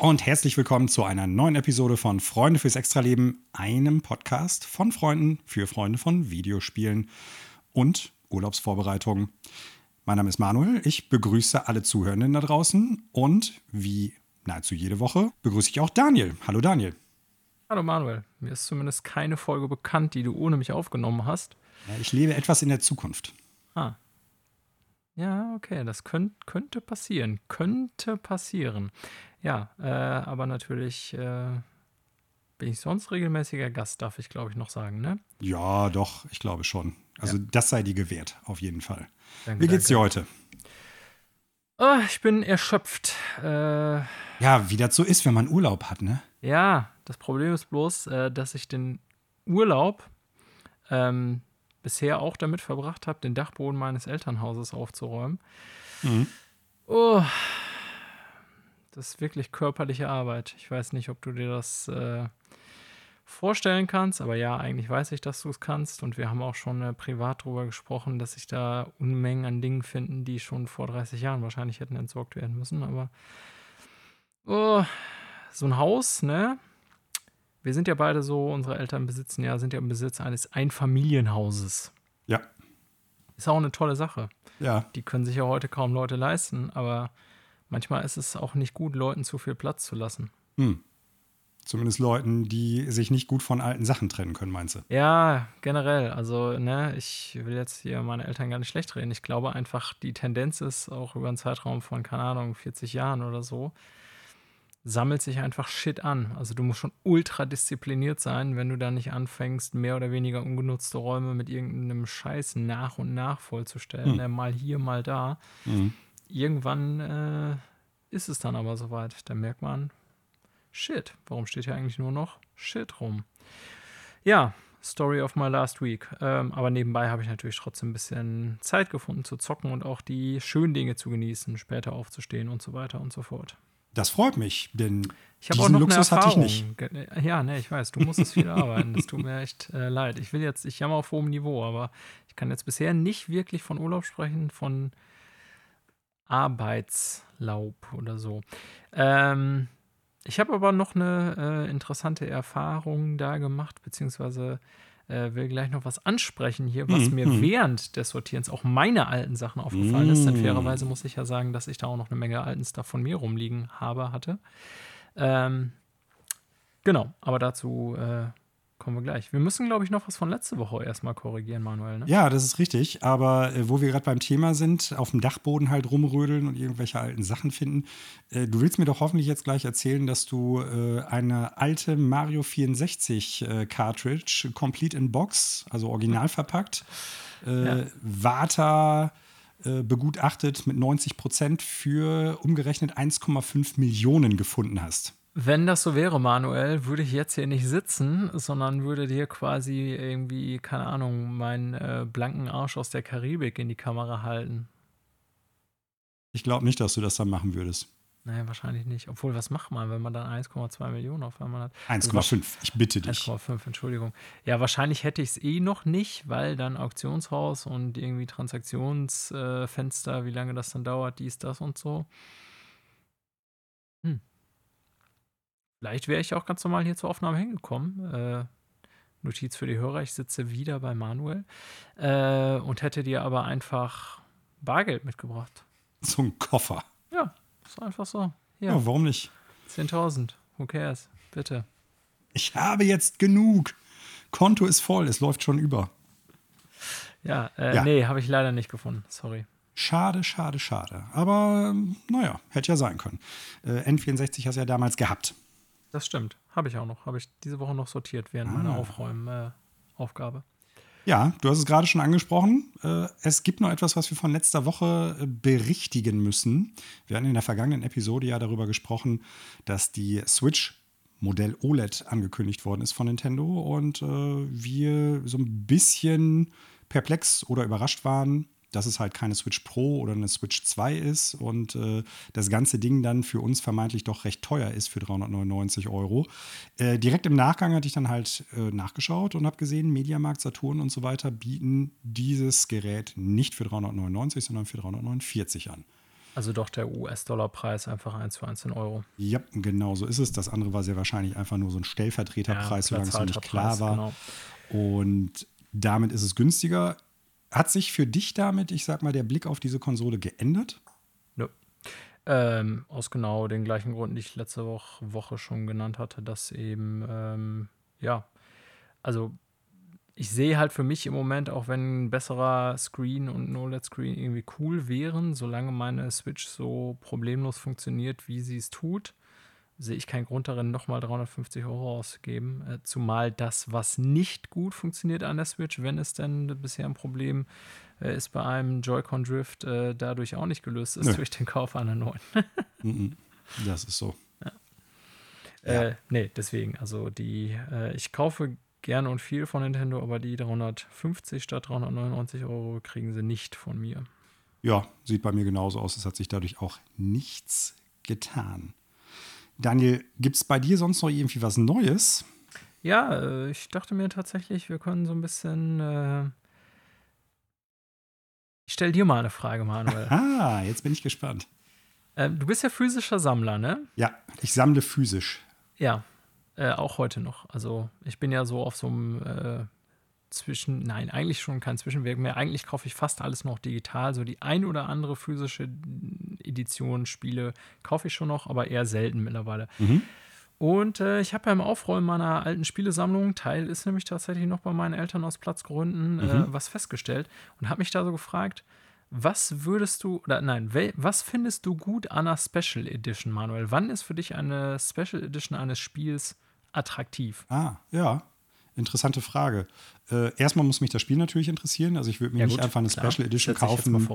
Und herzlich willkommen zu einer neuen Episode von Freunde fürs Extraleben, einem Podcast von Freunden für Freunde von Videospielen und Urlaubsvorbereitungen. Mein Name ist Manuel, ich begrüße alle Zuhörenden da draußen und wie nahezu jede Woche begrüße ich auch Daniel. Hallo Daniel. Hallo Manuel, mir ist zumindest keine Folge bekannt, die du ohne mich aufgenommen hast. Ja, ich lebe etwas in der Zukunft. Ah. Ja, okay, das könnt, könnte passieren. Könnte passieren. Ja, äh, aber natürlich äh, bin ich sonst regelmäßiger Gast, darf ich glaube ich noch sagen, ne? Ja, doch, ich glaube schon. Also Ja. das sei dir gewährt, auf jeden Fall. Danke, Wie geht's dir danke. heute? Ah, ich bin erschöpft. Äh, Ja, wie das so ist, wenn man Urlaub hat, ne? ja, das Problem ist bloß, äh, dass ich den Urlaub ähm, bisher auch damit verbracht habe, den Dachboden meines Elternhauses aufzuräumen. Mhm. Oh, das ist wirklich körperliche Arbeit. Ich weiß nicht, ob du dir das äh, vorstellen kannst, aber ja, eigentlich weiß ich, dass du es kannst. Und wir haben auch schon äh, privat darüber gesprochen, dass sich da Unmengen an Dingen finden, die schon vor 30 Jahren wahrscheinlich hätten entsorgt werden müssen. Aber oh, so ein Haus, ne? Wir sind ja beide so, unsere Eltern besitzen ja, sind ja im Besitz eines Einfamilienhauses. Ja. Ist auch eine tolle Sache Ja. die können sich ja heute kaum Leute leisten, aber manchmal ist es auch nicht gut, Leuten zu viel Platz zu lassen. Hm. Zumindest Leuten, die sich nicht gut von alten Sachen trennen können, meinst du? Ja, generell. Also, ne, ich will jetzt hier meine Eltern gar nicht schlecht reden. Ich glaube einfach, die Tendenz ist auch über einen Zeitraum von, keine Ahnung, 40 Jahren oder so, sammelt sich einfach Shit an. Also, du musst schon ultra diszipliniert sein, wenn du da nicht anfängst, mehr oder weniger ungenutzte Räume mit irgendeinem Scheiß nach und nach vollzustellen. Hm. Ne, mal hier, mal da. Mhm. irgendwann äh, ist es dann aber soweit. Dann merkt man, shit, warum steht hier eigentlich nur noch shit rum? Ja, Story of my last week. Ähm, aber nebenbei habe ich natürlich trotzdem ein bisschen Zeit gefunden zu zocken und auch die schönen Dinge zu genießen, später aufzustehen und so weiter und so fort. Das freut mich, denn Ich habe auch noch Luxus eine hatte ich Erfahrung. nicht. Ge- Ja, ne, ich weiß, du musstest viel arbeiten. Das tut mir echt äh, leid. Ich will jetzt, ich jammer auf hohem Niveau, aber ich kann jetzt bisher nicht wirklich von Urlaub sprechen, von Arbeitslaub oder so. Ähm, ich habe aber noch eine äh, interessante Erfahrung da gemacht, beziehungsweise äh, will gleich noch was ansprechen hier, was Mhm, mir mhm. während des Sortierens auch meine alten Sachen aufgefallen ist. Denn Mm. fairerweise muss ich ja sagen, dass ich da auch noch eine Menge alten Stuff von mir rumliegen habe, hatte. Ähm, genau, aber dazu äh, kommen wir gleich. Wir müssen, glaube ich, noch was von letzte Woche erstmal korrigieren, Manuel. Ne? Ja, das ist richtig. Aber äh, wo wir gerade beim Thema sind, auf dem Dachboden halt rumrödeln und irgendwelche alten Sachen finden. Äh, du willst mir doch hoffentlich jetzt gleich erzählen, dass du äh, eine alte Mario 64 äh, Cartridge, complete in Box, also original verpackt, äh, Ja. Vata äh, begutachtet mit 90 Prozent für umgerechnet 1,5 Millionen gefunden hast. Wenn das so wäre, Manuel, würde ich jetzt hier nicht sitzen, sondern würde dir quasi irgendwie, keine Ahnung, meinen äh, blanken Arsch aus der Karibik in die Kamera halten. Ich glaube nicht, dass du das dann machen würdest. Naja, wahrscheinlich nicht. Obwohl, was macht man, wenn man dann 1,2 Millionen auf einmal hat? 1,5, ich bitte dich. 1,5, Entschuldigung. Ja, wahrscheinlich hätte ich es eh noch nicht, weil dann Auktionshaus und irgendwie Transaktionsfenster, äh, wie lange das dann dauert, dies, das und so. Hm. Vielleicht wäre ich auch ganz normal hier zur Aufnahme hingekommen. Äh, Notiz für die Hörer, ich sitze wieder bei Manuel äh, und hätte dir aber einfach Bargeld mitgebracht. So ein Koffer. Ja, ist einfach so. Ja, Ja, warum nicht? 10.000. Who cares? Bitte. Ich habe jetzt genug. Konto ist voll, es läuft schon über. Ja, äh, Ja. nee, habe ich leider nicht gefunden. Sorry. Schade, schade, schade. Aber ähm, naja, hätte ja sein können. Äh, N64 hast du ja damals gehabt. Das stimmt. Habe ich auch noch. Habe ich diese Woche noch sortiert während meiner Ah. Aufräumen-Aufgabe. Ja, du hast es gerade schon angesprochen. Äh, es gibt noch etwas, was wir von letzter Woche äh, berichtigen müssen. Wir hatten in der vergangenen Episode ja darüber gesprochen, dass die Switch Modell OLED angekündigt worden ist von Nintendo und äh, wir so ein bisschen perplex oder überrascht waren, dass es halt keine Switch Pro oder eine Switch 2 ist und äh, das ganze Ding dann für uns vermeintlich doch recht teuer ist für 399 Euro. Äh, direkt im Nachgang hatte ich dann halt äh, nachgeschaut und habe gesehen, Mediamarkt, Saturn und so weiter bieten dieses Gerät nicht für 399, sondern für 349 an. Also doch der US-Dollar-Preis einfach 1 zu 1 in Euro. Ja, genau so ist es. Das andere war sehr wahrscheinlich einfach nur so ein Stellvertreterpreis, ja, solange es noch nicht klar war. Genau. Und damit ist es günstiger. Hat sich für dich damit, ich sag mal, der Blick auf diese Konsole geändert? Nö. Ähm, aus genau den gleichen Gründen, die ich letzte Woche, Woche schon genannt hatte, dass eben, ähm, ja, also ich sehe halt für mich im Moment, auch wenn ein besserer Screen und ein OLED-Screen irgendwie cool wären, solange meine Switch so problemlos funktioniert, wie sie es tut, sehe ich keinen Grund darin, nochmal 350 Euro auszugeben. Äh, zumal das, was nicht gut funktioniert an der Switch, wenn es denn bisher ein Problem äh, ist bei einem Joy-Con Drift, äh, dadurch auch nicht gelöst ist Nö. durch den Kauf einer neuen. Mhm. das ist so. Ja. Ja. nee, deswegen, also die, ich kaufe gerne und viel von Nintendo, aber die 350 statt 399 Euro kriegen sie nicht von mir. Ja, sieht bei mir genauso aus. Es hat sich dadurch auch nichts getan. Daniel, gibt es bei dir sonst noch irgendwie was Neues? Ja, äh, ich dachte mir tatsächlich, wir können so ein bisschen. Äh ich stelle dir mal eine Frage, Manuel. Ah, jetzt bin ich gespannt. Äh, du bist ja physischer Sammler, ne? Ja, ich sammle physisch. Ja, äh, auch heute noch. Also ich bin ja so auf so einem äh, Zwischen, nein, eigentlich schon kein Zwischenweg mehr. Eigentlich kaufe ich fast alles noch digital. So die ein oder andere physische Edition, Spiele kaufe ich schon noch, aber eher selten mittlerweile. Mhm. Und äh, ich habe beim Aufräumen meiner alten Spielesammlung, Teil ist nämlich tatsächlich noch bei meinen Eltern aus Platzgründen, äh, mhm. was festgestellt und habe mich da so gefragt, was würdest du, oder nein, was findest du gut an einer Special Edition, Manuel? Wann ist für dich eine Special Edition eines Spiels attraktiv? Ah, ja. Interessante Frage. Äh, erstmal muss mich das Spiel natürlich interessieren. Also ich würde mir ja, nicht gut, einfach eine klar. Special Edition kaufen,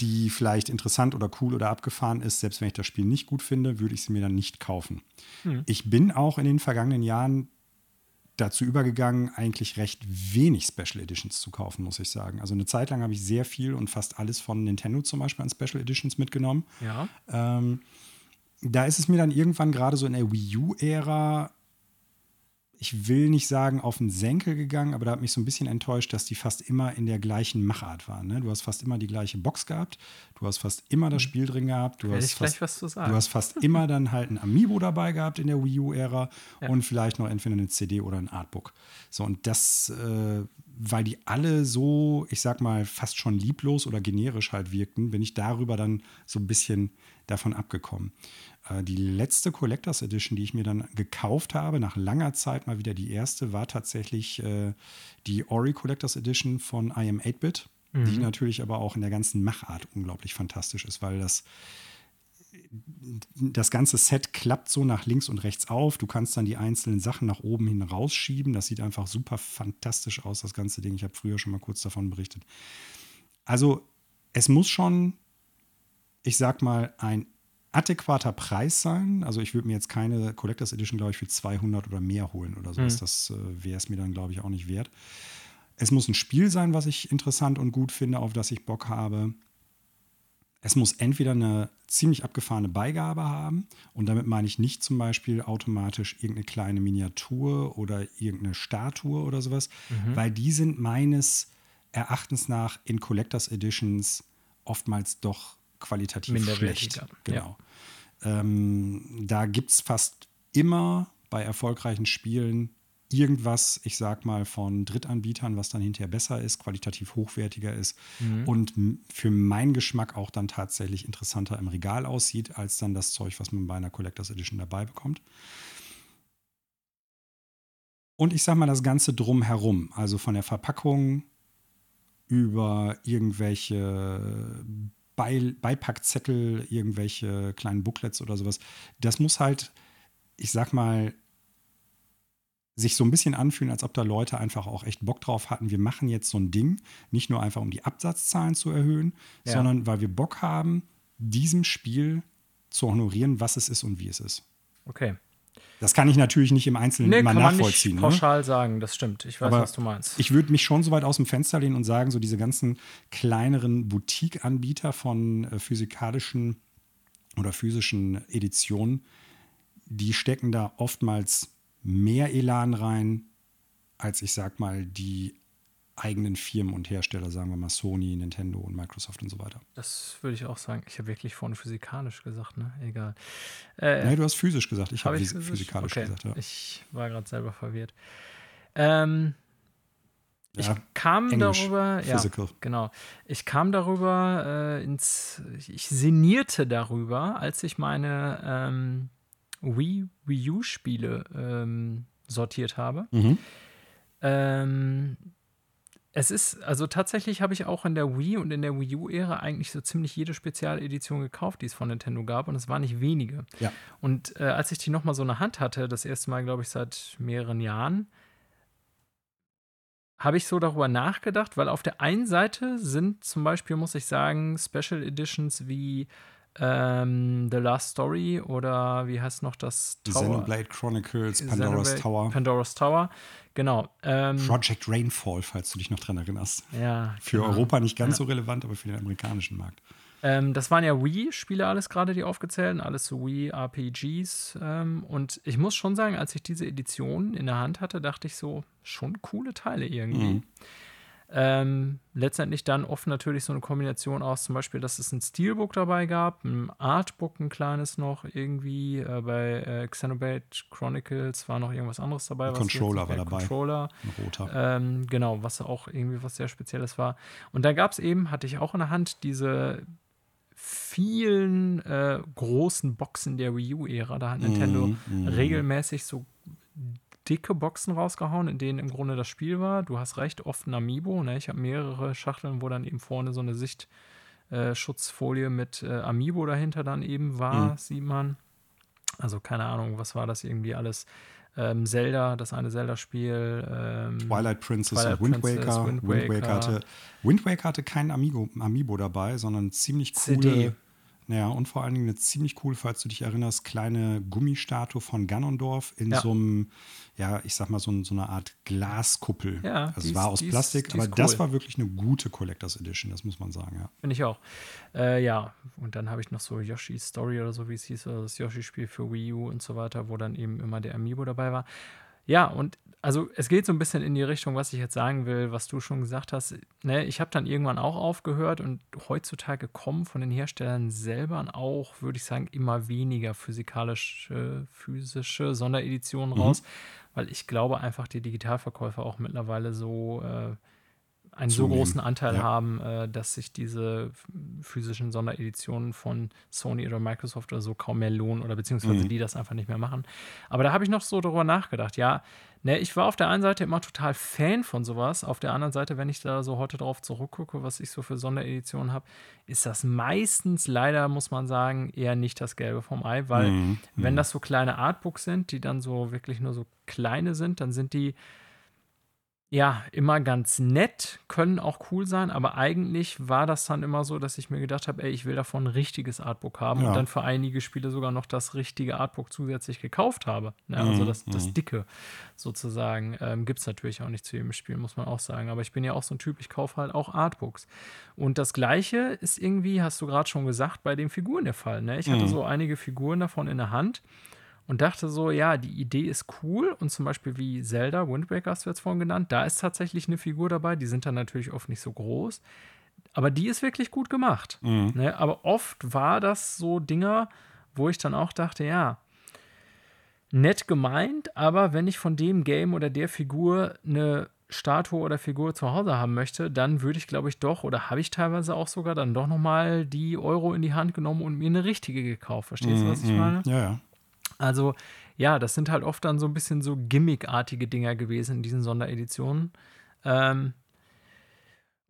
die vielleicht interessant oder cool oder abgefahren ist. Selbst wenn ich das Spiel nicht gut finde, würde ich sie mir dann nicht kaufen. Hm. Ich bin auch in den vergangenen Jahren dazu übergegangen, eigentlich recht wenig Special Editions zu kaufen, muss ich sagen. Also eine Zeit lang habe ich sehr viel und fast alles von Nintendo zum Beispiel an Special Editions mitgenommen. Ja. Ähm, da ist es mir dann irgendwann gerade so in der Wii U-Ära ich will nicht sagen auf den Senkel gegangen, aber da hat mich so ein bisschen enttäuscht, dass die fast immer in der gleichen Machart waren. Ne? Du hast fast immer die gleiche Box gehabt, du hast fast immer das mhm. Spiel drin gehabt, du, hast fast, du hast fast immer dann halt ein Amiibo dabei gehabt in der Wii U-Ära ja. und vielleicht noch entweder eine CD oder ein Artbook. So, und das, äh, weil die alle so, ich sag mal, fast schon lieblos oder generisch halt wirkten, bin ich darüber dann so ein bisschen davon abgekommen. Äh, die letzte Collectors Edition, die ich mir dann gekauft habe, nach langer Zeit mal wieder die erste, war tatsächlich äh, die Ori Collectors Edition von I Am 8-Bit, mhm. die natürlich aber auch in der ganzen Machart unglaublich fantastisch ist, weil das das ganze Set klappt so nach links und rechts auf. Du kannst dann die einzelnen Sachen nach oben hin rausschieben. Das sieht einfach super fantastisch aus, das ganze Ding. Ich habe früher schon mal kurz davon berichtet. Also, es muss schon, ich sag mal, ein adäquater Preis sein. Also ich würde mir jetzt keine Collectors Edition, glaube ich, für 200 oder mehr holen oder so. Mhm. Das äh, wäre es mir dann, glaube ich, auch nicht wert. Es muss ein Spiel sein, was ich interessant und gut finde, auf das ich Bock habe. Es muss entweder eine ziemlich abgefahrene Beigabe haben und damit meine ich nicht zum Beispiel automatisch irgendeine kleine Miniatur oder irgendeine Statue oder sowas, mhm. weil die sind meines Erachtens nach in Collectors Editions oftmals doch qualitativ schlecht. Genau. Ja. Ähm, da gibt es fast immer bei erfolgreichen Spielen irgendwas, ich sag mal, von Drittanbietern, was dann hinterher besser ist, qualitativ hochwertiger ist mhm. und für meinen Geschmack auch dann tatsächlich interessanter im Regal aussieht, als dann das Zeug, was man bei einer Collectors Edition dabei bekommt. Und ich sag mal, das Ganze drumherum, also von der Verpackung über irgendwelche Beipackzettel, irgendwelche kleinen Booklets oder sowas. Das muss halt, ich sag mal, sich so ein bisschen anfühlen, als ob da Leute einfach auch echt Bock drauf hatten. Wir machen jetzt so ein Ding, nicht nur einfach, um die Absatzzahlen zu erhöhen, ja. sondern weil wir Bock haben, diesem Spiel zu honorieren, was es ist und wie es ist. Okay. Das kann ich natürlich nicht im Einzelnen nee, immer kann nachvollziehen. Man nicht ne? pauschal sagen, das stimmt. Ich weiß, Aber was du meinst. Ich würde mich schon so weit aus dem Fenster lehnen und sagen, so diese ganzen kleineren Boutique-Anbieter von äh, physikalischen oder physischen Editionen, die stecken da oftmals mehr Elan rein, als ich sag mal, die eigenen Firmen und Hersteller, sagen wir mal Sony, Nintendo und Microsoft und so weiter. Das würde ich auch sagen. Ich habe wirklich vorhin physikalisch gesagt, ne? Egal. Äh, nee, du hast physisch gesagt. Ich habe hab physikalisch okay. gesagt, ja. Ich war gerade selber verwirrt. Ähm, ich ja, kam Englisch, darüber, physical. ja, genau. Ich kam darüber äh, ins, ich sinnierte darüber, als ich meine ähm, Wii, Wii U-Spiele ähm, sortiert habe. Mhm. Ähm, es ist, also tatsächlich habe ich auch in der Wii und in der Wii U-Ära eigentlich so ziemlich jede Spezialedition gekauft, die es von Nintendo gab, und es waren nicht wenige. Ja. Und äh, als ich die nochmal so in der Hand hatte, das erste Mal, glaube ich, seit mehreren Jahren, habe ich so darüber nachgedacht, weil auf der einen Seite sind zum Beispiel, muss ich sagen, Special Editions wie ähm, The Last Story oder wie heißt noch das Tower? Xenoblade Chronicles, Pandora's Xenoblade, Tower. Pandora's Tower, genau. Ähm, Project Rainfall, falls du dich noch dran erinnerst. Ja. Für genau. Europa nicht ganz ja. so relevant, aber für den amerikanischen Markt. Ähm, das waren ja Wii-Spiele alles gerade, die aufgezählt, alles so Wii-RPGs. Ähm, und ich muss schon sagen, als ich diese Edition in der Hand hatte, dachte ich so, schon coole Teile irgendwie. Mhm. Ähm, letztendlich dann oft natürlich so eine Kombination aus, zum Beispiel, dass es ein Steelbook dabei gab, ein Artbook, ein kleines noch irgendwie. Äh, bei äh, Xenoblade Chronicles war noch irgendwas anderes dabei. Ein Controller war dabei. Controller. Ein roter. Ähm, genau, was auch irgendwie was sehr Spezielles war. Und da gab es eben, hatte ich auch in der Hand, diese vielen äh, großen Boxen der Wii U-Ära. Da hat Nintendo mm, mm. regelmäßig so dicke Boxen rausgehauen, in denen im Grunde das Spiel war. Du hast recht, oft ein Amiibo. Ne? Ich habe mehrere Schachteln, wo dann eben vorne so eine Sichtschutzfolie äh, mit äh, Amiibo dahinter dann eben war, mhm. sieht man. Also keine Ahnung, was war das irgendwie alles? Ähm, Zelda, das eine Zelda-Spiel. Ähm, Twilight Princess Twilight und Wind Waker. Princess, Wind Waker. Wind Waker hatte, Wind Waker hatte kein Amiibo, Amiibo dabei, sondern ziemlich coole. CD. Ja, und vor allen Dingen eine ziemlich cool, falls du dich erinnerst, kleine Gummistatue von Ganondorf in ja. so einem, ja, ich sag mal, so, so eine Art Glaskuppel. Ja, also es war aus Plastik, ist, aber cool. das war wirklich eine gute Collectors Edition, das muss man sagen, ja. Finde ich auch. Äh, ja, und dann habe ich noch so Yoshi's Story oder so, wie es hieß, also das Yoshi-Spiel für Wii U und so weiter, wo dann eben immer der Amiibo dabei war. Ja, und also es geht so ein bisschen in die Richtung, was ich jetzt sagen will, was du schon gesagt hast. Ne, ich habe dann irgendwann auch aufgehört und heutzutage kommen von den Herstellern selber auch, würde ich sagen, immer weniger physikalische, physische Sondereditionen mhm. raus, weil ich glaube einfach, die Digitalverkäufer auch mittlerweile so äh, einen so großen Anteil ja. haben, äh, dass sich diese physischen Sondereditionen von Sony oder Microsoft oder so kaum mehr lohnen oder beziehungsweise mhm. die das einfach nicht mehr machen. Aber da habe ich noch so darüber nachgedacht. Ja, ne, ich war auf der einen Seite immer total Fan von sowas. Auf der anderen Seite, wenn ich da so heute drauf zurückgucke, was ich so für Sondereditionen habe, ist das meistens leider, muss man sagen, eher nicht das Gelbe vom Ei, weil mhm. wenn mhm. das so kleine Artbooks sind, die dann so wirklich nur so kleine sind, dann sind die ja, immer ganz nett, können auch cool sein, aber eigentlich war das dann immer so, dass ich mir gedacht habe, ey, ich will davon ein richtiges Artbook haben ja. und dann für einige Spiele sogar noch das richtige Artbook zusätzlich gekauft habe. Ja, ne, also mhm. das, das mhm. dicke sozusagen. Ähm, Gibt es natürlich auch nicht zu jedem Spiel, muss man auch sagen. Aber ich bin ja auch so ein Typ, ich kaufe halt auch Artbooks. Und das Gleiche ist irgendwie, hast du gerade schon gesagt, bei den Figuren der Fall. Ne? Ich hatte mhm. so einige Figuren davon in der Hand und dachte so, ja, die Idee ist cool und zum Beispiel wie Zelda, Wind Waker hast du jetzt vorhin genannt, da ist tatsächlich eine Figur dabei, die sind dann natürlich oft nicht so groß, aber die ist wirklich gut gemacht. Mhm. Ne? Aber oft war das so Dinger, wo ich dann auch dachte, ja, nett gemeint, aber wenn ich von dem Game oder der Figur eine Statue oder Figur zu Hause haben möchte, dann würde ich, glaube ich, doch, oder habe ich teilweise auch sogar dann doch nochmal die Euro in die Hand genommen und mir eine richtige gekauft. Verstehst du, was ich mhm. meine? Ja, ja. Also ja, das sind halt oft dann so ein bisschen so gimmickartige Dinger gewesen in diesen Sondereditionen. Ähm,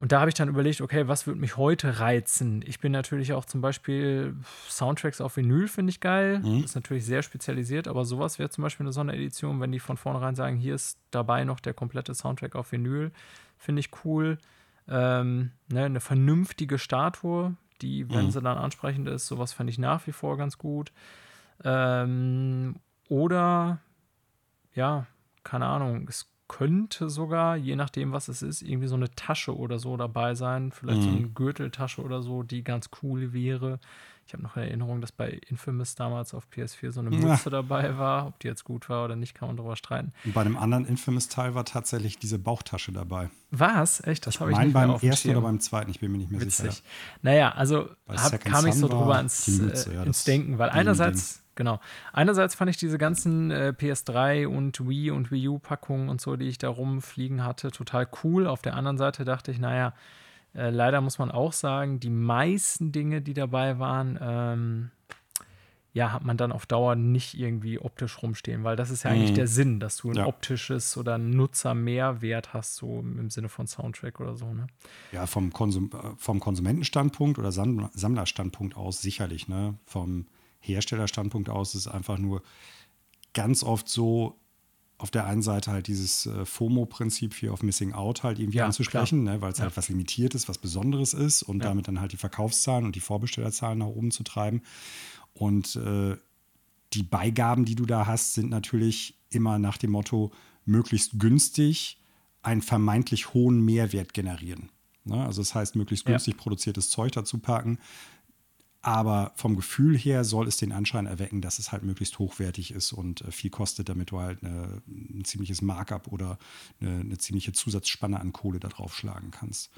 und da habe ich dann überlegt, okay, was würde mich heute reizen? Ich bin natürlich auch zum Beispiel Soundtracks auf Vinyl, finde ich geil. Mhm. Ist natürlich sehr spezialisiert, aber sowas wäre zum Beispiel eine Sonderedition, wenn die von vornherein sagen, hier ist dabei noch der komplette Soundtrack auf Vinyl, finde ich cool. Ähm, ne, eine vernünftige Statue, die, wenn mhm. sie dann ansprechend ist, sowas fände ich nach wie vor ganz gut. Ähm, oder, ja, keine Ahnung, es könnte sogar, je nachdem, was es ist, irgendwie so eine Tasche oder so dabei sein. Vielleicht so Mhm. eine Gürteltasche oder so, die ganz cool wäre. Ich habe noch Erinnerung, dass bei Infamous damals auf PS4 so eine Ja. Mütze dabei war. Ob die jetzt gut war oder nicht, kann man darüber streiten. Und bei dem anderen Infamous-Teil war tatsächlich diese Bauchtasche dabei. Was? Echt? Das habe ich nicht mehr beim ersten oder beim zweiten, ich bin mir nicht mehr Witzig. sicher. Naja, also hab, kam ich so drüber ins, die Mütze, äh, ja, ins Denken, weil einerseits, genau, einerseits fand ich diese ganzen äh, PS3 und Wii und Wii U-Packungen und so, die ich da rumfliegen hatte, total cool. Auf der anderen Seite dachte ich, naja, äh, leider muss man auch sagen, die meisten Dinge, die dabei waren, ähm, ja, hat man dann auf Dauer nicht irgendwie optisch rumstehen, weil das ist ja eigentlich Mhm. der Sinn, dass du ein Ja. optisches oder einen Nutzermehrwert hast, so im Sinne von Soundtrack oder so, ne? Ja, vom, Konsum, äh, vom Konsumentenstandpunkt oder Sam- Sammlerstandpunkt aus sicherlich. Ne? Vom Herstellerstandpunkt aus ist es einfach nur ganz oft so, auf der einen Seite halt dieses äh, FOMO-Prinzip Fear of Missing Out halt irgendwie Ja, anzusprechen, ne? weil es Ja. halt was Limitiertes, was Besonderes ist und Ja. damit dann halt die Verkaufszahlen und die Vorbestellerzahlen nach oben zu treiben. Und äh, die Beigaben, die du da hast, sind natürlich immer nach dem Motto, möglichst günstig einen vermeintlich hohen Mehrwert generieren. Ne? Also das heißt, möglichst günstig produziertes Zeug dazu packen. Aber vom Gefühl her soll es den Anschein erwecken, dass es halt möglichst hochwertig ist und äh, viel kostet, damit du halt eine, ein ziemliches Markup oder eine, eine ziemliche Zusatzspanne an Kohle da drauf schlagen kannst.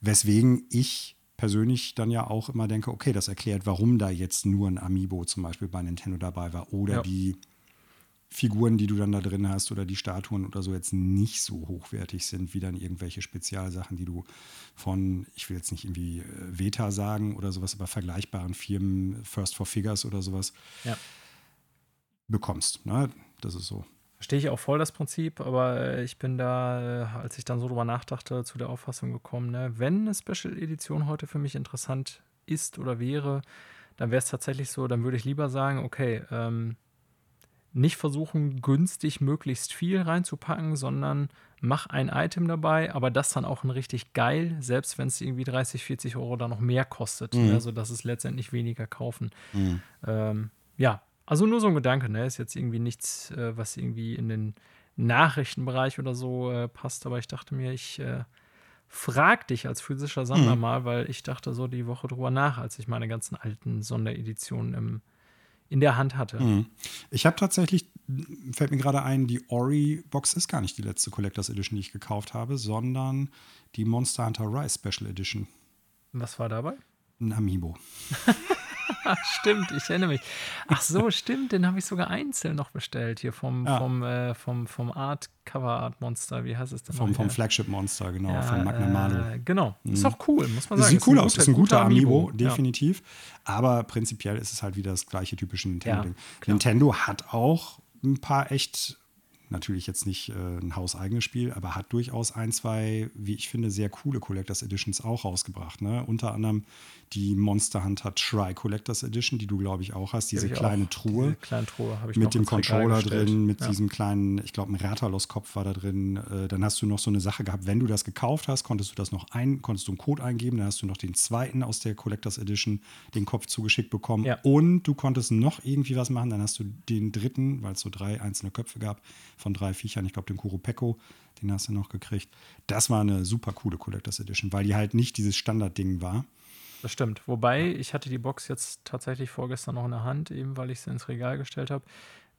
Weswegen ich persönlich dann ja auch immer denke, okay, das erklärt, warum da jetzt nur ein Amiibo zum Beispiel bei Nintendo dabei war oder Ja. die Figuren, die du dann da drin hast oder die Statuen oder so jetzt nicht so hochwertig sind wie dann irgendwelche Spezialsachen, die du von, ich will jetzt nicht irgendwie äh, Veta sagen oder sowas, aber vergleichbaren Firmen, First for Figures oder sowas, Ja. bekommst. Ne? Das ist so. Verstehe ich auch voll das Prinzip, aber äh, ich bin da, äh, als ich dann so drüber nachdachte, zu der Auffassung gekommen, ne, wenn eine Special Edition heute für mich interessant ist oder wäre, dann wäre es tatsächlich so, dann würde ich lieber sagen, okay, ähm, nicht versuchen, günstig möglichst viel reinzupacken, sondern mach ein Item dabei, aber das dann auch ein richtig geil, selbst wenn es irgendwie 30, 40 Euro da noch mehr kostet. Mhm. Also, dass es letztendlich weniger kaufen. Ähm, ja, also nur so ein Gedanke, ne? Ist jetzt irgendwie nichts, äh, was irgendwie in den Nachrichtenbereich oder so äh, passt, aber ich dachte mir, ich äh, frag dich als physischer Sammler Mhm. mal, weil ich dachte so die Woche drüber nach, als ich meine ganzen alten Sondereditionen im, in der Hand hatte. Mhm. Ich habe tatsächlich, fällt mir gerade ein, die Ori-Box ist gar nicht die letzte Collectors Edition, die ich gekauft habe, sondern die Monster Hunter Rise Special Edition. Was war dabei? Ein Amiibo. Stimmt, ich erinnere mich. Ach so, stimmt, den habe ich sogar einzeln noch bestellt hier vom, Ja. vom, äh, vom, vom Art Cover Art Monster. Wie heißt es denn? Vom, vom? Flagship Monster, genau, Ja, von Magna Malo. Äh, genau. Ist auch cool, muss man sagen. sieht cool aus, ist ein guter Amiibo, Ja. definitiv. Aber prinzipiell ist es halt wieder das gleiche typische Nintendo-Ding. Nintendo hat auch ein paar echt, natürlich jetzt nicht äh, ein hauseigenes Spiel, aber hat durchaus ein, zwei, wie ich finde, sehr coole Collectors Editions auch rausgebracht. Ne? Unter anderem die Monster Hunter Try Collectors Edition, die du, glaube ich, auch hast. Diese kleine auch. Truhe Diese kleine Truhe habe ich noch mit dem Controller drin, mit ja. diesem kleinen, ich glaube, ein Rathalos-Kopf war da drin. Äh, dann hast du noch so eine Sache gehabt, wenn du das gekauft hast, konntest du das noch ein, konntest du einen Code eingeben, dann hast du noch den zweiten aus der Collectors Edition, den Kopf zugeschickt bekommen. Ja. Und du konntest noch irgendwie was machen, dann hast du den dritten, weil es so drei einzelne Köpfe gab, von drei Viechern, ich glaube, den Kuropeko, den hast du noch gekriegt. Das war eine super coole Collectors Edition, weil die halt nicht dieses Standardding war. Das stimmt. Wobei, ich hatte die Box jetzt tatsächlich vorgestern noch in der Hand, eben weil ich sie ins Regal gestellt habe.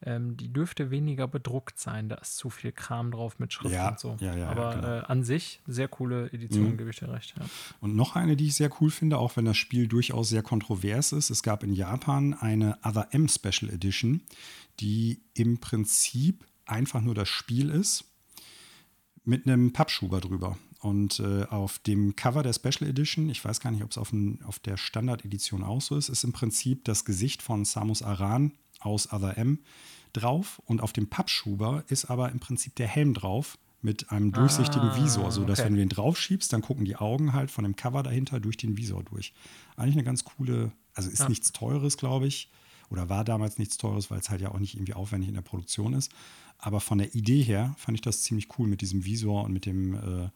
Ähm, die dürfte weniger bedruckt sein. Da ist zu viel Kram drauf mit Schrift Ja, und so. ja, ja, Aber genau. äh, an sich sehr coole Edition, Mhm. gebe ich dir recht. Und noch eine, die ich sehr cool finde, auch wenn das Spiel durchaus sehr kontrovers ist. Es gab in Japan eine Other M Special Edition, die im Prinzip einfach nur das Spiel ist, mit einem Pappschuber drüber. Und äh, auf dem Cover der Special Edition, ich weiß gar nicht, ob es auf, auf der Standard-Edition auch so ist, ist im Prinzip das Gesicht von Samus Aran aus Other M drauf. Und auf dem Pappschuber ist aber im Prinzip der Helm drauf mit einem durchsichtigen Ah, Visor, sodass okay. wenn du den draufschiebst, dann gucken die Augen halt von dem Cover dahinter durch den Visor durch. Eigentlich eine ganz coole, also ist Ja. nichts Teures, glaube ich, oder war damals nichts Teures, weil es halt ja auch nicht irgendwie aufwendig in der Produktion ist. Aber von der Idee her fand ich das ziemlich cool mit diesem Visor und mit dem äh,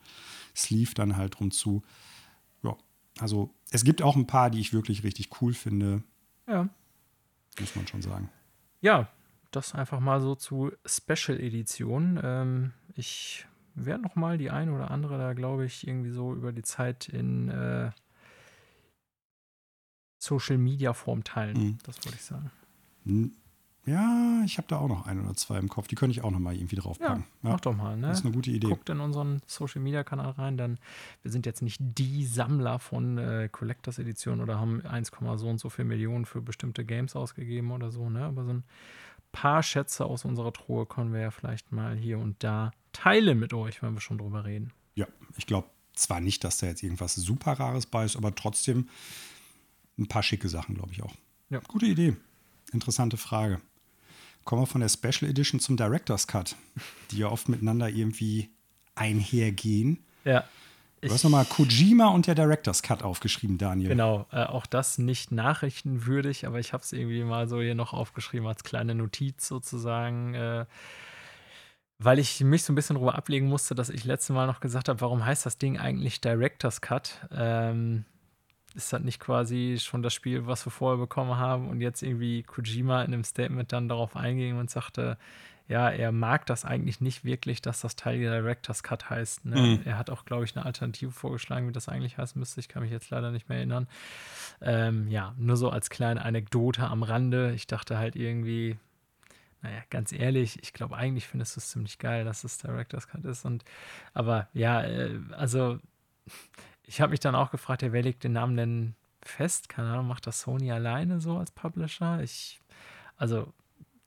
Sleeve dann halt drum zu. Ja, also es gibt auch ein paar, die ich wirklich richtig cool finde, ja. muss man schon sagen. Ja, das einfach mal so zu Special Edition. Ähm, ich werde noch mal die eine oder andere da, glaube ich, irgendwie so über die Zeit in äh, Social Media Form teilen. Mhm. Das wollte ich sagen. Ja, ich habe da auch noch ein oder zwei im Kopf. Die könnte ich auch noch mal irgendwie draufpacken. Ja, ja. Mach doch mal. Ne? Das ist eine gute Idee. Guckt in unseren Social Media Kanal rein, denn wir sind jetzt nicht die Sammler von äh, Collectors Editionen oder haben 1, so und so viel Millionen für bestimmte Games ausgegeben oder so. Ne? Aber so ein paar Schätze aus unserer Truhe können wir ja vielleicht mal hier und da teilen mit euch, wenn wir schon drüber reden. Ja, ich glaube zwar nicht, dass da jetzt irgendwas super Rares bei ist, aber trotzdem ein paar schicke Sachen, glaube ich auch. Ja. Gute Idee. Interessante Frage. Kommen wir von der Special Edition zum Director's Cut, die ja oft miteinander irgendwie einhergehen. Ja. Du hast nochmal Kojima und der Director's Cut aufgeschrieben, Daniel. Genau, äh, auch das nicht nachrichtenwürdig, aber ich habe es irgendwie mal so hier noch aufgeschrieben als kleine Notiz sozusagen. Äh, weil ich mich so ein bisschen darüber ablegen musste, dass ich letztes Mal noch gesagt habe, warum heißt das Ding eigentlich Director's Cut? Ähm, ist das nicht quasi schon das Spiel, was wir vorher bekommen haben und jetzt irgendwie Kojima in einem Statement dann darauf einging und sagte, ja, er mag das eigentlich nicht wirklich, dass das Teil der Director's Cut heißt. Ne? Mhm. Er hat auch, glaube ich, eine Alternative vorgeschlagen, wie das eigentlich heißen müsste. Ich kann mich jetzt leider nicht mehr erinnern. Ähm, ja, nur so als kleine Anekdote am Rande. Ich dachte halt irgendwie, naja, ganz ehrlich, ich glaube, eigentlich findest du es ziemlich geil, dass es Director's Cut ist. Und aber ja, äh, also ich habe mich dann auch gefragt, ja, wer legt den Namen denn fest? Keine Ahnung, macht das Sony alleine so als Publisher? Ich, also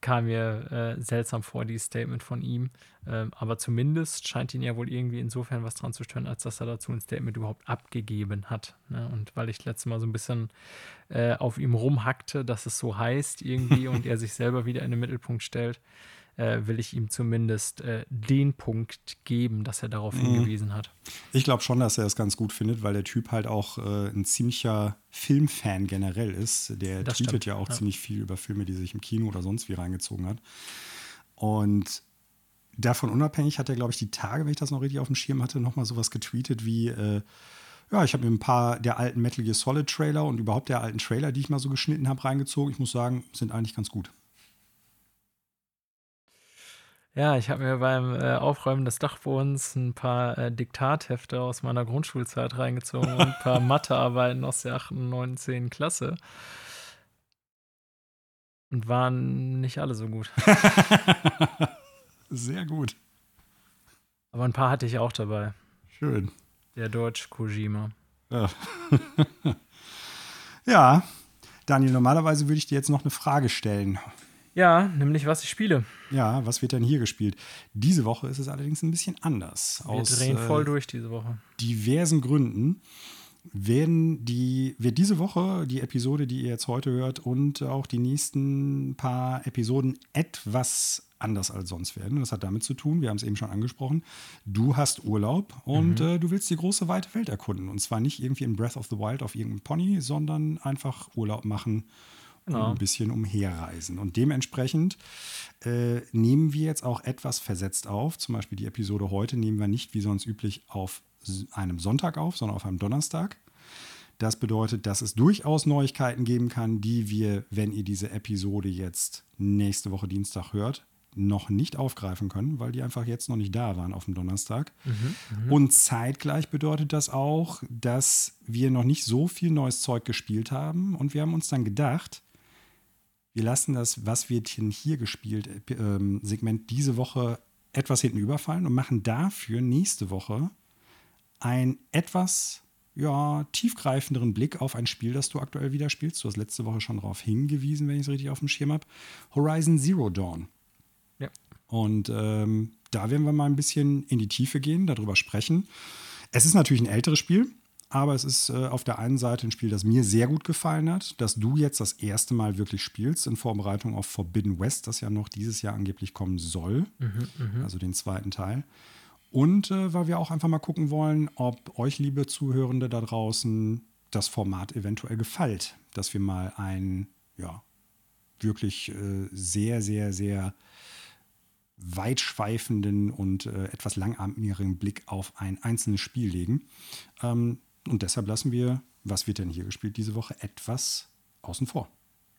kam mir äh, seltsam vor, dieses Statement von ihm. Ähm, aber zumindest scheint ihn ja wohl irgendwie insofern was dran zu stören, als dass er dazu ein Statement überhaupt abgegeben hat. Ne? Und weil ich letztes Mal so ein bisschen äh, auf ihm rumhackte, dass es so heißt irgendwie und er sich selber wieder in den Mittelpunkt stellt, äh, will ich ihm zumindest äh, den Punkt geben, dass er darauf mhm. hingewiesen hat. Ich glaube schon, dass er es ganz gut findet, weil der Typ halt auch äh, ein ziemlicher Filmfan generell ist. Der das tweetet stimmt. ja auch ja. ziemlich viel über Filme, die sich im Kino oder sonst wie reingezogen hat. Und davon unabhängig hat er, glaube ich, die Tage, wenn ich das noch richtig auf dem Schirm hatte, nochmal sowas getweetet wie äh, ja, ich habe mir ein paar der alten Metal Gear Solid Trailer und überhaupt der alten Trailer, die ich mal so geschnitten habe, reingezogen. Ich muss sagen, sind eigentlich ganz gut. Ja, ich habe mir beim äh, Aufräumen des Dachbodens ein paar äh, Diktathefte aus meiner Grundschulzeit reingezogen und ein paar Mathearbeiten aus der 8., 9., 10. Klasse. Und waren nicht alle so gut. Sehr gut. Aber ein paar hatte ich auch dabei. Schön. Der Deutsch Kojima. Ja. ja, Daniel, normalerweise würde ich dir jetzt noch eine Frage stellen. Ja, nämlich was ich spiele. Ja, was wird denn hier gespielt? Diese Woche ist es allerdings ein bisschen anders. Wir Aus, drehen voll äh, durch diese Woche. Diversen Gründen werden die, wird diese Woche die Episode, die ihr jetzt heute hört, und auch die nächsten paar Episoden etwas anders als sonst werden. Das hat damit zu tun, wir haben es eben schon angesprochen, du hast Urlaub und mhm. äh, du willst die große weite Welt erkunden. Und zwar nicht irgendwie in Breath of the Wild auf irgendeinem Pony, sondern einfach Urlaub machen genau. ein bisschen umherreisen. Und dementsprechend äh, nehmen wir jetzt auch etwas versetzt auf. Zum Beispiel die Episode heute nehmen wir nicht wie sonst üblich auf einem Sonntag auf, sondern auf einem Donnerstag. Das bedeutet, dass es durchaus Neuigkeiten geben kann, die wir, wenn ihr diese Episode jetzt nächste Woche Dienstag hört, noch nicht aufgreifen können, weil die einfach jetzt noch nicht da waren auf dem Donnerstag. Mhm, mhm. Und zeitgleich bedeutet das auch, dass wir noch nicht so viel neues Zeug gespielt haben. Und wir haben uns dann gedacht, wir lassen das Was wird denn hier gespielt äh, Segment diese Woche etwas hinten überfallen und machen dafür nächste Woche einen etwas ja, tiefgreifenderen Blick auf ein Spiel, das du aktuell wieder spielst. Du hast letzte Woche schon darauf hingewiesen, wenn ich es richtig auf dem Schirm habe. Horizon Zero Dawn. Ja. Und ähm, da werden wir mal ein bisschen in die Tiefe gehen, darüber sprechen. Es ist natürlich ein älteres Spiel. Aber es ist äh, auf der einen Seite ein Spiel, das mir sehr gut gefallen hat, dass du jetzt das erste Mal wirklich spielst in Vorbereitung auf Forbidden West, das ja noch dieses Jahr angeblich kommen soll. Mhm, mhm. also den zweiten Teil. Und äh, weil wir auch einfach mal gucken wollen, ob euch, liebe Zuhörende da draußen, das Format eventuell gefällt, dass wir mal einen, ja, wirklich äh, sehr, sehr, sehr weitschweifenden und äh, etwas langatmigen Blick auf ein einzelnes Spiel legen. Ähm, und deshalb lassen wir, was wird denn hier gespielt diese Woche, etwas außen vor.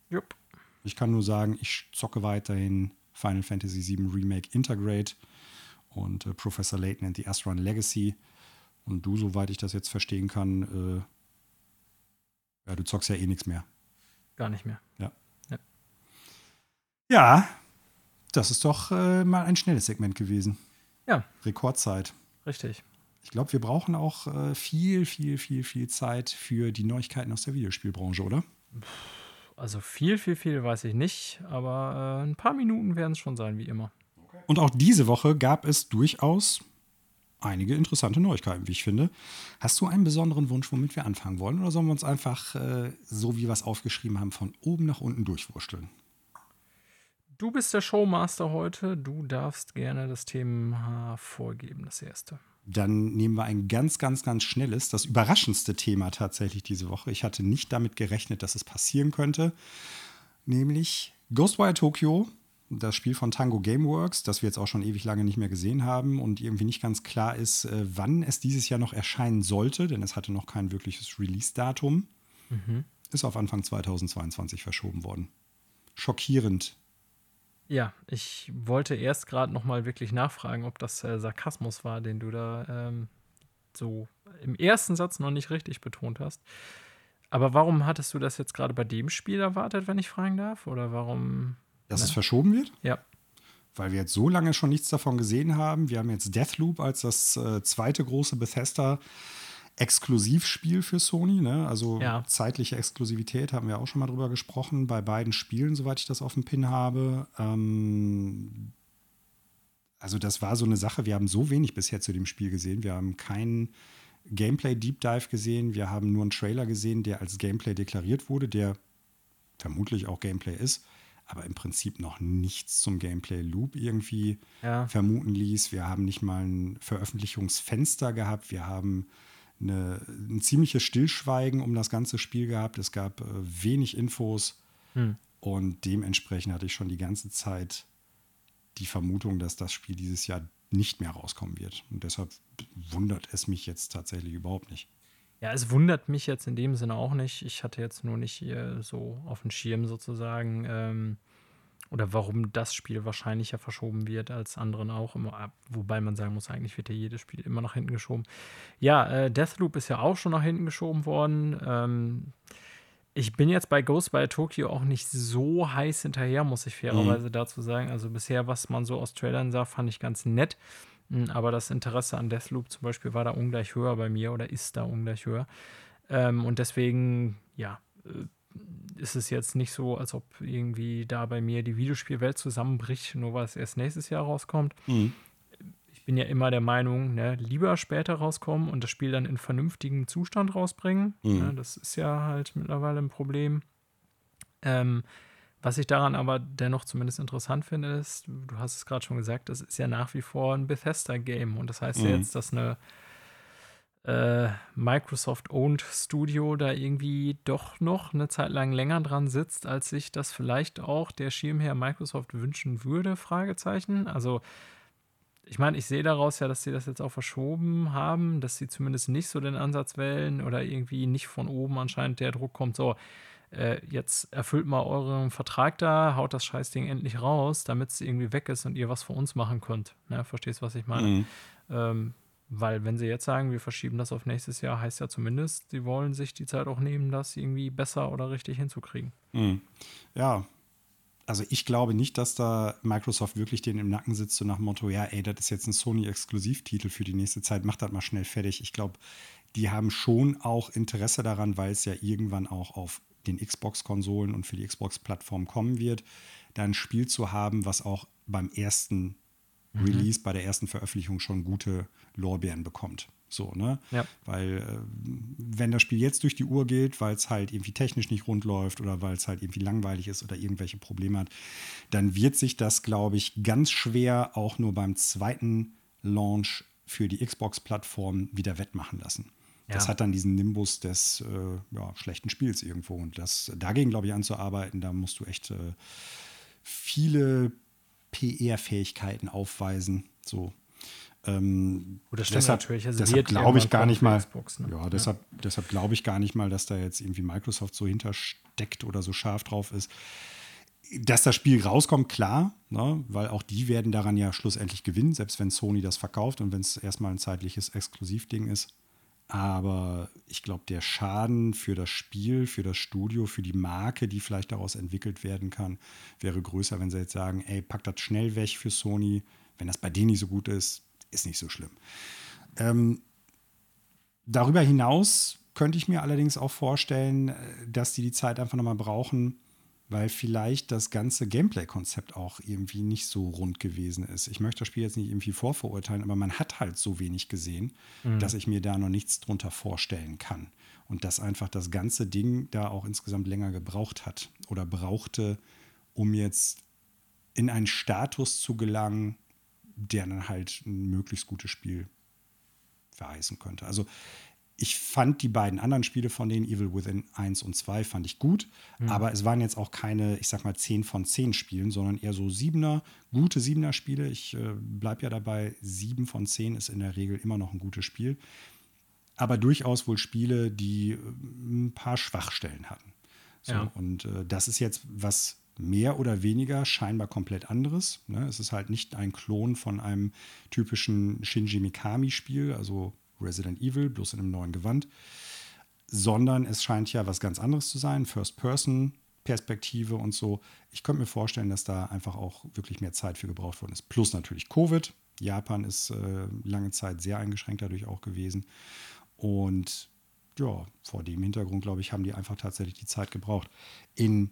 Jupp. Ich kann nur sagen, ich zocke weiterhin Final Fantasy VII Remake Intergrade und äh, Professor Layton and the Astron Legacy. Und du, soweit ich das jetzt verstehen kann, äh, ja, du zockst ja eh nichts mehr. Gar nicht mehr. Ja. Ja, ja das ist doch äh, mal ein schnelles Segment gewesen. Ja. Rekordzeit. Richtig. Ich glaube, wir brauchen auch äh, viel, viel, viel, viel Zeit für die Neuigkeiten aus der Videospielbranche, oder? Also viel, viel, viel weiß ich nicht, aber äh, ein paar Minuten werden es schon sein, wie immer. Und auch diese Woche gab es durchaus einige interessante Neuigkeiten, wie ich finde. Hast du einen besonderen Wunsch, womit wir anfangen wollen? Oder sollen wir uns einfach, äh, so wie wir es aufgeschrieben haben, von oben nach unten durchwursteln? Du bist der Showmaster heute. Du darfst gerne das Thema vorgeben, das erste. Dann nehmen wir ein ganz, ganz, ganz schnelles, das überraschendste Thema tatsächlich diese Woche. Ich hatte nicht damit gerechnet, dass es passieren könnte. Nämlich Ghostwire Tokyo, das Spiel von Tango Gameworks, das wir jetzt auch schon ewig lange nicht mehr gesehen haben und irgendwie nicht ganz klar ist, äh, wann es dieses Jahr noch erscheinen sollte, denn es hatte noch kein wirkliches Release-Datum. Mhm. Ist auf Anfang 2022 verschoben worden. Schockierend, ja, ich wollte erst gerade noch mal wirklich nachfragen, ob das äh, Sarkasmus war, den du da ähm, so im ersten Satz noch nicht richtig betont hast. Aber warum hattest du das jetzt gerade bei dem Spiel erwartet, wenn ich fragen darf? Oder warum? Dass ne? es verschoben wird? Ja. Weil wir jetzt so lange schon nichts davon gesehen haben. Wir haben jetzt Deathloop als das äh, zweite große Bethesda Exklusivspiel für Sony, ne? also ja. zeitliche Exklusivität, haben wir auch schon mal drüber gesprochen, bei beiden Spielen, soweit ich das auf dem Pin habe. Ähm also das war so eine Sache, wir haben so wenig bisher zu dem Spiel gesehen, wir haben keinen Gameplay Deep Dive gesehen, wir haben nur einen Trailer gesehen, der als Gameplay deklariert wurde, der vermutlich auch Gameplay ist, aber im Prinzip noch nichts zum Gameplay Loop irgendwie ja. vermuten ließ. Wir haben nicht mal ein Veröffentlichungsfenster gehabt, wir haben eine, ein ziemliches Stillschweigen um das ganze Spiel gehabt. Es gab äh, wenig Infos hm. und dementsprechend hatte ich schon die ganze Zeit die Vermutung, dass das Spiel dieses Jahr nicht mehr rauskommen wird. Und deshalb wundert es mich jetzt tatsächlich überhaupt nicht. Ja, es wundert mich jetzt in dem Sinne auch nicht. Ich hatte jetzt nur nicht hier so auf dem Schirm sozusagen, ähm, oder warum das Spiel wahrscheinlicher verschoben wird als anderen auch. Immer, wobei man sagen muss, eigentlich wird ja jedes Spiel immer nach hinten geschoben. Ja, äh, Deathloop ist ja auch schon nach hinten geschoben worden. Ähm, ich bin jetzt bei Ghost by Tokyo auch nicht so heiß hinterher, muss ich fairerweise mhm. dazu sagen. Also bisher, was man so aus Trailern sah, fand ich ganz nett. Hm, aber das Interesse an Deathloop zum Beispiel war da ungleich höher bei mir oder ist da ungleich höher. Ähm, und deswegen, ja, äh, ist es jetzt nicht so, als ob irgendwie da bei mir die Videospielwelt zusammenbricht, nur weil es erst nächstes Jahr rauskommt. Mhm. Ich bin ja immer der Meinung, ne, lieber später rauskommen und das Spiel dann in vernünftigem Zustand rausbringen. Mhm. Ne, das ist ja halt mittlerweile ein Problem. Ähm, was ich daran aber dennoch zumindest interessant finde, ist, du hast es gerade schon gesagt, das ist ja nach wie vor ein Bethesda-Game. Und das heißt mhm. ja jetzt, dass eine äh, Microsoft-owned Studio da irgendwie doch noch eine Zeit lang länger dran sitzt, als sich das vielleicht auch der Schirmherr Microsoft wünschen würde, Fragezeichen. Also ich meine, ich sehe daraus ja, dass sie das jetzt auch verschoben haben, dass sie zumindest nicht so den Ansatz wählen oder irgendwie nicht von oben anscheinend der Druck kommt, so, äh, jetzt erfüllt mal euren Vertrag da, haut das Scheißding endlich raus, damit es irgendwie weg ist und ihr was für uns machen könnt. Ne, verstehst, was ich meine? Mhm. Ähm, weil wenn sie jetzt sagen, wir verschieben das auf nächstes Jahr, heißt ja zumindest, sie wollen sich die Zeit auch nehmen, das irgendwie besser oder richtig hinzukriegen. Mhm. Ja, also ich glaube nicht, dass da Microsoft wirklich denen im Nacken sitzt, so nach dem Motto, ja, ey, das ist jetzt ein Sony-Exklusivtitel für die nächste Zeit, mach das mal schnell fertig. Ich glaube, die haben schon auch Interesse daran, weil es ja irgendwann auch auf den Xbox-Konsolen und für die Xbox-Plattform kommen wird, da ein Spiel zu haben, was auch beim ersten Mhm. Release, bei der ersten Veröffentlichung schon gute Lorbeeren bekommt. So, ne? Ja. Weil, äh, wenn das Spiel jetzt durch die Uhr geht, weil es halt irgendwie technisch nicht rund läuft oder weil es halt irgendwie langweilig ist oder irgendwelche Probleme hat, dann wird sich das, glaube ich, ganz schwer auch nur beim zweiten Launch für die Xbox-Plattform wieder wettmachen lassen. Ja. Das hat dann diesen Nimbus des äh, ja, schlechten Spiels irgendwo. Und das dagegen, glaube ich, anzuarbeiten, da musst du echt äh, viele PR-Fähigkeiten aufweisen. So. Ähm, Gut, das deshalb, natürlich. Also deshalb glaube ich gar nicht mal. Xbox, ne? Ja, deshalb, ja. deshalb glaube ich gar nicht mal, dass da jetzt irgendwie Microsoft so hintersteckt oder so scharf drauf ist. dass das Spiel rauskommt, klar, ne, weil auch die werden daran ja schlussendlich gewinnen, selbst wenn Sony das verkauft und wenn es erstmal ein zeitliches Exklusivding ist. Aber ich glaube, der Schaden für das Spiel, für das Studio, für die Marke, die vielleicht daraus entwickelt werden kann, wäre größer, wenn sie jetzt sagen, ey, pack das schnell weg für Sony. Wenn das bei denen nicht so gut ist, ist nicht so schlimm. Ähm, darüber hinaus könnte ich mir allerdings auch vorstellen, äh, dass die die Zeit einfach nochmal brauchen, weil vielleicht das ganze Gameplay-Konzept auch irgendwie nicht so rund gewesen ist. Ich möchte das Spiel jetzt nicht irgendwie vorverurteilen, aber man hat halt so wenig gesehen, mhm. dass ich mir da noch nichts drunter vorstellen kann. Und dass einfach das ganze Ding da auch insgesamt länger gebraucht hat oder brauchte, um jetzt in einen Status zu gelangen, der dann halt ein möglichst gutes Spiel verheißen könnte. Also ich fand die beiden anderen Spiele von denen, Evil Within 1 und 2, fand ich gut. Mhm. Aber es waren jetzt auch keine, ich sag mal, 10 von 10 Spielen, sondern eher so Siebener, gute Siebener-Spiele. Ich äh, bleibe ja dabei, 7 von 10 ist in der Regel immer noch ein gutes Spiel. Aber durchaus wohl Spiele, die äh, ein paar Schwachstellen hatten. So, ja. Und äh, das ist jetzt was mehr oder weniger scheinbar komplett anderes. Ne? Es ist halt nicht ein Klon von einem typischen Shinji Mikami-Spiel, also Resident Evil, bloß in einem neuen Gewand, sondern es scheint ja was ganz anderes zu sein, First-Person-Perspektive und so. Ich könnte mir vorstellen, dass da einfach auch wirklich mehr Zeit für gebraucht worden ist. Plus natürlich Covid. Japan ist äh, lange Zeit sehr eingeschränkt dadurch auch gewesen. Und ja, vor dem Hintergrund, glaube ich, haben die einfach tatsächlich die Zeit gebraucht. In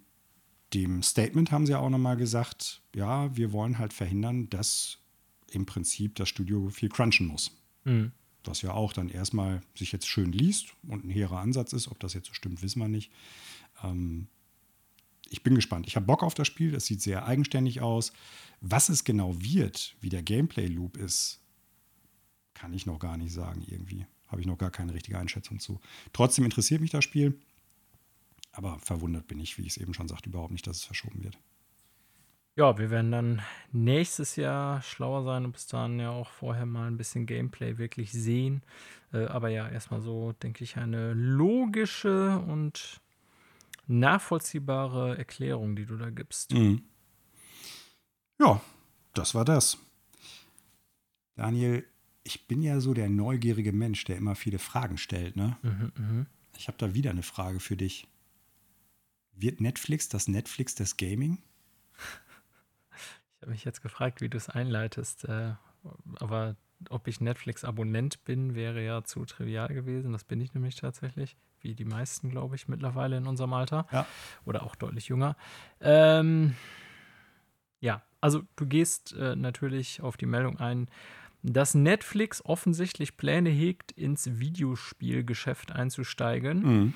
dem Statement haben sie auch nochmal gesagt, ja, wir wollen halt verhindern, dass im Prinzip das Studio viel crunchen muss. Mhm das ja auch dann erstmal sich jetzt schön liest und ein hehrer Ansatz ist. Ob das jetzt so stimmt, wissen wir nicht. Ähm, ich bin gespannt. Ich habe Bock auf das Spiel. Es sieht sehr eigenständig aus. Was es genau wird, wie der Gameplay-Loop ist, kann ich noch gar nicht sagen irgendwie. Habe ich noch gar keine richtige Einschätzung zu. Trotzdem interessiert mich das Spiel. Aber verwundert bin ich, wie ich es eben schon sagte, überhaupt nicht, dass es verschoben wird. Ja, wir werden dann nächstes Jahr schlauer sein und bis dahin ja auch vorher mal ein bisschen Gameplay wirklich sehen. Äh, aber ja, erstmal so, denke ich, eine logische und nachvollziehbare Erklärung, die du da gibst. Mhm. Ja, das war das. Daniel, ich bin ja so der neugierige Mensch, der immer viele Fragen stellt. Ne? Mhm, mh. Ich habe da wieder eine Frage für dich. Wird Netflix das Netflix des Gaming? Habe mich jetzt gefragt, wie du es einleitest. Äh, aber ob ich Netflix-Abonnent bin, wäre ja zu trivial gewesen. Das bin ich nämlich tatsächlich, wie die meisten, glaube ich, mittlerweile in unserem Alter. Ja. Oder auch deutlich jünger. Ähm, ja, also du gehst äh, natürlich auf die Meldung ein, dass Netflix offensichtlich Pläne hegt, ins Videospielgeschäft einzusteigen. Mhm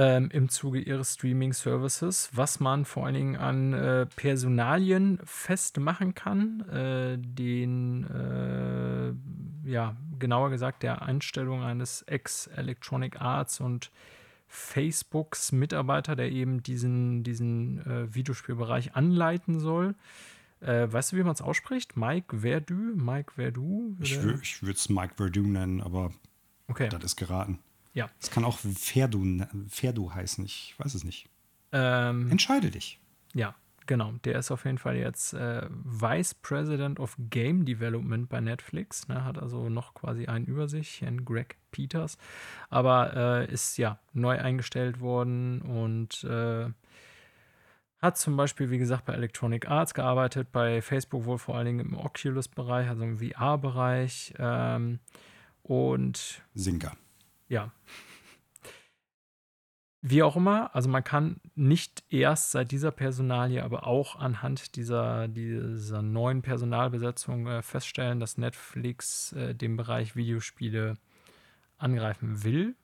ähm, im Zuge ihres Streaming-Services, was man vor allen Dingen an äh, Personalien festmachen kann, äh, den, äh, ja, genauer gesagt, der Einstellung eines Ex-Electronic Arts und Facebooks Mitarbeiter, der eben diesen, diesen äh, Videospielbereich anleiten soll. Äh, weißt du, wie man es ausspricht? Mike Verdu? Mike Verdu? Ich, ich würde es Mike Verdu nennen, aber okay. das ist geraten. Ja. Es kann auch Ferdu, Ferdu heißen, ich weiß es nicht. Ähm, Entscheide dich. Ja, genau. Der ist auf jeden Fall jetzt äh, Vice President of Game Development bei Netflix. Ne, hat also noch quasi einen über sich, Herrn Greg Peters. Aber äh, ist ja neu eingestellt worden und äh, hat zum Beispiel, wie gesagt, bei Electronic Arts gearbeitet, bei Facebook wohl vor allen Dingen im Oculus-Bereich, also im VR-Bereich. Ähm, und. Singa ja. Wie auch immer, also man kann nicht erst seit dieser Personalie, aber auch anhand dieser, dieser neuen Personalbesetzung äh, feststellen, dass Netflix äh, den Bereich Videospiele angreifen will.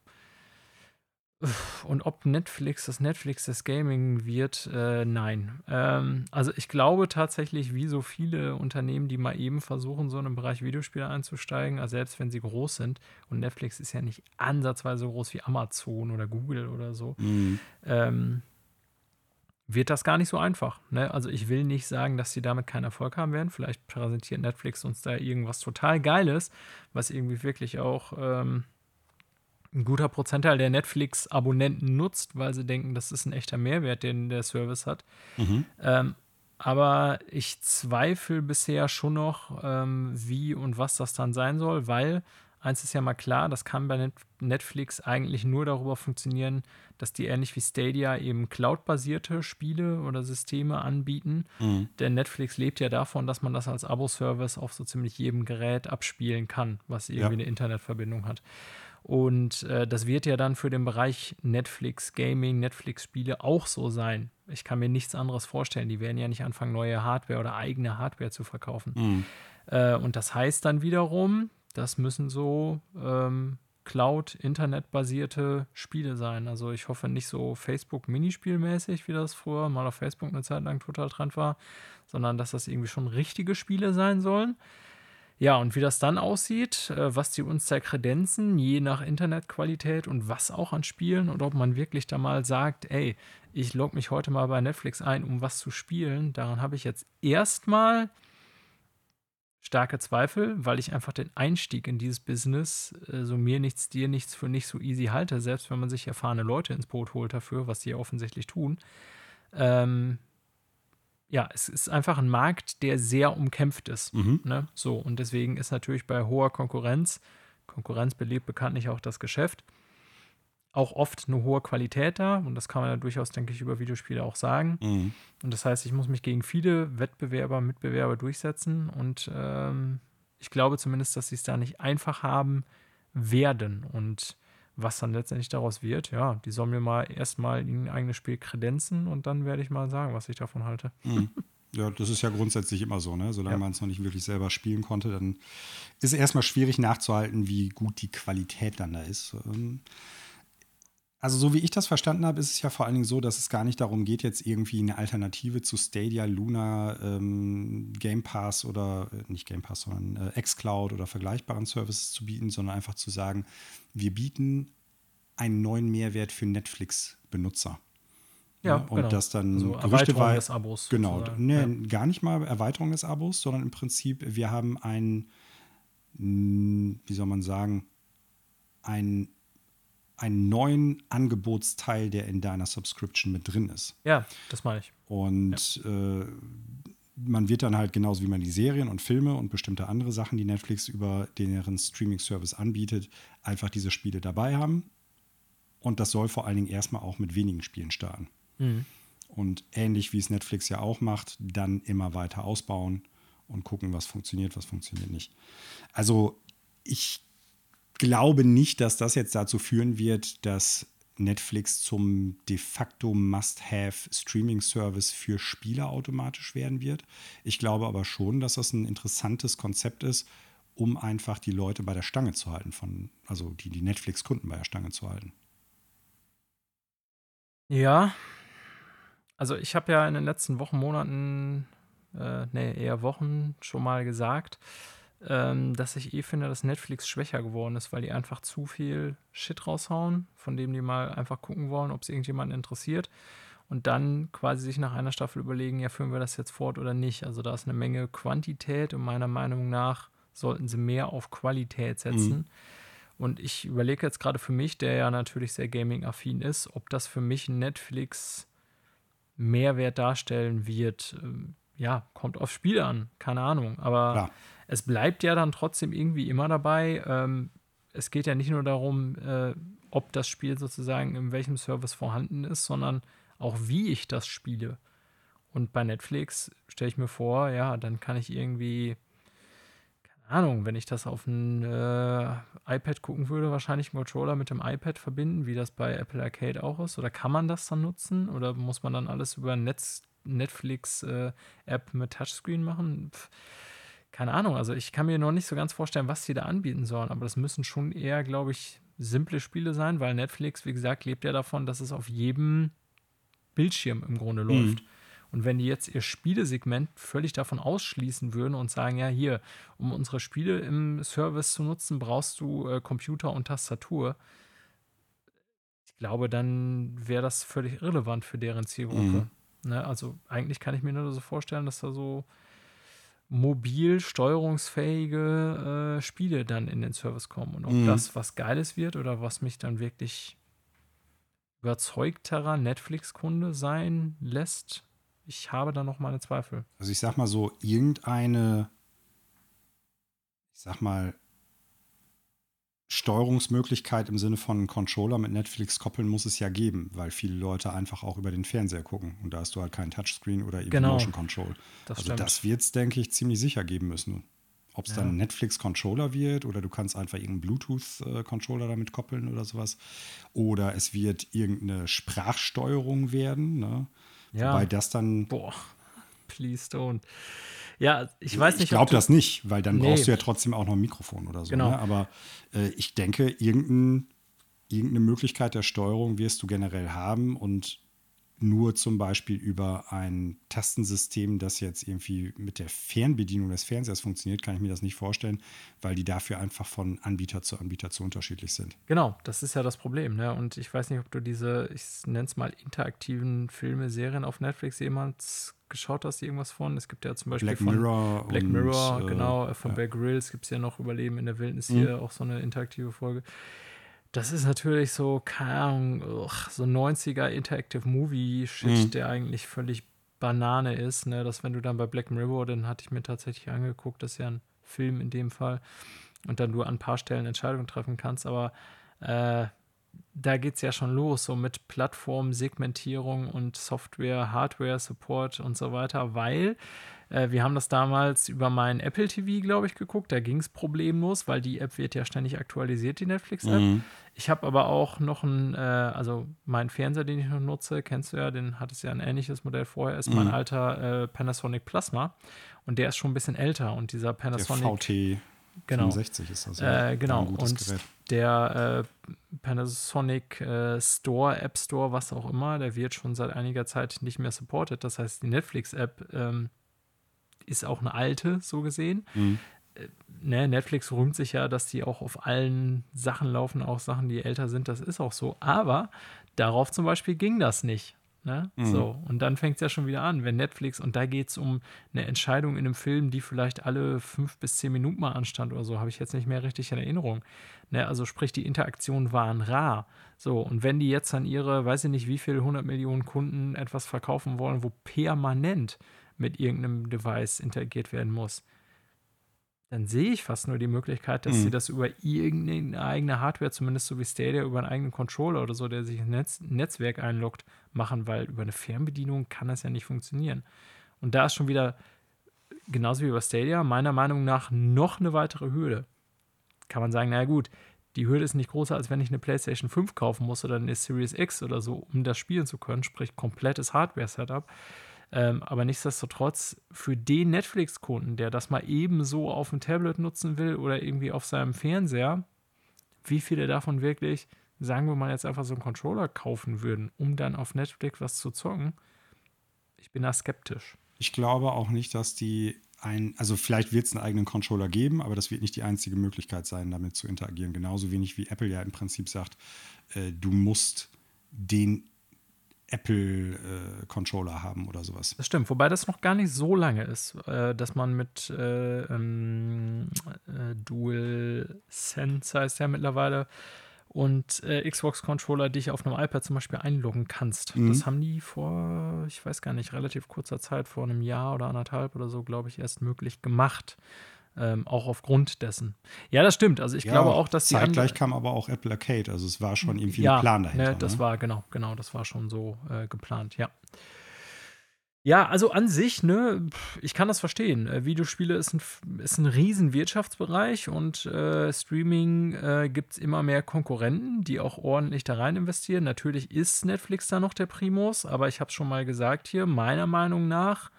Und ob Netflix das Netflix des Gaming wird, äh, nein. Ähm, also ich glaube tatsächlich, wie so viele Unternehmen, die mal eben versuchen, so in den Bereich Videospiele einzusteigen, also selbst wenn sie groß sind, und Netflix ist ja nicht ansatzweise so groß wie Amazon oder Google oder so, mhm. ähm, wird das gar nicht so einfach. Ne? Also ich will nicht sagen, dass sie damit keinen Erfolg haben werden. Vielleicht präsentiert Netflix uns da irgendwas total Geiles, was irgendwie wirklich auch... Ähm, ein guter Prozentteil der Netflix-Abonnenten nutzt, weil sie denken, das ist ein echter Mehrwert, den der Service hat. Mhm. Ähm, aber ich zweifle bisher schon noch, ähm, wie und was das dann sein soll, weil eins ist ja mal klar, das kann bei Netflix eigentlich nur darüber funktionieren, dass die ähnlich wie Stadia eben cloud-basierte Spiele oder Systeme anbieten. Mhm. Denn Netflix lebt ja davon, dass man das als Abo-Service auf so ziemlich jedem Gerät abspielen kann, was irgendwie ja. eine Internetverbindung hat. Und äh, das wird ja dann für den Bereich Netflix Gaming, Netflix Spiele auch so sein. Ich kann mir nichts anderes vorstellen. Die werden ja nicht anfangen, neue Hardware oder eigene Hardware zu verkaufen. Mhm. Äh, und das heißt dann wiederum, das müssen so ähm, Cloud-Internet-basierte Spiele sein. Also ich hoffe nicht so Facebook-Minispielmäßig, wie das früher mal auf Facebook eine Zeit lang total Trend war, sondern dass das irgendwie schon richtige Spiele sein sollen. Ja, und wie das dann aussieht, äh, was die uns da kredenzen, je nach Internetqualität und was auch an Spielen und ob man wirklich da mal sagt, ey, ich log mich heute mal bei Netflix ein, um was zu spielen, daran habe ich jetzt erstmal starke Zweifel, weil ich einfach den Einstieg in dieses Business, äh, so mir nichts, dir nichts für nicht so easy halte, selbst wenn man sich erfahrene Leute ins Boot holt dafür, was sie ja offensichtlich tun. Ähm, ja, es ist einfach ein Markt, der sehr umkämpft ist. Mhm. Ne? So, und deswegen ist natürlich bei hoher Konkurrenz, Konkurrenz belebt bekanntlich auch das Geschäft, auch oft eine hohe Qualität da. Und das kann man ja durchaus, denke ich, über Videospiele auch sagen. Mhm. Und das heißt, ich muss mich gegen viele Wettbewerber, Mitbewerber durchsetzen. Und ähm, ich glaube zumindest, dass sie es da nicht einfach haben werden. Und was dann letztendlich daraus wird, ja, die sollen mir mal erstmal ihr eigenes Spiel kredenzen und dann werde ich mal sagen, was ich davon halte. Mhm. Ja, das ist ja grundsätzlich immer so, ne? Solange ja. man es noch nicht wirklich selber spielen konnte, dann ist es erstmal schwierig nachzuhalten, wie gut die Qualität dann da ist. Ähm, also, so wie ich das verstanden habe, ist es ja vor allen Dingen so, dass es gar nicht darum geht, jetzt irgendwie eine Alternative zu Stadia, Luna, ähm, Game Pass oder äh, nicht Game Pass, sondern äh, Xcloud oder vergleichbaren Services zu bieten, sondern einfach zu sagen, wir bieten einen neuen Mehrwert für Netflix-Benutzer. Ja, und genau. das dann also Erweiterung des Abos. Genau, nee, ja. gar nicht mal Erweiterung des Abos, sondern im Prinzip, wir haben ein, wie soll man sagen, ein einen neuen Angebotsteil, der in deiner Subscription mit drin ist. Ja, das meine ich. Und ja. äh, man wird dann halt genauso wie man die Serien und Filme und bestimmte andere Sachen, die Netflix über deren Streaming-Service anbietet, einfach diese Spiele dabei haben. Und das soll vor allen Dingen erstmal auch mit wenigen Spielen starten. Mhm. Und ähnlich wie es Netflix ja auch macht, dann immer weiter ausbauen und gucken, was funktioniert, was funktioniert nicht. Also ich glaube nicht, dass das jetzt dazu führen wird, dass Netflix zum de facto Must-Have Streaming-Service für Spieler automatisch werden wird. Ich glaube aber schon, dass das ein interessantes Konzept ist, um einfach die Leute bei der Stange zu halten, von, also die, die Netflix-Kunden bei der Stange zu halten. Ja, also ich habe ja in den letzten Wochen, Monaten, äh, nee, eher Wochen schon mal gesagt, ähm, dass ich eh finde, dass Netflix schwächer geworden ist, weil die einfach zu viel Shit raushauen, von dem die mal einfach gucken wollen, ob es irgendjemanden interessiert. Und dann quasi sich nach einer Staffel überlegen, ja, führen wir das jetzt fort oder nicht. Also da ist eine Menge Quantität und meiner Meinung nach sollten sie mehr auf Qualität setzen. Mhm. Und ich überlege jetzt gerade für mich, der ja natürlich sehr gaming-affin ist, ob das für mich Netflix Mehrwert darstellen wird. Ähm, ja, kommt aufs Spiel an, keine Ahnung. Aber Klar es bleibt ja dann trotzdem irgendwie immer dabei. Ähm, es geht ja nicht nur darum, äh, ob das Spiel sozusagen in welchem Service vorhanden ist, sondern auch wie ich das spiele. Und bei Netflix stelle ich mir vor, ja, dann kann ich irgendwie, keine Ahnung, wenn ich das auf ein äh, iPad gucken würde, wahrscheinlich einen Controller mit dem iPad verbinden, wie das bei Apple Arcade auch ist. Oder kann man das dann nutzen? Oder muss man dann alles über Netz, Netflix-App äh, mit Touchscreen machen? Pff keine Ahnung, also ich kann mir noch nicht so ganz vorstellen, was sie da anbieten sollen, aber das müssen schon eher, glaube ich, simple Spiele sein, weil Netflix, wie gesagt, lebt ja davon, dass es auf jedem Bildschirm im Grunde mhm. läuft. Und wenn die jetzt ihr Spielesegment völlig davon ausschließen würden und sagen, ja, hier, um unsere Spiele im Service zu nutzen, brauchst du äh, Computer und Tastatur. Ich glaube, dann wäre das völlig irrelevant für deren Zielgruppe. Mhm. Ne? Also eigentlich kann ich mir nur so vorstellen, dass da so mobil steuerungsfähige äh, Spiele dann in den Service kommen. Und ob Mhm. das was Geiles wird oder was mich dann wirklich überzeugterer Netflix-Kunde sein lässt, ich habe da noch meine Zweifel. Also ich sag mal so, irgendeine, ich sag mal, Steuerungsmöglichkeit im Sinne von Controller mit Netflix koppeln muss es ja geben, weil viele Leute einfach auch über den Fernseher gucken und da hast du halt keinen Touchscreen oder eben Genau. Motion Control. Das also stimmt. das wird es, denke ich, ziemlich sicher geben müssen. Ob es Ja. dann ein Netflix-Controller wird oder du kannst einfach irgendeinen Bluetooth-Controller damit koppeln oder sowas. Oder es wird irgendeine Sprachsteuerung werden. Ne? ja. Wobei das dann Boah, please don't. Ja, ich weiß nicht, Ich glaube das nicht, weil dann Nee. brauchst du ja trotzdem auch noch ein Mikrofon oder so. Genau. Ne? Aber äh, ich denke, irgendein, irgendeine Möglichkeit der Steuerung wirst du generell haben und nur zum Beispiel über ein Tastensystem, das jetzt irgendwie mit der Fernbedienung des Fernsehers funktioniert, kann ich mir das nicht vorstellen, weil die dafür einfach von Anbieter zu Anbieter zu unterschiedlich sind. Genau, das ist ja das Problem. Ne? Und ich weiß nicht, ob du diese, ich nenne es mal, interaktiven Filme, Serien auf Netflix jemals geschaut hast, irgendwas von. Es gibt ja zum Beispiel Black von Mirror Black Mirror, äh, genau, von ja. Bear Grylls gibt es ja noch Überleben in der Wildnis Mhm. hier, auch so eine interaktive Folge. Das ist natürlich so, keine Ahnung, so 90er Interactive Movie-Shit, Mhm. der eigentlich völlig Banane ist. Ne? Dass wenn du dann bei Black Mirror, den hatte ich mir tatsächlich angeguckt, das ist ja ein Film in dem Fall, und dann du an ein paar Stellen Entscheidungen treffen kannst, aber äh, da geht es ja schon los, so mit Plattformsegmentierung und Software, Hardware-Support und so weiter, weil äh, wir haben das damals über meinen Apple TV, glaube ich, geguckt. Da ging es problemlos, weil die App wird ja ständig aktualisiert, die Netflix-App. Mhm. Ich habe aber auch noch einen, äh, also meinen Fernseher, den ich noch nutze, kennst du ja, den hat es ja ein ähnliches Modell vorher, ist mein Mhm. alter äh, Panasonic Plasma. Und der ist schon ein bisschen älter. Und dieser Der Panasonic. VT Genau. 65 ist das. Äh, genau. Ein gutes Und Gerät. der äh, Panasonic äh, Store, App Store, was auch immer, der wird schon seit einiger Zeit nicht mehr supported. Das heißt, die Netflix-App ähm, ist auch eine alte, so gesehen. Mhm. Ne, Netflix rühmt sich ja, dass die auch auf allen Sachen laufen, auch Sachen, die älter sind. Das ist auch so. Aber darauf zum Beispiel ging das nicht. Ne? Mhm. So, und dann fängt es ja schon wieder an, wenn Netflix, und da geht es um eine Entscheidung in einem Film, die vielleicht alle fünf bis zehn Minuten mal anstand oder so, habe ich jetzt nicht mehr richtig in Erinnerung. Ne? Also sprich, die Interaktionen waren rar. So, und wenn die jetzt an ihre, weiß ich nicht, wie viele hundert Millionen Kunden etwas verkaufen wollen, wo permanent mit irgendeinem Device interagiert werden muss, dann sehe ich fast nur die Möglichkeit, dass Mhm. sie das über irgendeine eigene Hardware, zumindest so wie Stadia, über einen eigenen Controller oder so, der sich ins Netz, Netzwerk einloggt, machen, weil über eine Fernbedienung kann das ja nicht funktionieren. Und da ist schon wieder, genauso wie bei Stadia, meiner Meinung nach noch eine weitere Hürde. Kann man sagen, naja gut, die Hürde ist nicht größer, als wenn ich eine PlayStation 5 kaufen muss oder eine Series X oder so, um das spielen zu können, sprich komplettes Hardware-Setup. Ähm, aber nichtsdestotrotz, für den Netflix-Kunden, der das mal ebenso auf dem Tablet nutzen will oder irgendwie auf seinem Fernseher, wie viele davon wirklich, sagen wir mal, jetzt einfach so einen Controller kaufen würden, um dann auf Netflix was zu zocken, ich bin da skeptisch. Ich glaube auch nicht, dass die ein, also vielleicht wird es einen eigenen Controller geben, aber das wird nicht die einzige Möglichkeit sein, damit zu interagieren. Genauso wenig wie Apple ja im Prinzip sagt, äh, du musst den Apple-Controller haben oder sowas. Das stimmt, wobei das noch gar nicht so lange ist, äh, dass man mit äh, ähm, äh, Dual Sense heißt ja mittlerweile und äh, Xbox-Controller dich auf einem iPad zum Beispiel einloggen kannst. Mhm. Das haben die vor, ich weiß gar nicht, relativ kurzer Zeit, vor einem Jahr oder anderthalb oder so, glaube ich, erst möglich gemacht. Ähm, auch aufgrund dessen. Ja, das stimmt. Also ich Ja, glaube auch, dass die Zeitgleich kam aber auch Apple Arcade, also es war schon irgendwie ja, ein Plan dahinter. Ne, das ne? war genau, genau, das war schon so äh, geplant, ja. Ja, also an sich, ne, ich kann das verstehen. Äh, Videospiele ist ein, ist ein riesen Wirtschaftsbereich und äh, Streaming äh, gibt es immer mehr Konkurrenten, die auch ordentlich da rein investieren. Natürlich ist Netflix da noch der Primus, aber ich habe es schon mal gesagt hier, meiner Meinung nach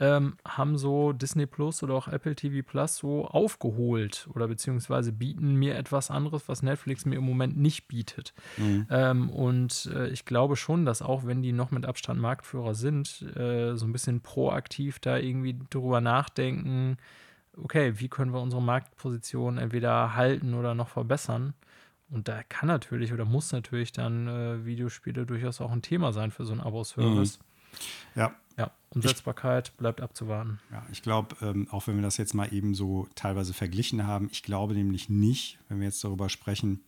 ähm, haben so Disney Plus oder auch Apple TV Plus so aufgeholt oder beziehungsweise bieten mir etwas anderes, was Netflix mir im Moment nicht bietet. Mhm. Ähm, und äh, ich glaube schon, dass auch wenn die noch mit Abstand Marktführer sind, äh, so ein bisschen proaktiv da irgendwie drüber nachdenken, okay, wie können wir unsere Marktposition entweder halten oder noch verbessern. Und da kann natürlich oder muss natürlich dann äh, Videospiele durchaus auch ein Thema sein für so einen Abo-Service. Ja. Ja, Umsetzbarkeit ich, bleibt abzuwarten. Ja, ich glaube, ähm, auch wenn wir das jetzt mal eben so teilweise verglichen haben, ich glaube nämlich nicht, wenn wir jetzt darüber sprechen,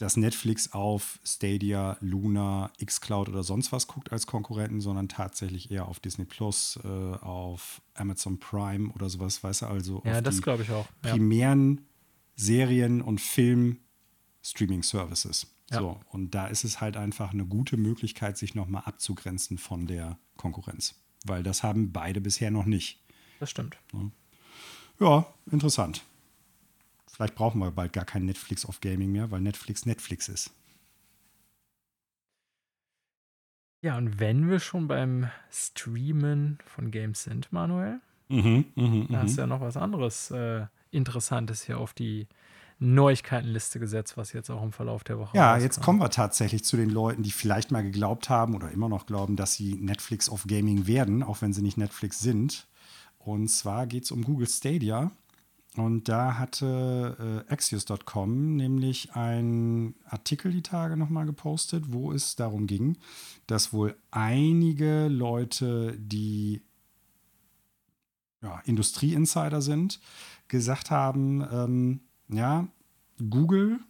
dass Netflix auf Stadia, Luna, Xcloud oder sonst was guckt als Konkurrenten, sondern tatsächlich eher auf Disney Plus, äh, auf Amazon Prime oder sowas, weißt du, also ja, auf das glaube ich auch. Ja. primären Serien- und Film-Streaming-Services. Ja. So, und da ist es halt einfach eine gute Möglichkeit, sich nochmal abzugrenzen von der Konkurrenz. Weil das haben beide bisher noch nicht. Das stimmt. Ja, interessant. Vielleicht brauchen wir bald gar kein Netflix of Gaming mehr, weil Netflix Netflix ist. Ja, und wenn wir schon beim Streamen von Games sind, Manuel, Mhm, mhm, da hast mhm. du ja noch was anderes äh, Interessantes hier auf die Neuigkeitenliste gesetzt, was jetzt auch im Verlauf der Woche Ja, rauskam. jetzt kommen wir tatsächlich zu den Leuten, die vielleicht mal geglaubt haben oder immer noch glauben, dass sie Netflix of Gaming werden, auch wenn sie nicht Netflix sind. Und zwar geht es um Google Stadia. Und da hatte äh, Axios.com nämlich einen Artikel die Tage nochmal gepostet, wo es darum ging, dass wohl einige Leute, die ja, Industrie-Insider sind, gesagt haben, ähm, ja, Google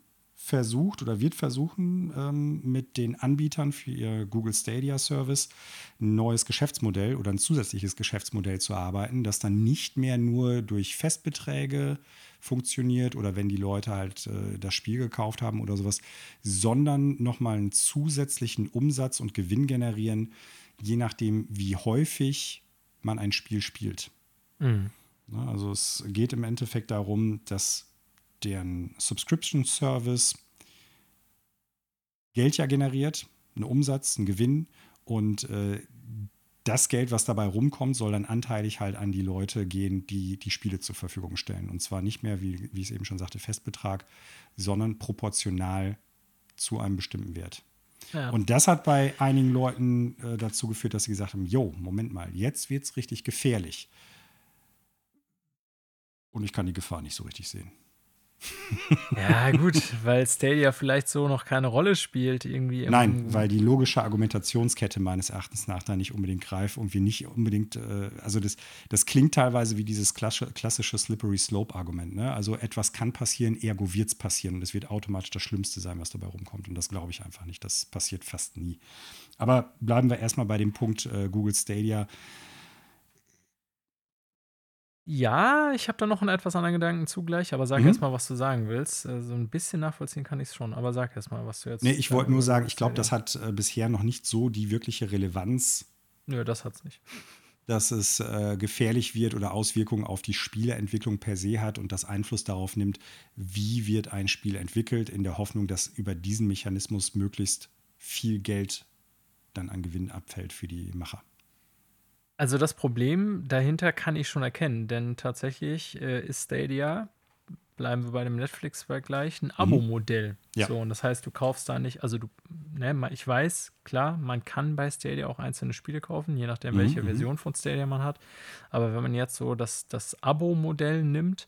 versucht oder wird versuchen, ähm, mit den Anbietern für ihr Google Stadia Service ein neues Geschäftsmodell oder ein zusätzliches Geschäftsmodell zu arbeiten, das dann nicht mehr nur durch Festbeträge funktioniert oder wenn die Leute halt äh, das Spiel gekauft haben oder sowas, sondern nochmal einen zusätzlichen Umsatz und Gewinn generieren, je nachdem, wie häufig man ein Spiel spielt. Mhm. Ne, Also es geht im Endeffekt darum, dass deren Subscription Service Geld ja generiert, einen Umsatz, einen Gewinn und äh, das Geld, was dabei rumkommt, soll dann anteilig halt an die Leute gehen, die die Spiele zur Verfügung stellen. Und zwar nicht mehr, wie, wie ich es eben schon sagte, Festbetrag, sondern proportional zu einem bestimmten Wert. Ja. Und das hat bei einigen Leuten äh, dazu geführt, dass sie gesagt haben, jo, Moment mal, jetzt wird es richtig gefährlich. Und ich kann die Gefahr nicht so richtig sehen. Ja, gut, weil Stadia vielleicht so noch keine Rolle spielt, irgendwie. Nein, weil die logische Argumentationskette meines Erachtens nach da nicht unbedingt greift und wir nicht unbedingt, äh, also das, das klingt teilweise wie dieses klassische, klassische Slippery Slope-Argument. Ne? Also etwas kann passieren, ergo wird es passieren und es wird automatisch das Schlimmste sein, was dabei rumkommt. Und das glaube ich einfach nicht. Das passiert fast nie. Aber bleiben wir erstmal bei dem Punkt äh, Google Stadia. Ja, ich habe da noch einen etwas anderen Gedanken zugleich, aber sag Mhm. erst mal, was du sagen willst. Äh, So ein bisschen nachvollziehen kann ich es schon, aber sag erst mal, was du jetzt. Nee, ich wollte nur sagen, ich glaube, das hat äh, bisher noch nicht so die wirkliche Relevanz Nö, das hat's nicht. dass es äh, gefährlich wird oder Auswirkungen auf die Spieleentwicklung per se hat und das Einfluss darauf nimmt, wie wird ein Spiel entwickelt, in der Hoffnung, dass über diesen Mechanismus möglichst viel Geld dann an Gewinn abfällt für die Macher. Also das Problem dahinter kann ich schon erkennen, denn tatsächlich äh, ist Stadia, bleiben wir bei dem Netflix-Vergleich, ein Abo-Modell. Mhm. Ja. So, und das heißt, du kaufst da nicht, also du, ne, ich weiß, klar, man kann bei Stadia auch einzelne Spiele kaufen, je nachdem, Mhm, welche mhm. Version von Stadia man hat. Aber wenn man jetzt so das, das Abo-Modell nimmt,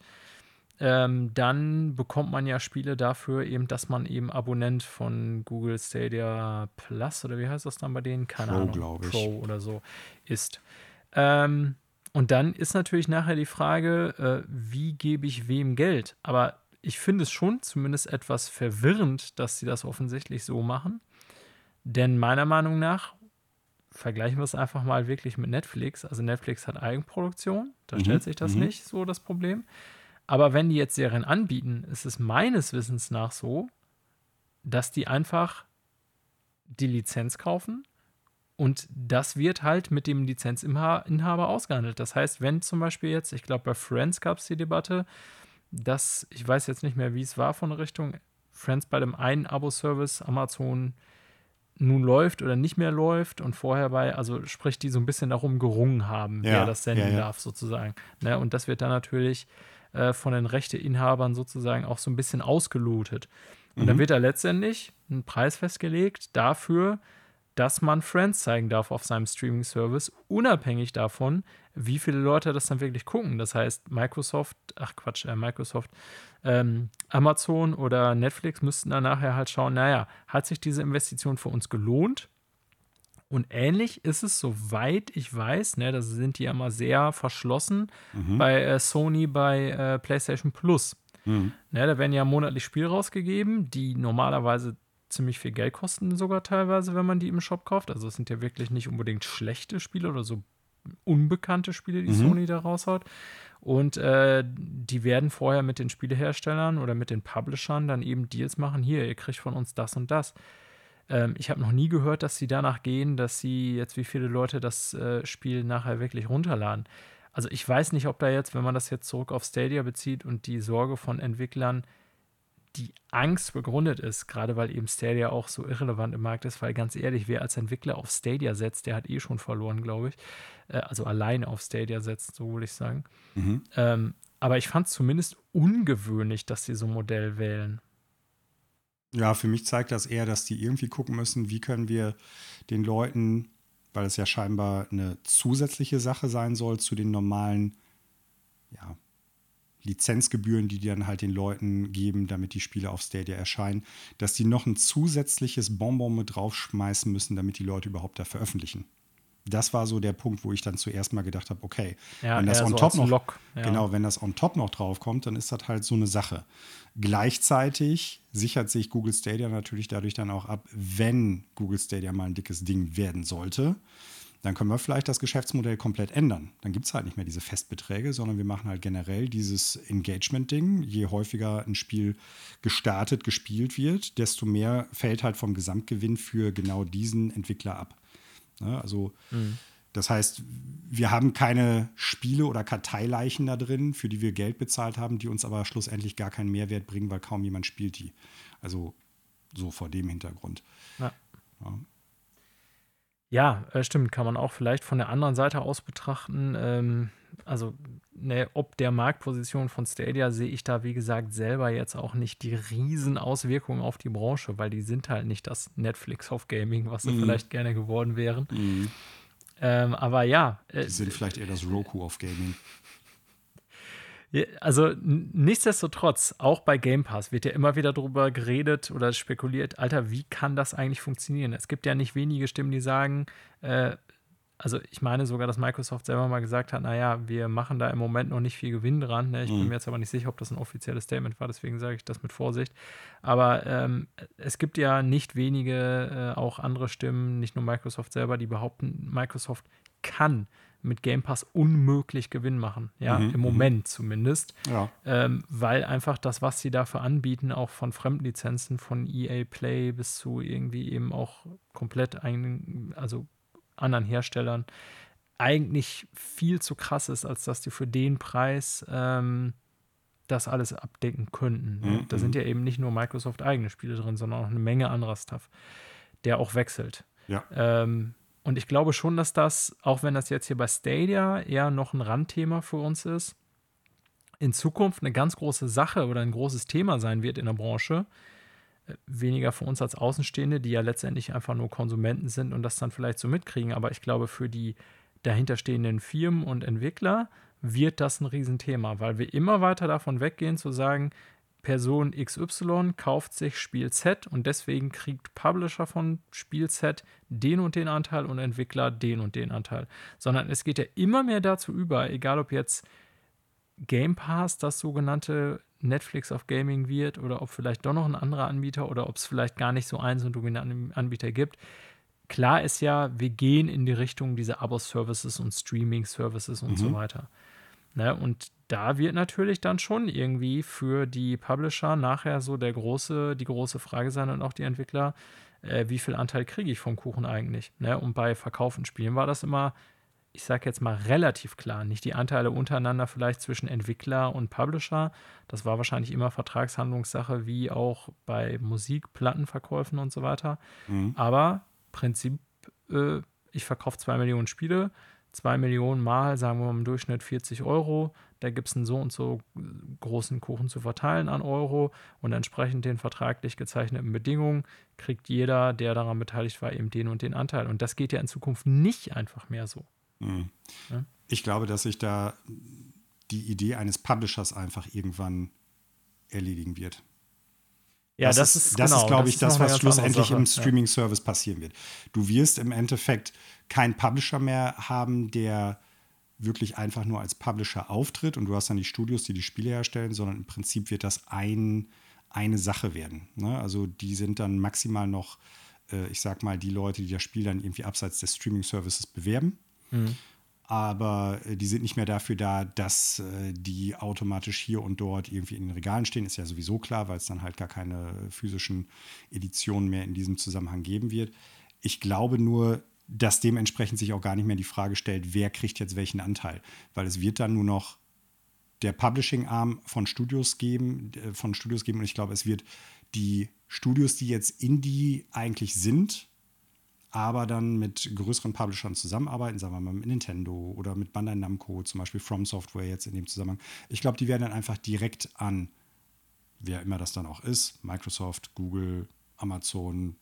ähm, dann bekommt man ja Spiele dafür eben, dass man eben Abonnent von Google Stadia Plus oder wie heißt das dann bei denen? Keine Pro, Ahnung. Pro oder so ist. Ähm, und dann ist natürlich nachher die Frage, äh, wie gebe ich wem Geld? Aber ich finde es schon zumindest etwas verwirrend, dass sie das offensichtlich so machen. Denn meiner Meinung nach, vergleichen wir es einfach mal wirklich mit Netflix. Also Netflix hat Eigenproduktion, da Mhm, stellt sich das mhm. nicht so das Problem. Aber wenn die jetzt Serien anbieten, ist es meines Wissens nach so, dass die einfach die Lizenz kaufen und das wird halt mit dem Lizenzinhaber ausgehandelt. Das heißt, wenn zum Beispiel jetzt, ich glaube, bei Friends gab es die Debatte, dass, ich weiß jetzt nicht mehr, wie es war von der Richtung, Friends bei dem einen Abo-Service Amazon nun läuft oder nicht mehr läuft und vorher bei, also sprich, die so ein bisschen darum gerungen haben, Ja, wer das senden ja, ja. darf, sozusagen. Ne? Und das wird dann natürlich äh, von den Rechteinhabern sozusagen auch so ein bisschen ausgelotet. Und dann Mhm. wird da letztendlich ein Preis festgelegt dafür, dass man Friends zeigen darf auf seinem Streaming-Service, unabhängig davon, wie viele Leute das dann wirklich gucken. Das heißt, Microsoft, ach Quatsch, äh, Microsoft, ähm, Amazon oder Netflix müssten dann nachher halt schauen, naja, hat sich diese Investition für uns gelohnt? Und ähnlich ist es, soweit ich weiß, ne, da sind die ja immer sehr verschlossen Mhm. bei äh, Sony, bei äh, PlayStation Plus. Mhm. Ne, da werden ja monatlich Spiele rausgegeben, die normalerweise ziemlich viel Geld kosten, sogar teilweise, wenn man die im Shop kauft. Also es sind ja wirklich nicht unbedingt schlechte Spiele oder so unbekannte Spiele, die Mhm. Sony da raushaut. Und äh, die werden vorher mit den Spieleherstellern oder mit den Publishern dann eben Deals machen. Hier, ihr kriegt von uns das und das. Ähm, ich habe noch nie gehört, dass sie danach gehen, dass sie jetzt, wie viele Leute das äh, Spiel nachher wirklich runterladen. Also ich weiß nicht, ob da jetzt, wenn man das jetzt zurück auf Stadia bezieht und die Sorge von Entwicklern, die Angst begründet ist, gerade weil eben Stadia auch so irrelevant im Markt ist, weil ganz ehrlich, wer als Entwickler auf Stadia setzt, der hat eh schon verloren, glaube ich. Äh, also alleine auf Stadia setzt, so würde ich sagen. Mhm. Ähm, aber ich fand es zumindest ungewöhnlich, dass sie so ein Modell wählen. Ja, für mich zeigt das eher, dass die irgendwie gucken müssen, wie können wir den Leuten, weil es ja scheinbar eine zusätzliche Sache sein soll zu den normalen ja, Lizenzgebühren, die die dann halt den Leuten geben, damit die Spiele auf Stadia erscheinen, dass die noch ein zusätzliches Bonbon mit draufschmeißen müssen, damit die Leute überhaupt da veröffentlichen. Das war so der Punkt, wo ich dann zuerst mal gedacht habe, okay, Ja, wenn das on so top noch, Lock, ja. genau, wenn das on top noch drauf kommt, dann ist das halt so eine Sache. Gleichzeitig sichert sich Google Stadia natürlich dadurch dann auch ab, wenn Google Stadia mal ein dickes Ding werden sollte, dann können wir vielleicht das Geschäftsmodell komplett ändern. Dann gibt es halt nicht mehr diese Festbeträge, sondern wir machen halt generell dieses Engagement-Ding. Je häufiger ein Spiel gestartet, gespielt wird, desto mehr fällt halt vom Gesamtgewinn für genau diesen Entwickler ab. Ne? Also das heißt, wir haben keine Spiele oder Karteileichen da drin, für die wir Geld bezahlt haben, die uns aber schlussendlich gar keinen Mehrwert bringen, weil kaum jemand spielt die. Also so vor dem Hintergrund. Ja. Ja. Ja, äh, stimmt, kann man auch vielleicht von der anderen Seite aus betrachten. Ähm, also, ne, ob der Marktposition von Stadia sehe ich da, wie gesagt, selber jetzt auch nicht die riesen Auswirkungen auf die Branche, weil die sind halt nicht das Netflix of Gaming, was sie Mhm. vielleicht gerne geworden wären. Ähm, aber ja, äh, Die sind vielleicht eher das Roku of Gaming. Also nichtsdestotrotz, auch bei Game Pass wird ja immer wieder darüber geredet oder spekuliert, Alter, wie kann das eigentlich funktionieren? Es gibt ja nicht wenige Stimmen, die sagen, äh, also ich meine sogar, dass Microsoft selber mal gesagt hat, naja, wir machen da im Moment noch nicht viel Gewinn dran. Ne? Ich bin Mhm. mir jetzt aber nicht sicher, ob das ein offizielles Statement war, deswegen sage ich das mit Vorsicht. Aber ähm, es gibt ja nicht wenige, äh, auch andere Stimmen, nicht nur Microsoft selber, die behaupten, Microsoft kann mit Game Pass unmöglich Gewinn machen. Ja, Mhm, im mhm. Moment zumindest. Ja. Ähm, weil einfach das, was sie dafür anbieten, auch von Fremdlizenzen, von EA Play bis zu irgendwie eben auch komplett ein, also anderen Herstellern, eigentlich viel zu krass ist, als dass die für den Preis ähm, das alles abdecken könnten. Mhm, Da sind ja eben nicht nur Microsoft eigene Spiele drin, sondern auch eine Menge anderer Stuff, der auch wechselt. Ja. Ähm, und ich glaube schon, dass das, auch wenn das jetzt hier bei Stadia eher noch ein Randthema für uns ist, in Zukunft eine ganz große Sache oder ein großes Thema sein wird in der Branche. Weniger für uns als Außenstehende, die ja letztendlich einfach nur Konsumenten sind und das dann vielleicht so mitkriegen. Aber ich glaube, für die dahinterstehenden Firmen und Entwickler wird das ein Riesenthema, weil wir immer weiter davon weggehen zu sagen, Person XY kauft sich Spiel Z und deswegen kriegt Publisher von Spiel Z den und den Anteil und Entwickler den und den Anteil. Sondern es geht ja immer mehr dazu über, egal ob jetzt Game Pass das sogenannte Netflix of Gaming wird oder ob vielleicht doch noch ein anderer Anbieter oder ob es vielleicht gar nicht so einen so dominanten Anbieter gibt. Klar ist ja, wir gehen in die Richtung dieser Abo-Services und Streaming-Services und so Mhm. weiter. Ne? Und da wird natürlich dann schon irgendwie für die Publisher nachher so der große, die große Frage sein und auch die Entwickler, äh, wie viel Anteil kriege ich vom Kuchen eigentlich? Ne? Und bei verkauften Spielen war das immer, ich sage jetzt mal relativ klar, nicht die Anteile untereinander vielleicht zwischen Entwickler und Publisher. Das war wahrscheinlich immer Vertragshandlungssache, wie auch bei Musik, Plattenverkäufen und so weiter. Mhm. Aber Prinzip, äh, ich verkaufe zwei Millionen Spiele, zwei Millionen mal, sagen wir mal im Durchschnitt 40 Euro. Da gibt es einen so und so großen Kuchen zu verteilen an Euro und entsprechend den vertraglich gezeichneten Bedingungen kriegt jeder, der daran beteiligt war, eben den und den Anteil. Und das geht ja in Zukunft nicht einfach mehr so. Mhm. Ja. Ich glaube, dass sich da die Idee eines Publishers einfach irgendwann erledigen wird. Ja, das, das ist, das genau, ist glaube ich, das, was schlussendlich im ja. Streaming-Service passieren wird. Du wirst im Endeffekt keinen Publisher mehr haben, der wirklich einfach nur als Publisher auftritt und du hast dann die Studios, die die Spiele herstellen, sondern im Prinzip wird das ein, eine Sache werden. Ne? Also die sind dann maximal noch, äh, ich sag mal, die Leute, die das Spiel dann irgendwie abseits des Streaming-Services bewerben. Mhm. Aber äh, die sind nicht mehr dafür da, dass äh, die automatisch hier und dort irgendwie in den Regalen stehen. Ist ja sowieso klar, weil es dann halt gar keine physischen Editionen mehr in diesem Zusammenhang geben wird. Ich glaube nur, dass dementsprechend sich auch gar nicht mehr die Frage stellt, wer kriegt jetzt welchen Anteil. Weil es wird dann nur noch der Publishing-Arm von Studios geben, äh, von Studios geben. Und ich glaube, es wird die Studios, die jetzt Indie eigentlich sind, aber dann mit größeren Publishern zusammenarbeiten, sagen wir mal mit Nintendo oder mit Bandai Namco, zum Beispiel From Software jetzt in dem Zusammenhang. Ich glaube, die werden dann einfach direkt an, wer immer das dann auch ist, Microsoft, Google, Amazon,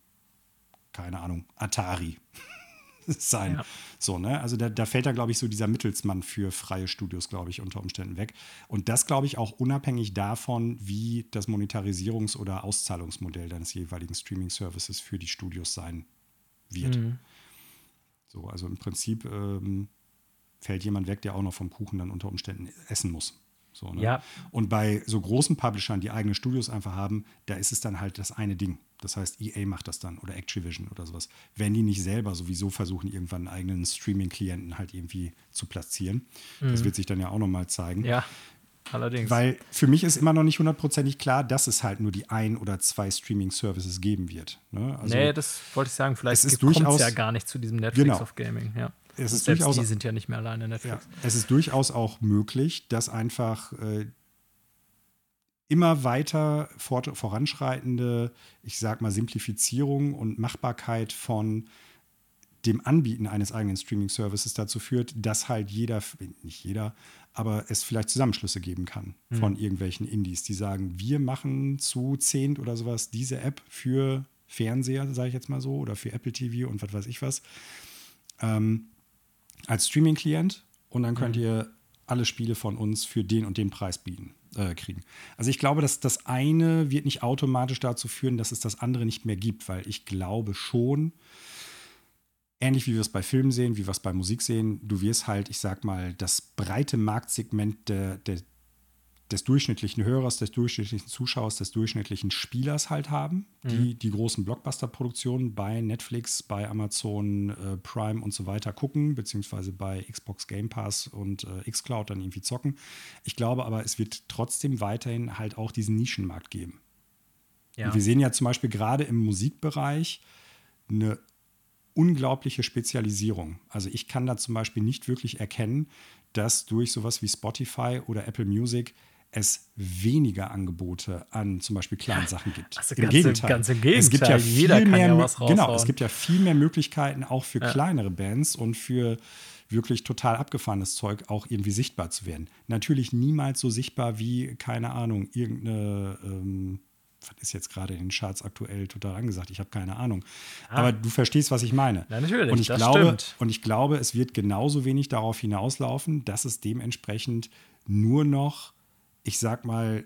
keine Ahnung, Atari sein. Ja. So, ne? Also da, da fällt dann, glaube ich, so dieser Mittelsmann für freie Studios, glaube ich, unter Umständen weg. Und das, glaube ich, auch unabhängig davon, wie das Monetarisierungs- oder Auszahlungsmodell deines jeweiligen Streaming-Services für die Studios sein wird. Mhm. So, also im Prinzip ähm, fällt jemand weg, der auch noch vom Kuchen dann unter Umständen essen muss. So, ne? Ja. Und bei so großen Publishern, die eigene Studios einfach haben, da ist es dann halt das eine Ding. Das heißt, EA macht das dann oder Activision oder sowas. Wenn die nicht selber sowieso versuchen, irgendwann einen eigenen Streaming-Klienten halt irgendwie zu platzieren. Das wird sich dann ja auch nochmal zeigen. Mhm. Ja, allerdings. Weil für mich ist immer noch nicht hundertprozentig klar, dass es halt nur die ein oder zwei Streaming-Services geben wird. Ne? Also nee, das wollte ich sagen. Vielleicht kommt es ja gar nicht zu diesem Netflix Genau. of Gaming. Ja. Es ist selbst durchaus- die sind ja nicht mehr alleine Ja, Netflix. es ist durchaus auch möglich, dass einfach äh, immer weiter fort, voranschreitende, ich sag mal, Simplifizierung und Machbarkeit von dem Anbieten eines eigenen Streaming-Services dazu führt, dass halt jeder, nicht jeder, aber es vielleicht Zusammenschlüsse geben kann von irgendwelchen Indies, die sagen, wir machen zu zehnt oder sowas diese App für Fernseher, sage ich jetzt mal so, oder für Apple TV und was weiß ich was, ähm, als Streaming-Klient. Und dann könnt ihr alle Spiele von uns für den und den Preis bieten, äh, kriegen. Also ich glaube, dass das eine wird nicht automatisch dazu führen, dass es das andere nicht mehr gibt, weil ich glaube schon, ähnlich wie wir es bei Filmen sehen, wie wir es bei Musik sehen, du wirst halt, ich sag mal, das breite Marktsegment der, der, des durchschnittlichen Hörers, des durchschnittlichen Zuschauers, des durchschnittlichen Spielers halt haben, die die großen Blockbuster-Produktionen bei Netflix, bei Amazon äh, Prime und so weiter gucken, beziehungsweise bei Xbox Game Pass und äh, Xcloud dann irgendwie zocken. Ich glaube aber, es wird trotzdem weiterhin halt auch diesen Nischenmarkt geben. Ja. Wir sehen ja zum Beispiel gerade im Musikbereich eine unglaubliche Spezialisierung. Also ich kann da zum Beispiel nicht wirklich erkennen, dass durch sowas wie Spotify oder Apple Music es weniger Angebote an zum Beispiel kleinen Sachen gibt. Also Im ganz- Gegenteil. ganz im Es gibt ja Gegenteil. Jeder viel mehr, ja Genau, es gibt ja viel mehr Möglichkeiten auch für kleinere Bands und für wirklich total abgefahrenes Zeug auch irgendwie sichtbar zu werden. Natürlich niemals so sichtbar wie, keine Ahnung, irgendeine, ähm, was ist jetzt gerade in den Charts aktuell total angesagt, ich habe keine Ahnung. Aber du verstehst, was ich meine. Ja, natürlich, und ich das glaube, stimmt. Und ich glaube, es wird genauso wenig darauf hinauslaufen, dass es dementsprechend nur noch, ich sag mal,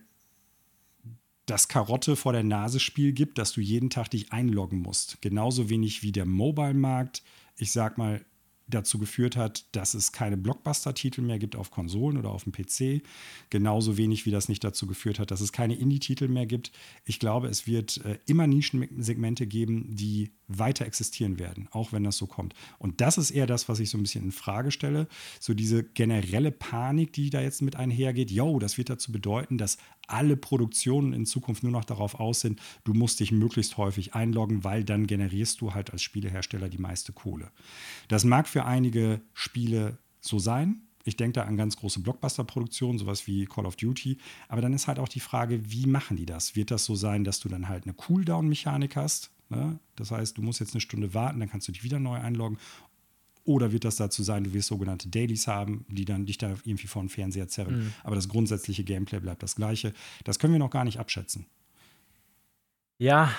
das Karotte vor der Nase Spiel gibt, dass du jeden Tag dich einloggen musst. Genauso wenig wie der Mobile-Markt, ich sag mal, dazu geführt hat, dass es keine Blockbuster-Titel mehr gibt auf Konsolen oder auf dem PC. Genauso wenig wie das nicht dazu geführt hat, dass es keine Indie-Titel mehr gibt. Ich glaube, es wird äh, immer Nischensegmente geben, die weiter existieren werden, auch wenn das so kommt. Und das ist eher das, was ich so ein bisschen in Frage stelle. So diese generelle Panik, die da jetzt mit einhergeht. Yo, das wird dazu bedeuten, dass alle Produktionen in Zukunft nur noch darauf aus sind, du musst dich möglichst häufig einloggen, weil dann generierst du halt als Spielehersteller die meiste Kohle. Das mag für einige Spiele so sein. Ich denke da an ganz große Blockbuster-Produktionen, sowas wie Call of Duty. Aber dann ist halt auch die Frage, wie machen die das? Wird das so sein, dass du dann halt eine Cooldown-Mechanik hast? Ne? Das heißt, du musst jetzt eine Stunde warten, dann kannst du dich wieder neu einloggen. Oder wird das dazu sein, du wirst sogenannte Dailies haben, die dann dich da irgendwie vor den Fernseher zerren. Aber das grundsätzliche Gameplay bleibt das gleiche. Das können wir noch gar nicht abschätzen. Ja,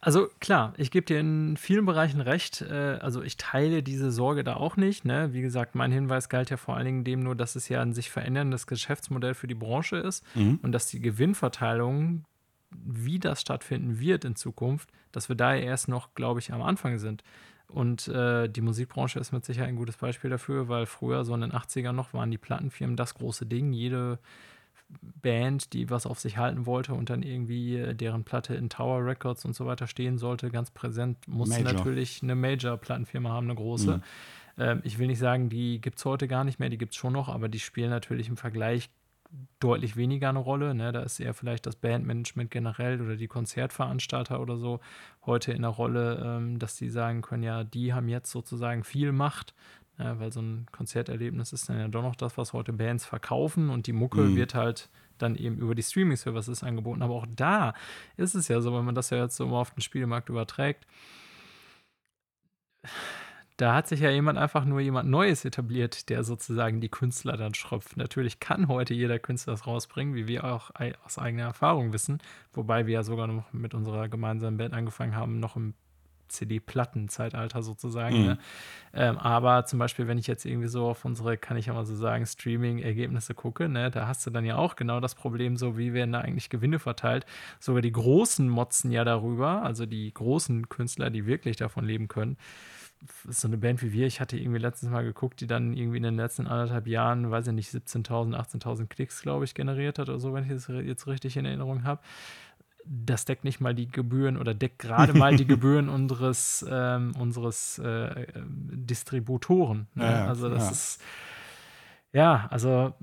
also klar, ich gebe dir in vielen Bereichen recht. äh, Also ich teile diese Sorge da auch nicht. Ne? Wie gesagt, mein Hinweis galt ja vor allen Dingen dem nur, dass es ja ein sich veränderndes Geschäftsmodell für die Branche ist Mhm. und dass die Gewinnverteilung wie das stattfinden wird in Zukunft, dass wir da erst noch, glaube ich, am Anfang sind. Und äh, die Musikbranche ist mit Sicherheit ein gutes Beispiel dafür, weil früher, so in den 80ern noch, waren die Plattenfirmen das große Ding. Jede Band, die was auf sich halten wollte und dann irgendwie äh, deren Platte in Tower Records und so weiter stehen sollte, ganz präsent, musste Major. natürlich eine Major-Plattenfirma haben, eine große. Mhm. Ähm, ich will nicht sagen, die gibt es heute gar nicht mehr, die gibt es schon noch, aber die spielen natürlich im Vergleich deutlich weniger eine Rolle. Ne? Da ist eher vielleicht das Bandmanagement generell oder die Konzertveranstalter oder so heute in der Rolle, ähm, dass die sagen können, ja, die haben jetzt sozusagen viel Macht, ne? weil so ein Konzerterlebnis ist dann ja doch noch das, was heute Bands verkaufen und die Mucke mhm. wird halt dann eben über die Streaming-Services angeboten. Aber auch da ist es ja so, wenn man das ja jetzt so mal auf den Spielmarkt überträgt, da hat sich ja jemand einfach nur jemand Neues etabliert, der sozusagen die Künstler dann schröpft. Natürlich kann heute jeder Künstler das rausbringen, wie wir auch aus eigener Erfahrung wissen, wobei wir ja sogar noch mit unserer gemeinsamen Band angefangen haben, noch im CD-Platten-Zeitalter sozusagen. Mhm. Ne? Ähm, aber zum Beispiel, wenn ich jetzt irgendwie so auf unsere, kann ich ja mal so sagen, Streaming-Ergebnisse gucke, ne, da hast du dann ja auch genau das Problem, so wie werden da eigentlich Gewinne verteilt. Sogar die Großen motzen ja darüber, also die großen Künstler, die wirklich davon leben können so eine Band wie wir, ich hatte irgendwie letztes Mal geguckt, die dann irgendwie in den letzten anderthalb Jahren, weiß ich nicht, 17.000, 18.000 Klicks, glaube ich, generiert hat oder so, wenn ich das jetzt richtig in Erinnerung habe. Das deckt nicht mal die Gebühren oder deckt gerade mal die Gebühren unseres, ähm, unseres äh, Distributoren. Ne? Ja, also das ja. ist, ja, also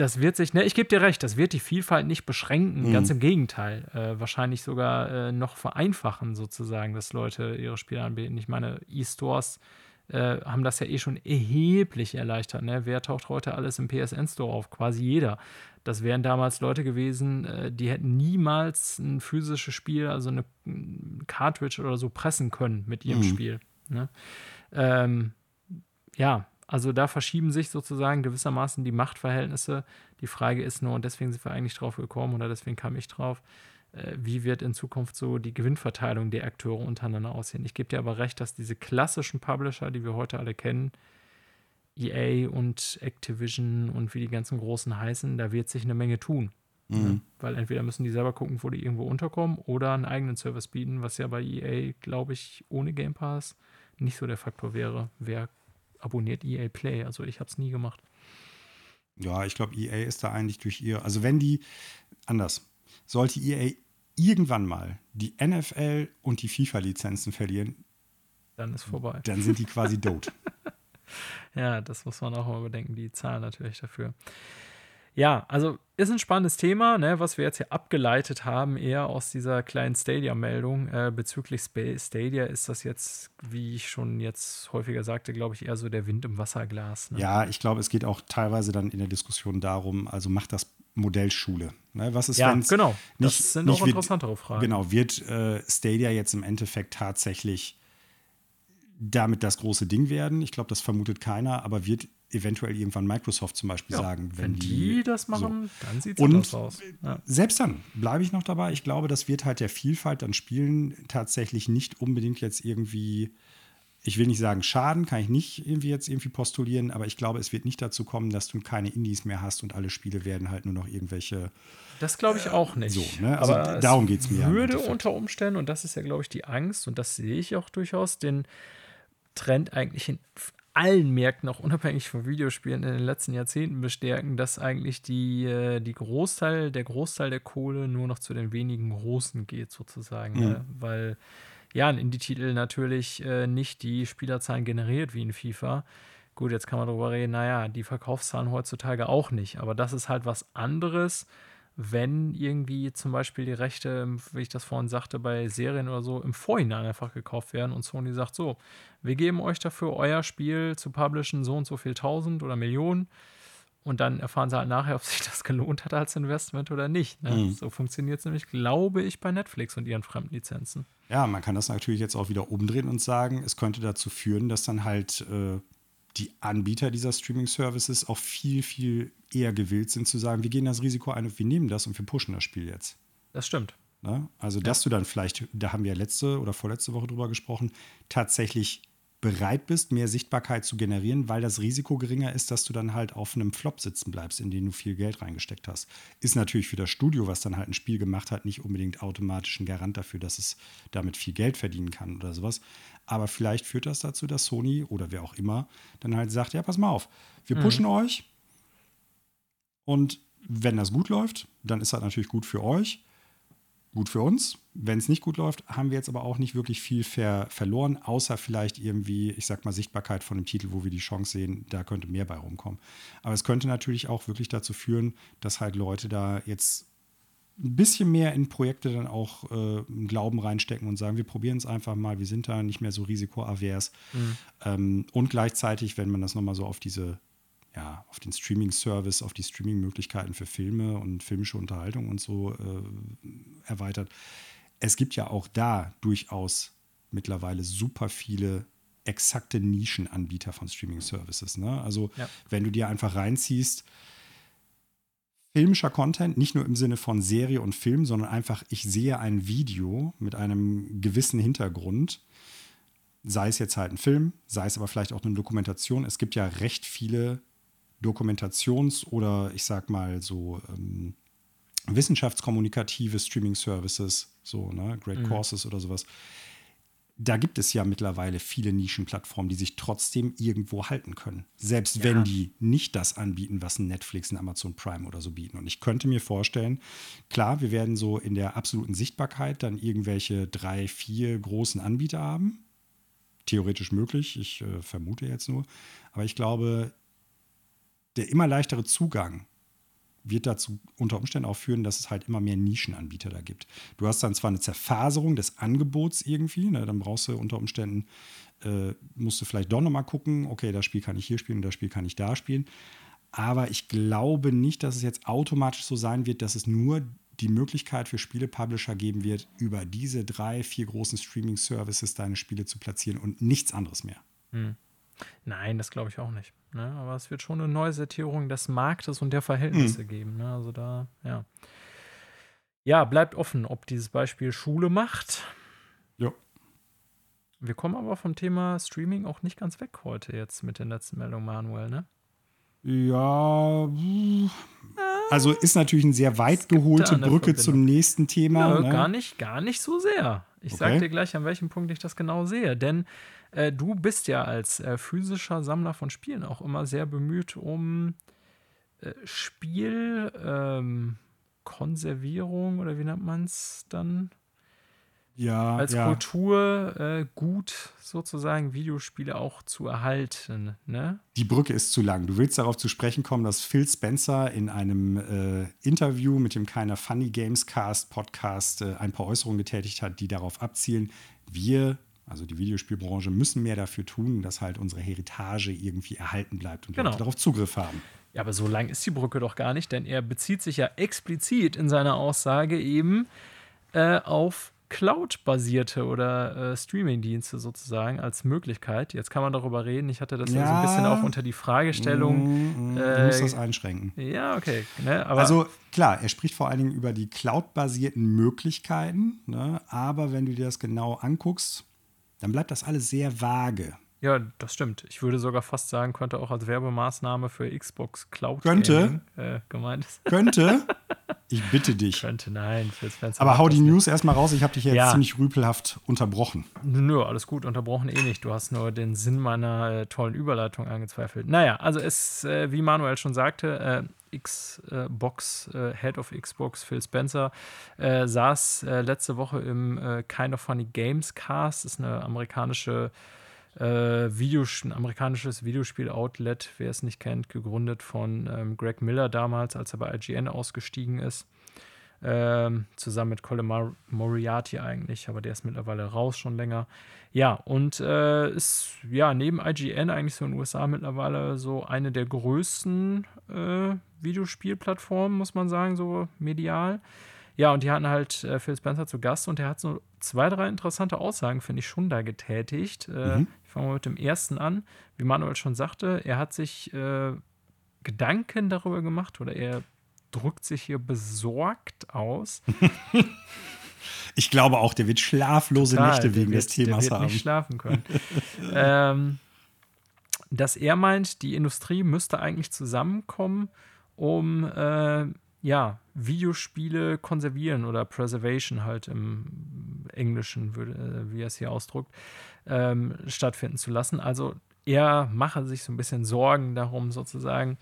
das wird sich, ne, ich gebe dir recht, das wird die Vielfalt nicht beschränken, mhm. ganz im Gegenteil, äh, wahrscheinlich sogar äh, noch vereinfachen sozusagen, dass Leute ihre Spiele anbieten. Ich meine, E-Stores äh, haben das ja eh schon erheblich erleichtert. Ne? Wer taucht heute alles im PSN-Store auf? Quasi jeder. Das wären damals Leute gewesen, äh, die hätten niemals ein physisches Spiel, also eine Cartridge oder so pressen können mit ihrem mhm. Spiel. Ne? Ähm, ja, also da verschieben sich sozusagen gewissermaßen die Machtverhältnisse. Die Frage ist nur, und deswegen sind wir eigentlich drauf gekommen, oder deswegen kam ich drauf, äh, wie wird in Zukunft so die Gewinnverteilung der Akteure untereinander aussehen. Ich gebe dir aber recht, dass diese klassischen Publisher, die wir heute alle kennen, EA und Activision und wie die ganzen großen heißen, da wird sich eine Menge tun. Mhm. Ne? Weil entweder müssen die selber gucken, wo die irgendwo unterkommen oder einen eigenen Service bieten, was ja bei EA, glaube ich, ohne Game Pass nicht so der Faktor wäre. Wer abonniert EA Play. Also ich habe es nie gemacht. Ja, ich glaube, EA ist da eigentlich durch ihr, also wenn die, anders, sollte EA irgendwann mal die NFL und die FIFA-Lizenzen verlieren, dann ist vorbei. Dann sind die quasi tot. ja, das muss man auch mal bedenken, die zahlen natürlich dafür. Ja, also ist ein spannendes Thema, ne, was wir jetzt hier abgeleitet haben, eher aus dieser kleinen Stadia-Meldung. Äh, bezüglich Stadia ist das jetzt, wie ich schon jetzt häufiger sagte, glaube ich, eher so der Wind im Wasserglas. Ne? Ja, ich glaube, es geht auch teilweise dann in der Diskussion darum, also macht das Modellschule. Ne? Was ist, ja, genau. Nicht, das sind nicht auch interessantere Fragen. Genau, wird äh, Stadia jetzt im Endeffekt tatsächlich damit das große Ding werden? Ich glaube, das vermutet keiner, aber wird eventuell irgendwann Microsoft zum Beispiel ja, sagen, wenn, wenn die, die, das machen, so. dann sieht es aus. Ja. Selbst dann bleibe ich noch dabei. Ich glaube, das wird halt der Vielfalt an Spielen tatsächlich nicht unbedingt jetzt irgendwie, ich will nicht sagen Schaden, kann ich nicht irgendwie jetzt irgendwie postulieren, aber ich glaube, es wird nicht dazu kommen, dass du keine Indies mehr hast und alle Spiele werden halt nur noch irgendwelche. Das glaube ich auch nicht. So, ne? Also aber darum geht es mir. Würde unter Umständen, und das ist ja, glaube ich, die Angst, und das sehe ich auch durchaus, den Trend eigentlich in allen Märkten, auch unabhängig von Videospielen, in den letzten Jahrzehnten bestärken, dass eigentlich die, äh, die Großteil, der Großteil der Kohle nur noch zu den wenigen Großen geht, sozusagen. Mhm. Ne? Weil ja, ein Indie-Titel natürlich äh, nicht die Spielerzahlen generiert wie in FIFA. Gut, jetzt kann man darüber reden, naja, die Verkaufszahlen heutzutage auch nicht. Aber das ist halt was anderes wenn irgendwie zum Beispiel die Rechte, wie ich das vorhin sagte, bei Serien oder so im Vorhinein einfach gekauft werden und Sony sagt so, wir geben euch dafür euer Spiel zu publishen so und so viel tausend oder Millionen und dann erfahren sie halt nachher, ob sich das gelohnt hat als Investment oder nicht. Ne? Mhm. So funktioniert es nämlich, glaube ich, bei Netflix und ihren Fremdlizenzen. Ja, man kann das natürlich jetzt auch wieder umdrehen und sagen, es könnte dazu führen, dass dann halt äh, die Anbieter dieser Streaming-Services auch viel, viel eher gewillt sind zu sagen, wir gehen das Risiko ein und wir nehmen das und wir pushen das Spiel jetzt. Das stimmt. Ne? Also, dass ja. du dann vielleicht, da haben wir letzte oder vorletzte Woche drüber gesprochen, tatsächlich bereit bist, mehr Sichtbarkeit zu generieren, weil das Risiko geringer ist, dass du dann halt auf einem Flop sitzen bleibst, in den du viel Geld reingesteckt hast. Ist natürlich für das Studio, was dann halt ein Spiel gemacht hat, nicht unbedingt automatisch ein Garant dafür, dass es damit viel Geld verdienen kann oder sowas. Aber vielleicht führt das dazu, dass Sony oder wer auch immer dann halt sagt, ja, pass mal auf, wir mhm. pushen mhm. euch und wenn das gut läuft, dann ist das natürlich gut für euch gut für uns. Wenn es nicht gut läuft, haben wir jetzt aber auch nicht wirklich viel ver verloren, außer vielleicht irgendwie, ich sag mal, Sichtbarkeit von dem Titel, wo wir die Chance sehen, da könnte mehr bei rumkommen. Aber es könnte natürlich auch wirklich dazu führen, dass halt Leute da jetzt ein bisschen mehr in Projekte dann auch äh, Glauben reinstecken und sagen, wir probieren es einfach mal, wir sind da nicht mehr so risikoavers. Mhm. Ähm, und gleichzeitig, wenn man das nochmal so auf diese ja, auf den Streaming-Service, auf die Streaming-Möglichkeiten für Filme und filmische Unterhaltung und so äh, erweitert. Es gibt ja auch da durchaus mittlerweile super viele exakte Nischenanbieter von Streaming-Services. Ne? Also ja. wenn du dir einfach reinziehst, filmischer Content, nicht nur im Sinne von Serie und Film, sondern einfach, ich sehe ein Video mit einem gewissen Hintergrund, sei es jetzt halt ein Film, sei es aber vielleicht auch eine Dokumentation. Es gibt ja recht viele Dokumentations- oder ich sag mal so ähm, wissenschaftskommunikative Streaming-Services, so, ne, Great mhm. Courses oder sowas. Da gibt es ja mittlerweile viele Nischenplattformen, die sich trotzdem irgendwo halten können. Selbst ja. wenn die nicht das anbieten, was ein Netflix, ein Amazon Prime oder so bieten. Und ich könnte mir vorstellen, klar, wir werden so in der absoluten Sichtbarkeit dann irgendwelche drei, vier großen Anbieter haben. Theoretisch möglich, ich äh, vermute jetzt nur. Aber ich glaube, der immer leichtere Zugang wird dazu unter Umständen auch führen, dass es halt immer mehr Nischenanbieter da gibt. Du hast dann zwar eine Zerfaserung des Angebots irgendwie, ne, dann brauchst du unter Umständen, äh, musst du vielleicht doch nochmal gucken, okay, das Spiel kann ich hier spielen und das Spiel kann ich da spielen. Aber ich glaube nicht, dass es jetzt automatisch so sein wird, dass es nur die Möglichkeit für Spielepublisher geben wird, über diese drei, vier großen Streaming-Services deine Spiele zu platzieren und nichts anderes mehr. Hm. Nein, das glaube ich auch nicht. Ne? Aber es wird schon eine Neusortierung des Marktes und der Verhältnisse mhm. geben. Ne? Also da, ja. Ja, bleibt offen, ob dieses Beispiel Schule macht. Ja. Wir kommen aber vom Thema Streaming auch nicht ganz weg heute jetzt mit den letzten Meldungen, Manuel, ne? Ja, also ist natürlich eine sehr weit geholte Brücke zum nächsten Thema. Ja, ne? Gar nicht, gar nicht so sehr. Ich okay. sage dir gleich, an welchem Punkt ich das genau sehe. Denn äh, du bist ja als äh, physischer Sammler von Spielen auch immer sehr bemüht um äh, Spielkonservierung ähm, oder wie nennt man es dann? Ja, als ja. Kulturgut äh, sozusagen Videospiele auch zu erhalten. Ne? Die Brücke ist zu lang. Du willst darauf zu sprechen kommen, dass Phil Spencer in einem äh, Interview mit dem Keiner Funny Games Cast Podcast äh, ein paar Äußerungen getätigt hat, die darauf abzielen, wir also die Videospielbranche, müssen mehr dafür tun, dass halt unsere Heritage irgendwie erhalten bleibt und genau. Leute darauf Zugriff haben. Ja, aber so lang ist die Brücke doch gar nicht, denn er bezieht sich ja explizit in seiner Aussage eben äh, auf Cloud-basierte oder äh, Streaming-Dienste sozusagen als Möglichkeit. Jetzt kann man darüber reden. Ich hatte das ja, ja so ein bisschen auch unter die Fragestellung. Mm, mm, äh, du musst das einschränken. Ja, okay. Ne, also klar, er spricht vor allen Dingen über die Cloud-basierten Möglichkeiten. Ne, aber wenn du dir das genau anguckst, dann bleibt das alles sehr vage. Ja, das stimmt. Ich würde sogar fast sagen, könnte auch als Werbemaßnahme für Xbox Cloud könnte, Gaming, äh, gemeint Könnte. Ich bitte dich. Könnte, nein. Aber hau die News erstmal raus. Ich habe dich jetzt ja. ziemlich rüpelhaft unterbrochen. Nö, alles gut. Unterbrochen eh nicht. Du hast nur den Sinn meiner äh, tollen Überleitung angezweifelt. Naja, also es, äh, wie Manuel schon sagte, äh, Xbox, äh, Head of Xbox, Phil Spencer, äh, saß äh, letzte Woche im Kind of Funny Games Cast. Das ist eine amerikanische äh, Videos ein amerikanisches Videospiel-Outlet, wer es nicht kennt, gegründet von ähm, Greg Miller damals, als er bei IGN ausgestiegen ist. Ähm, zusammen mit Colin Mar Moriarty eigentlich, aber der ist mittlerweile raus schon länger. Ja, und äh, ist ja neben IGN eigentlich so in den USA mittlerweile so eine der größten äh, Videospielplattformen, muss man sagen, so medial. Ja, und die hatten halt äh, Phil Spencer zu Gast und der hat so zwei, drei interessante Aussagen, finde ich, schon da getätigt. Äh, mhm. Ich fange mal mit dem ersten an. Wie Manuel schon sagte, er hat sich äh, Gedanken darüber gemacht oder er drückt sich hier besorgt aus. Ich glaube auch, der wird schlaflose Total, Nächte wegen wird, des Themas der wird haben. nicht schlafen können. ähm, dass er meint, die Industrie müsste eigentlich zusammenkommen, um äh, ja, Videospiele konservieren oder Preservation halt im Englischen, würde, äh, wie er es hier ausdrückt, ähm, stattfinden zu lassen. Also er mache sich so ein bisschen Sorgen darum, sozusagen,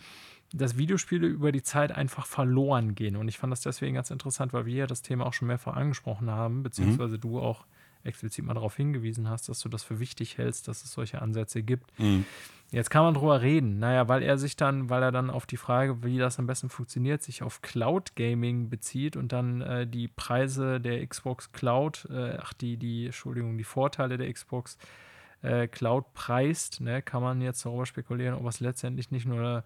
dass Videospiele über die Zeit einfach verloren gehen. Und ich fand das deswegen ganz interessant, weil wir ja das Thema auch schon mehrfach angesprochen haben, beziehungsweise mhm. du auch explizit mal darauf hingewiesen hast, dass du das für wichtig hältst, dass es solche Ansätze gibt. Mhm. Jetzt kann man drüber reden. Naja, weil er sich dann, weil er dann auf die Frage, wie das am besten funktioniert, sich auf Cloud Gaming bezieht und dann äh, die Preise der Xbox Cloud, äh, ach, die, die, Entschuldigung, die Vorteile der Xbox äh, Cloud preist, ne, kann man jetzt darüber spekulieren, ob es letztendlich nicht nur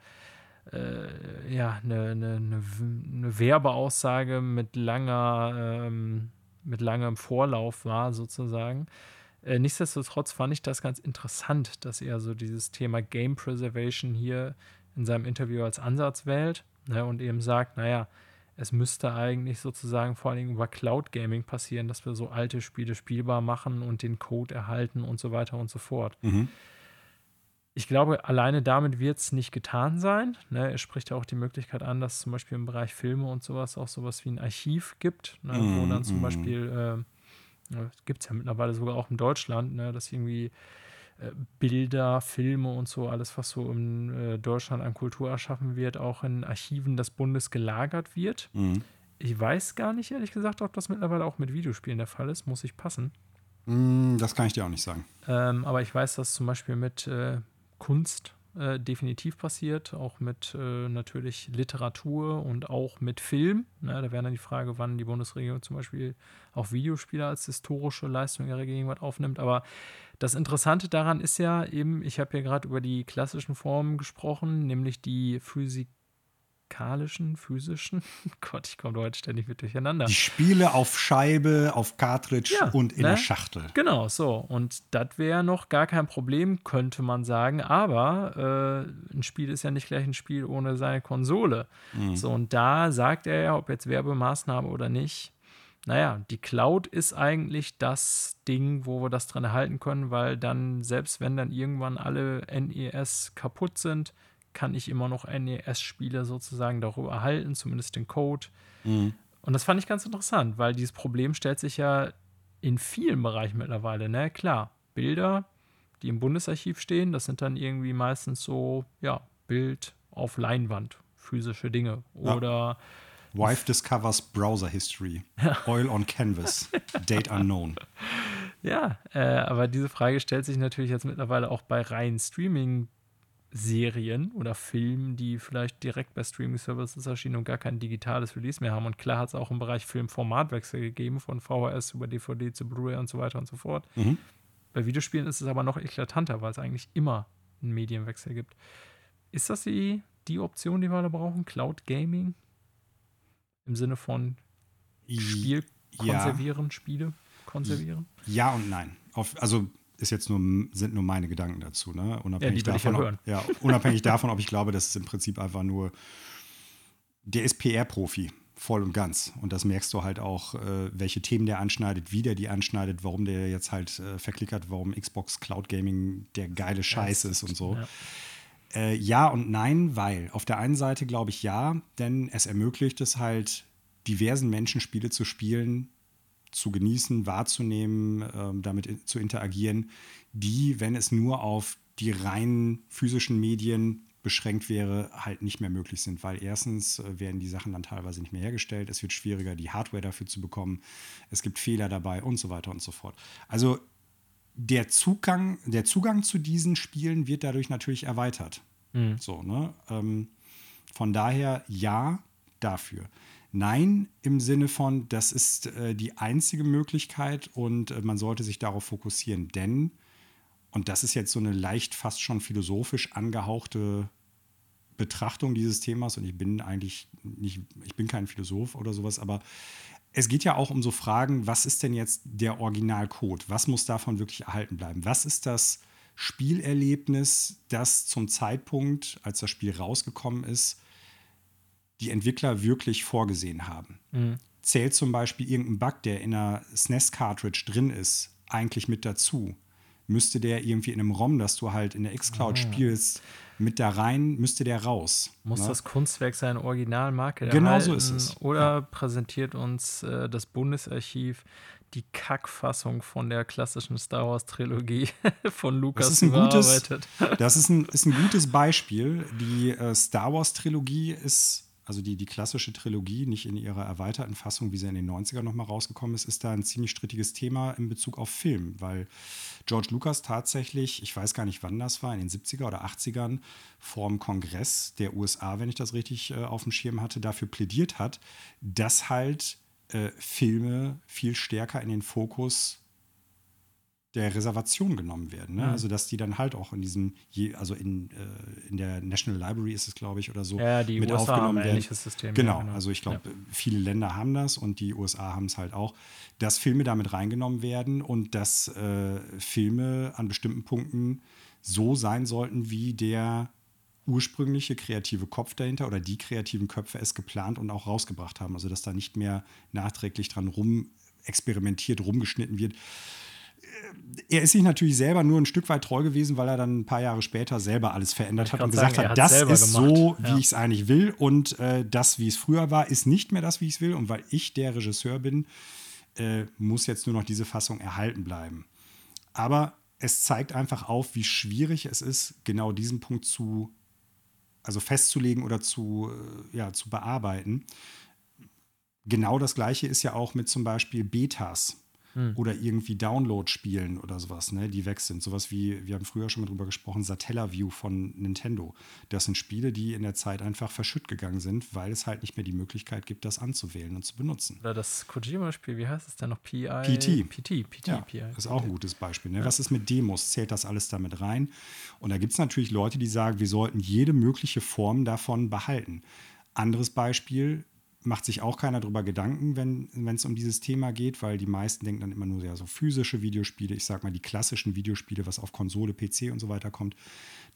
äh, ja, eine, eine, eine, Werbeaussage mit langer, ähm, mit langem Vorlauf war, sozusagen. Äh, nichtsdestotrotz fand ich das ganz interessant, dass er so dieses Thema Game Preservation hier in seinem Interview als Ansatz wählt ne, und eben sagt, naja, es müsste eigentlich sozusagen vor allem über Cloud Gaming passieren, dass wir so alte Spiele spielbar machen und den Code erhalten und so weiter und so fort. Mhm. Ich glaube, alleine damit wird es nicht getan sein. Ne, er spricht ja auch die Möglichkeit an, dass zum Beispiel im Bereich Filme und sowas auch sowas wie ein Archiv gibt, ne, mm, wo dann zum mm. Beispiel äh, gibt es ja mittlerweile sogar auch in Deutschland, ne, dass irgendwie äh, Bilder, Filme und so, alles, was so in äh, Deutschland an Kultur erschaffen wird, auch in Archiven des Bundes gelagert wird. Mhm. Ich weiß gar nicht, ehrlich gesagt, ob das mittlerweile auch mit Videospielen der Fall ist. Muss ich passen. Mm, das kann ich dir auch nicht sagen. Ähm, aber ich weiß, dass zum Beispiel mit äh, Kunst äh, definitiv passiert, auch mit äh, natürlich Literatur und auch mit Film. Ne? Da wäre dann die Frage, wann die Bundesregierung zum Beispiel auch Videospiele als historische Leistung ihrer Gegenwart aufnimmt. Aber das Interessante daran ist ja eben, ich habe ja gerade über die klassischen Formen gesprochen, nämlich die Physik physikalischen, physischen. Gott, ich komme heute ständig mit durcheinander. Die Spiele auf Scheibe, auf Cartridge ja, und in ne? der Schachtel. Genau, so. Und das wäre noch gar kein Problem, könnte man sagen. Aber äh, ein Spiel ist ja nicht gleich ein Spiel ohne seine Konsole. Mhm. So, und da sagt er ja, ob jetzt Werbemaßnahme oder nicht, naja, die Cloud ist eigentlich das Ding, wo wir das dran erhalten können, weil dann, selbst wenn dann irgendwann alle NES kaputt sind, kann ich immer noch NES-Spiele sozusagen darüber erhalten, zumindest den Code. Mhm. Und das fand ich ganz interessant, weil dieses Problem stellt sich ja in vielen Bereichen mittlerweile. Ne? Klar, Bilder, die im Bundesarchiv stehen, das sind dann irgendwie meistens so, ja, Bild auf Leinwand, physische Dinge. Oder. Ja. Wife discovers Browser History. Oil on Canvas. Date unknown. Ja, äh, aber diese Frage stellt sich natürlich jetzt mittlerweile auch bei reinen Streaming- Serien oder Filmen, die vielleicht direkt bei Streaming-Services erschienen und gar kein digitales Release mehr haben. Und klar hat es auch im Bereich Film-Formatwechsel gegeben, von VHS über DVD zu Blu-ray und so weiter und so fort. Mhm. Bei Videospielen ist es aber noch eklatanter, weil es eigentlich immer einen Medienwechsel gibt. Ist das die, die Option, die wir da brauchen? Cloud Gaming? Im Sinne von Spiel konservieren, ja. Spiele konservieren? Ja und nein. Auf, also ist jetzt nur, sind nur meine Gedanken dazu, ne? Unabhängig, ja, davon, ob, ja, unabhängig davon, ob ich glaube, dass es im Prinzip einfach nur, der ist PR-Profi, voll und ganz. Und das merkst du halt auch, äh, welche Themen der anschneidet, wie der die anschneidet, warum der jetzt halt äh, verklickert, warum Xbox Cloud Gaming der geile Scheiß ja, ist und so. Ja. Äh, ja und nein, weil auf der einen Seite glaube ich ja, denn es ermöglicht es halt diversen Menschen Spiele zu spielen, zu genießen, wahrzunehmen, ähm, damit zu interagieren, die, wenn es nur auf die reinen physischen Medien beschränkt wäre, halt nicht mehr möglich sind, weil erstens äh, werden die Sachen dann teilweise nicht mehr hergestellt, es wird schwieriger, die Hardware dafür zu bekommen, es gibt Fehler dabei und so weiter und so fort. Also der Zugang, der Zugang zu diesen Spielen wird dadurch natürlich erweitert. Mhm. So, ne? Ähm, von daher ja dafür. Nein, im Sinne von, das ist äh, die einzige Möglichkeit und äh, man sollte sich darauf fokussieren. Denn, und das ist jetzt so eine leicht fast schon philosophisch angehauchte Betrachtung dieses Themas, und ich bin eigentlich nicht, ich bin kein Philosoph oder sowas, aber es geht ja auch um so Fragen, was ist denn jetzt der Originalcode? Was muss davon wirklich erhalten bleiben? Was ist das Spielerlebnis, das zum Zeitpunkt, als das Spiel rausgekommen ist, die Entwickler wirklich vorgesehen haben. Mhm. zählt zum Beispiel irgendein Bug, der in einer SNES-Cartridge drin ist, eigentlich mit dazu? Müsste der irgendwie in einem ROM, das du halt in der Xcloud ah. spielst, mit da rein, müsste der raus. Muss ne? das Kunstwerk seine Originalmarke Genau erhalten, so ist es. Oder ja. präsentiert uns äh, das Bundesarchiv die Kackfassung von der klassischen Star Wars Trilogie von Lucas das ist ein gutes, Das ist ein, ist ein gutes Beispiel. Die äh, Star Wars Trilogie ist also die, die klassische Trilogie, nicht in ihrer erweiterten Fassung, wie sie in den 90ern nochmal rausgekommen ist, ist da ein ziemlich strittiges Thema in Bezug auf Film, weil George Lucas tatsächlich, ich weiß gar nicht, wann das war, in den 70er oder 80ern, vor dem Kongress der USA, wenn ich das richtig äh, auf dem Schirm hatte, dafür plädiert hat, dass halt äh, Filme viel stärker in den Fokus der Reservation genommen werden. Ne? Mhm. Also dass die dann halt auch in diesem, also in, äh, in der National Library ist es, glaube ich, oder so, ja, die mit USA aufgenommen haben werden. Ähnliches System, genau, ja, genau. also ich glaube, ja. viele Länder haben das und die USA haben es halt auch, dass Filme damit reingenommen werden und dass äh, Filme an bestimmten Punkten so sein sollten, wie der ursprüngliche kreative Kopf dahinter oder die kreativen Köpfe es geplant und auch rausgebracht haben. Also dass da nicht mehr nachträglich dran rum experimentiert, rumgeschnitten wird er ist sich natürlich selber nur ein Stück weit treu gewesen, weil er dann ein paar Jahre später selber alles verändert hat und gesagt sagen, hat, das ist gemacht. so, wie ja. ich es eigentlich will und äh, das, wie es früher war, ist nicht mehr das, wie ich es will und weil ich der Regisseur bin, äh, muss jetzt nur noch diese Fassung erhalten bleiben. Aber es zeigt einfach auf, wie schwierig es ist, genau diesen Punkt zu, also festzulegen oder zu, äh, ja, zu bearbeiten. Genau das gleiche ist ja auch mit zum Beispiel Betas hm. oder irgendwie Download-Spielen oder sowas, ne, die weg sind. Sowas wie, wir haben früher schon mal drüber gesprochen, Satellaview von Nintendo. Das sind Spiele, die in der Zeit einfach verschütt gegangen sind, weil es halt nicht mehr die Möglichkeit gibt, das anzuwählen und zu benutzen. Oder das Kojima-Spiel, wie heißt es denn noch? PI? PT. PT, PT, ja, PI. Das ist auch ein gutes Beispiel. Ne? Ja. Was ist mit Demos? Zählt das alles damit rein? Und da gibt es natürlich Leute, die sagen, wir sollten jede mögliche Form davon behalten. Anderes Beispiel, macht sich auch keiner darüber Gedanken, wenn es um dieses Thema geht, weil die meisten denken dann immer nur ja, so physische Videospiele, ich sag mal die klassischen Videospiele, was auf Konsole, PC und so weiter kommt.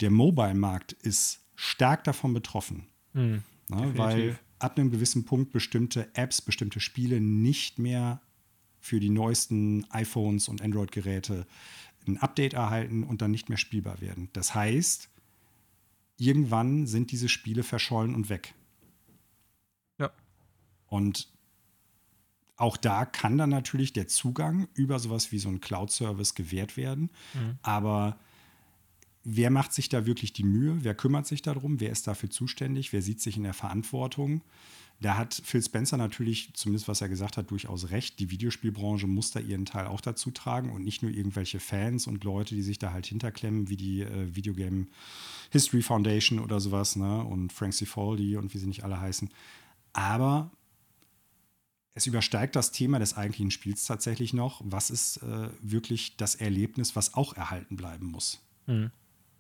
Der Mobile-Markt ist stark davon betroffen. Mhm, ne, weil ab einem gewissen Punkt bestimmte Apps, bestimmte Spiele nicht mehr für die neuesten iPhones und Android-Geräte ein Update erhalten und dann nicht mehr spielbar werden. Das heißt, irgendwann sind diese Spiele verschollen und weg. Und auch da kann dann natürlich der Zugang über sowas wie so einen Cloud-Service gewährt werden. Mhm. Aber wer macht sich da wirklich die Mühe? Wer kümmert sich darum? Wer ist dafür zuständig? Wer sieht sich in der Verantwortung? Da hat Phil Spencer natürlich, zumindest was er gesagt hat, durchaus recht. Die Videospielbranche muss da ihren Teil auch dazu tragen und nicht nur irgendwelche Fans und Leute, die sich da halt hinterklemmen, wie die äh, Videogame History Foundation oder sowas, ne? Und Frank Cifaldi und wie sie nicht alle heißen. Aber es übersteigt das Thema des eigentlichen Spiels tatsächlich noch. Was ist äh, wirklich das Erlebnis, was auch erhalten bleiben muss? Mhm.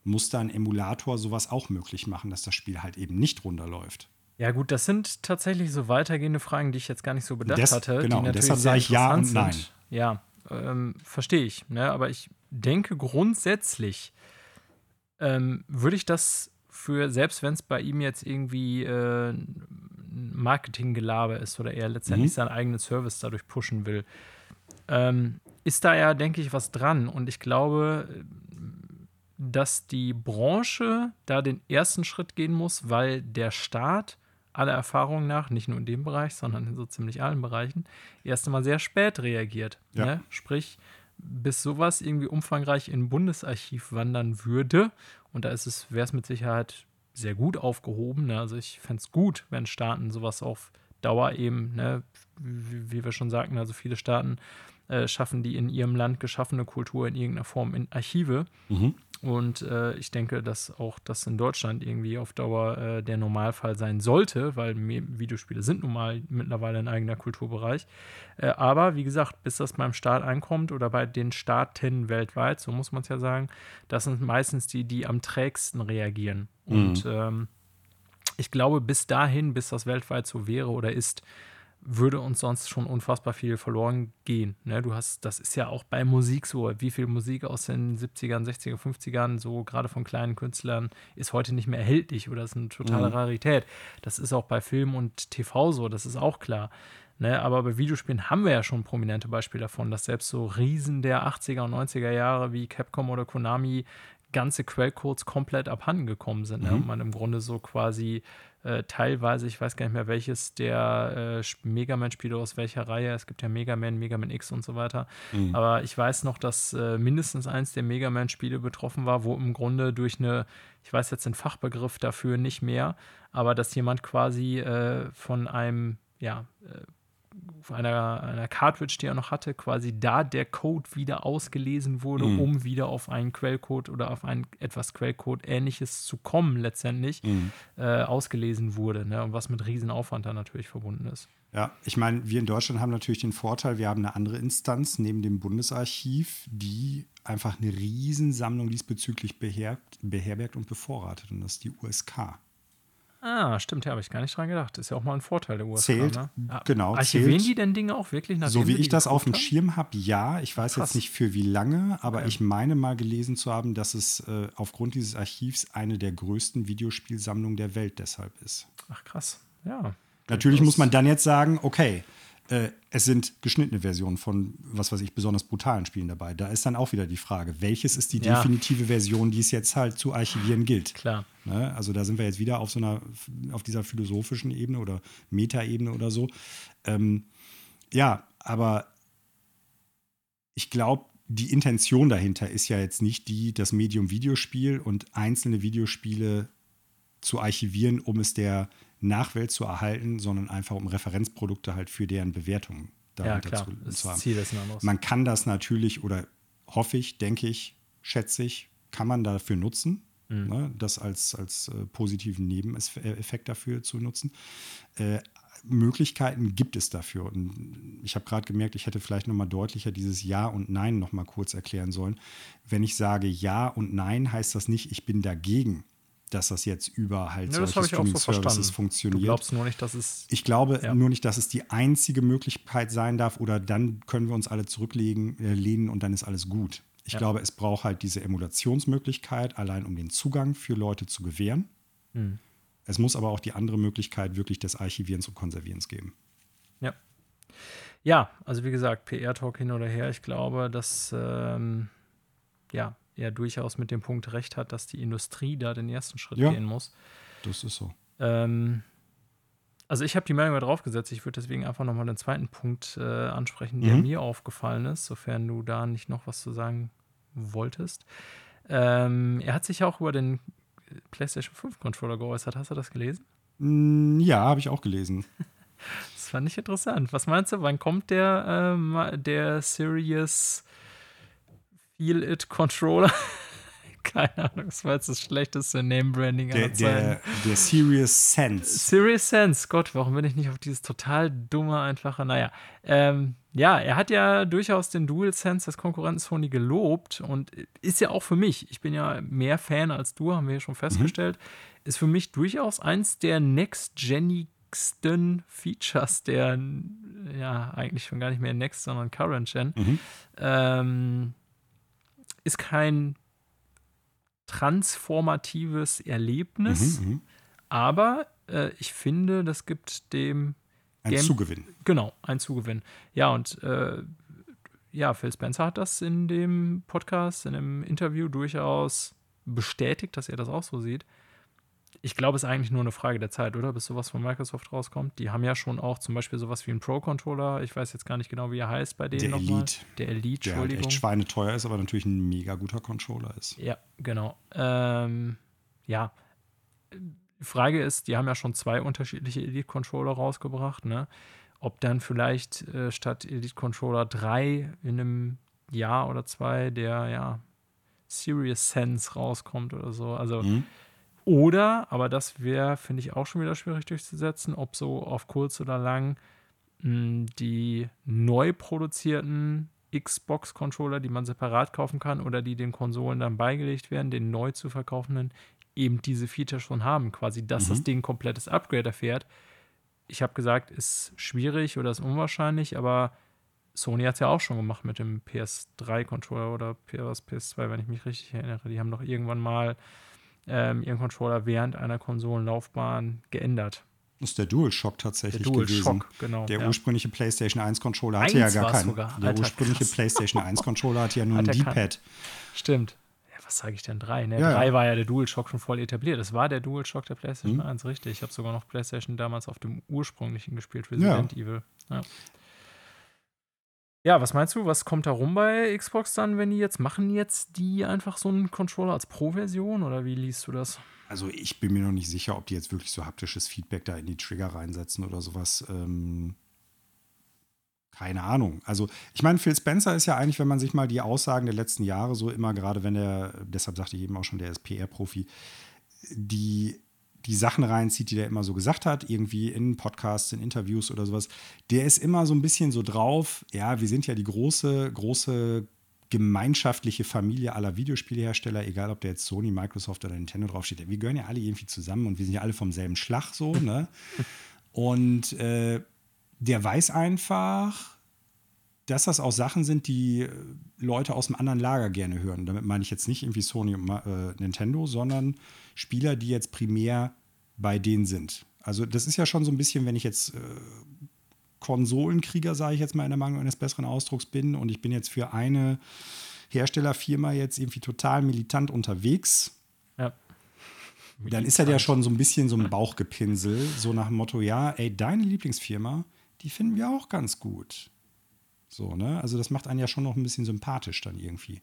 Muss da ein Emulator sowas auch möglich machen, dass das Spiel halt eben nicht runterläuft? Ja, gut, das sind tatsächlich so weitergehende Fragen, die ich jetzt gar nicht so bedacht Des, hatte. Genau, die deshalb sage ich ja und nein. Sind. Ja, ähm, verstehe ich. Ne? Aber ich denke grundsätzlich ähm, würde ich das für, selbst wenn es bei ihm jetzt irgendwie äh, Marketinggelaber ist oder er letztendlich mhm. seinen eigenen Service dadurch pushen will, ähm, ist da ja, denke ich, was dran. Und ich glaube, dass die Branche da den ersten Schritt gehen muss, weil der Staat aller Erfahrung nach, nicht nur in dem Bereich, sondern in so ziemlich allen Bereichen, erst einmal sehr spät reagiert. Ja. Ne? Sprich, bis sowas irgendwie umfangreich in ein Bundesarchiv wandern würde, und da ist es, wäre es mit Sicherheit sehr gut aufgehoben. Ne? Also ich fände es gut, wenn Staaten sowas auf Dauer eben, ne, wie, wie wir schon sagten, also viele Staaten äh, schaffen die in ihrem Land geschaffene Kultur in irgendeiner Form in Archive. Mhm. Und äh, ich denke, dass auch das in Deutschland irgendwie auf Dauer äh, der Normalfall sein sollte, weil Videospiele sind nun mal mittlerweile ein eigener Kulturbereich. Äh, aber wie gesagt, bis das beim Staat ankommt oder bei den Staaten weltweit, so muss man es ja sagen, das sind meistens die, die am trägsten reagieren. Mhm. Und ähm, ich glaube, bis dahin, bis das weltweit so wäre oder ist, würde uns sonst schon unfassbar viel verloren gehen. Ne? Du hast, das ist ja auch bei Musik so, wie viel Musik aus den 70ern, 60er, 50ern, so gerade von kleinen Künstlern, ist heute nicht mehr erhältlich oder ist eine totale mhm. Rarität. Das ist auch bei Film und TV so, das ist auch klar. Ne, aber bei Videospielen haben wir ja schon prominente Beispiele davon, dass selbst so Riesen der 80er und 90er Jahre wie Capcom oder Konami ganze Quellcodes komplett abhanden gekommen sind. Ne? Mhm. Und man im Grunde so quasi äh, teilweise, ich weiß gar nicht mehr, welches der äh, Mega Man-Spiele aus welcher Reihe, es gibt ja Mega Man, Mega Man X und so weiter. Mhm. Aber ich weiß noch, dass äh, mindestens eins der Mega Man-Spiele betroffen war, wo im Grunde durch eine, ich weiß jetzt den Fachbegriff dafür nicht mehr, aber dass jemand quasi äh, von einem, ja, äh, einer, einer Cartridge, die er noch hatte, quasi da der Code wieder ausgelesen wurde, Mhm. um wieder auf einen Quellcode oder auf ein etwas Quellcode-ähnliches zu kommen, letztendlich, Mhm. äh, ausgelesen wurde. Ne? Und was mit Riesenaufwand dann natürlich verbunden ist. Ja, ich meine, wir in Deutschland haben natürlich den Vorteil, wir haben eine andere Instanz neben dem Bundesarchiv, die einfach eine Riesensammlung diesbezüglich beherbergt, beherbergt und bevorratet. Und das ist die USK. Ah, stimmt, ja, habe ich gar nicht dran gedacht. Ist ja auch mal ein Vorteil der USA. Zählt, ne? Genau, Archivieren zählt. die denn Dinge auch wirklich nach So wie ich das auf dem Schirm habe, ja. Ich weiß Krass. jetzt nicht für wie lange, aber Okay. ich meine mal gelesen zu haben, dass es äh, aufgrund dieses Archivs eine der größten Videospielsammlungen der Welt deshalb ist. Ach, krass. Ja. Natürlich muss man dann jetzt sagen, okay, äh, es sind geschnittene Versionen von, was weiß ich, besonders brutalen Spielen dabei. Da ist dann auch wieder die Frage, welches ist die Ja. definitive Version, die es jetzt halt zu archivieren gilt. Klar. Ne? Also da sind wir jetzt wieder auf so einer, auf dieser philosophischen Ebene oder Metaebene oder so. Ähm, ja, aber ich glaube, die Intention dahinter ist ja jetzt nicht die, das Medium Videospiel und einzelne Videospiele zu archivieren, um es der Nachwelt zu erhalten, sondern einfach um Referenzprodukte halt für deren Bewertung Ja, klar. zu, Das zu haben. Ziel ist ein anderes. Man kann das natürlich oder hoffe ich, denke ich, schätze ich, kann man dafür nutzen, Mhm. ne, das als, als äh, positiven Nebeneffekt dafür zu nutzen. Äh, Möglichkeiten gibt es dafür. Und ich habe gerade gemerkt, ich hätte vielleicht noch mal deutlicher dieses Ja und Nein noch mal kurz erklären sollen. Wenn ich sage Ja und Nein, heißt das nicht, ich bin dagegen, dass das jetzt über halt Ja, das solche auch so Streaming-Services verstanden. Du funktioniert. glaubst nur nicht, dass es. Ich glaube Ja. nur nicht, dass es die einzige Möglichkeit sein darf oder dann können wir uns alle zurücklegen, äh, lehnen und dann ist alles gut. Ich Ja. glaube, es braucht halt diese Emulationsmöglichkeit, allein um den Zugang für Leute zu gewähren. Hm. Es muss aber auch die andere Möglichkeit wirklich des Archivierens und Konservierens geben. Ja. Ja, also wie gesagt, PR-Talk hin oder her. Ich glaube, dass ähm, ja, er durchaus mit dem Punkt recht hat, dass die Industrie da den ersten Schritt Ja. gehen muss. Das ist so. Ähm, also ich habe die Meldung mal draufgesetzt. Ich würde deswegen einfach nochmal den zweiten Punkt äh, ansprechen, der Mhm. mir aufgefallen ist, sofern du da nicht noch was zu sagen wolltest. Ähm, er hat sich auch über den PlayStation 5 Controller geäußert. Hast du das gelesen? Mm, Ja, habe ich auch gelesen. Das fand ich interessant. Was meinst du, wann kommt der, ähm, der Serious Feel It Controller? Keine Ahnung, das war jetzt das schlechteste Name-Branding Der, der, der Serious Sense. Serious Sense, Gott, warum bin ich nicht auf dieses total dumme, einfache, naja. Ähm, ja, er hat ja durchaus den Dual Sense des Konkurrenten Sony gelobt und ist ja auch für mich, ich bin ja mehr Fan als du, haben wir ja schon festgestellt, ist für mich durchaus eins der next-genigsten Features der, ja, eigentlich schon gar nicht mehr Next, sondern Current Gen. Mhm. Ähm, ist kein transformatives Erlebnis, Mhm, mhm. aber äh, ich finde, das gibt dem Ein Game- Zugewinn. genau ein Zugewinn. Ja, und äh, ja, Phil Spencer hat das in dem Podcast, in dem Interview durchaus bestätigt, dass er das auch so sieht. Ich glaube, es ist eigentlich nur eine Frage der Zeit, oder? Bis sowas von Microsoft rauskommt. Die haben ja schon auch zum Beispiel sowas wie einen Pro-Controller. Ich weiß jetzt gar nicht genau, wie er heißt bei denen Der. Elite. Der Elite, Der halt Entschuldigung. echt schweineteuer ist, aber natürlich ein mega guter Controller ist. Ja, genau. Ähm, ja. Die Frage ist, die haben ja schon zwei unterschiedliche Elite-Controller rausgebracht, ne? Ob dann vielleicht äh, statt Elite-Controller 3 in einem Jahr oder zwei der, ja, Serious Sense rauskommt oder so. Also, Mhm. Oder, aber das wäre, finde ich, auch schon wieder schwierig durchzusetzen, ob so auf kurz oder lang mh, die neu produzierten Xbox-Controller, die man separat kaufen kann oder die den Konsolen dann beigelegt werden, den neu zu verkaufenden, eben diese Feature schon haben. Quasi, dass Mhm. das Ding ein komplettes Upgrade erfährt. Ich habe gesagt, ist schwierig oder ist unwahrscheinlich, aber Sony hat es ja auch schon gemacht mit dem PS3-Controller oder PS, PS2, wenn ich mich richtig erinnere. Die haben doch irgendwann mal ähm, ihren Controller während einer Konsolenlaufbahn geändert. Das ist der DualShock tatsächlich Der DualShock, gewesen. genau, Der ja. ursprüngliche PlayStation 1 Controller hatte ja Eins gar war's keinen. sogar. Der Alter, ursprüngliche krass. PlayStation 1 Controller hatte ja nur Hat ein. D-Pad. Stimmt. Ja, was sage ich denn? Drei, ne? Ja, Drei ja. war ja der DualShock schon voll etabliert. Das war der DualShock der Mhm. PlayStation 1, richtig. Ich habe sogar noch PlayStation damals auf dem ursprünglichen gespielt, Resident Evil. Ja. Ja, was meinst du? Was kommt da rum bei Xbox dann, wenn die jetzt machen jetzt die einfach so einen Controller als Pro-Version oder wie liest du das? Also ich bin mir noch nicht sicher, ob die jetzt wirklich so haptisches Feedback da in die Trigger reinsetzen oder sowas. Ähm, keine Ahnung. Also ich meine, Phil Spencer ist ja eigentlich, wenn man sich mal die Aussagen der letzten Jahre so immer, gerade wenn er, deshalb sagte ich eben auch schon, der ist PR-Profi, die, die Sachen reinzieht, die der immer so gesagt hat, irgendwie in Podcasts, in Interviews oder sowas, der ist immer so ein bisschen so drauf, ja, wir sind ja die große, große gemeinschaftliche Familie aller Videospielhersteller, egal ob der jetzt Sony, Microsoft oder Nintendo draufsteht. Wir gehören ja alle irgendwie zusammen und wir sind ja alle vom selben Schlag so, ne? Und äh, der weiß einfach, dass das auch Sachen sind, die äh, Leute aus dem anderen Lager gerne hören. Damit meine ich jetzt nicht irgendwie Sony und äh, Nintendo, sondern Spieler, die jetzt primär bei denen sind. Also das ist ja schon so ein bisschen, wenn ich jetzt äh, Konsolenkrieger, sage ich jetzt mal in der Mangel eines besseren Ausdrucks bin und ich bin jetzt für eine Herstellerfirma jetzt irgendwie total militant unterwegs, Ja. dann ist er ja schon so ein bisschen so ein Bauchgepinsel, so nach dem Motto, ja, ey, deine Lieblingsfirma, die finden wir auch ganz gut. So, ne? Also das macht einen ja schon noch ein bisschen sympathisch dann irgendwie.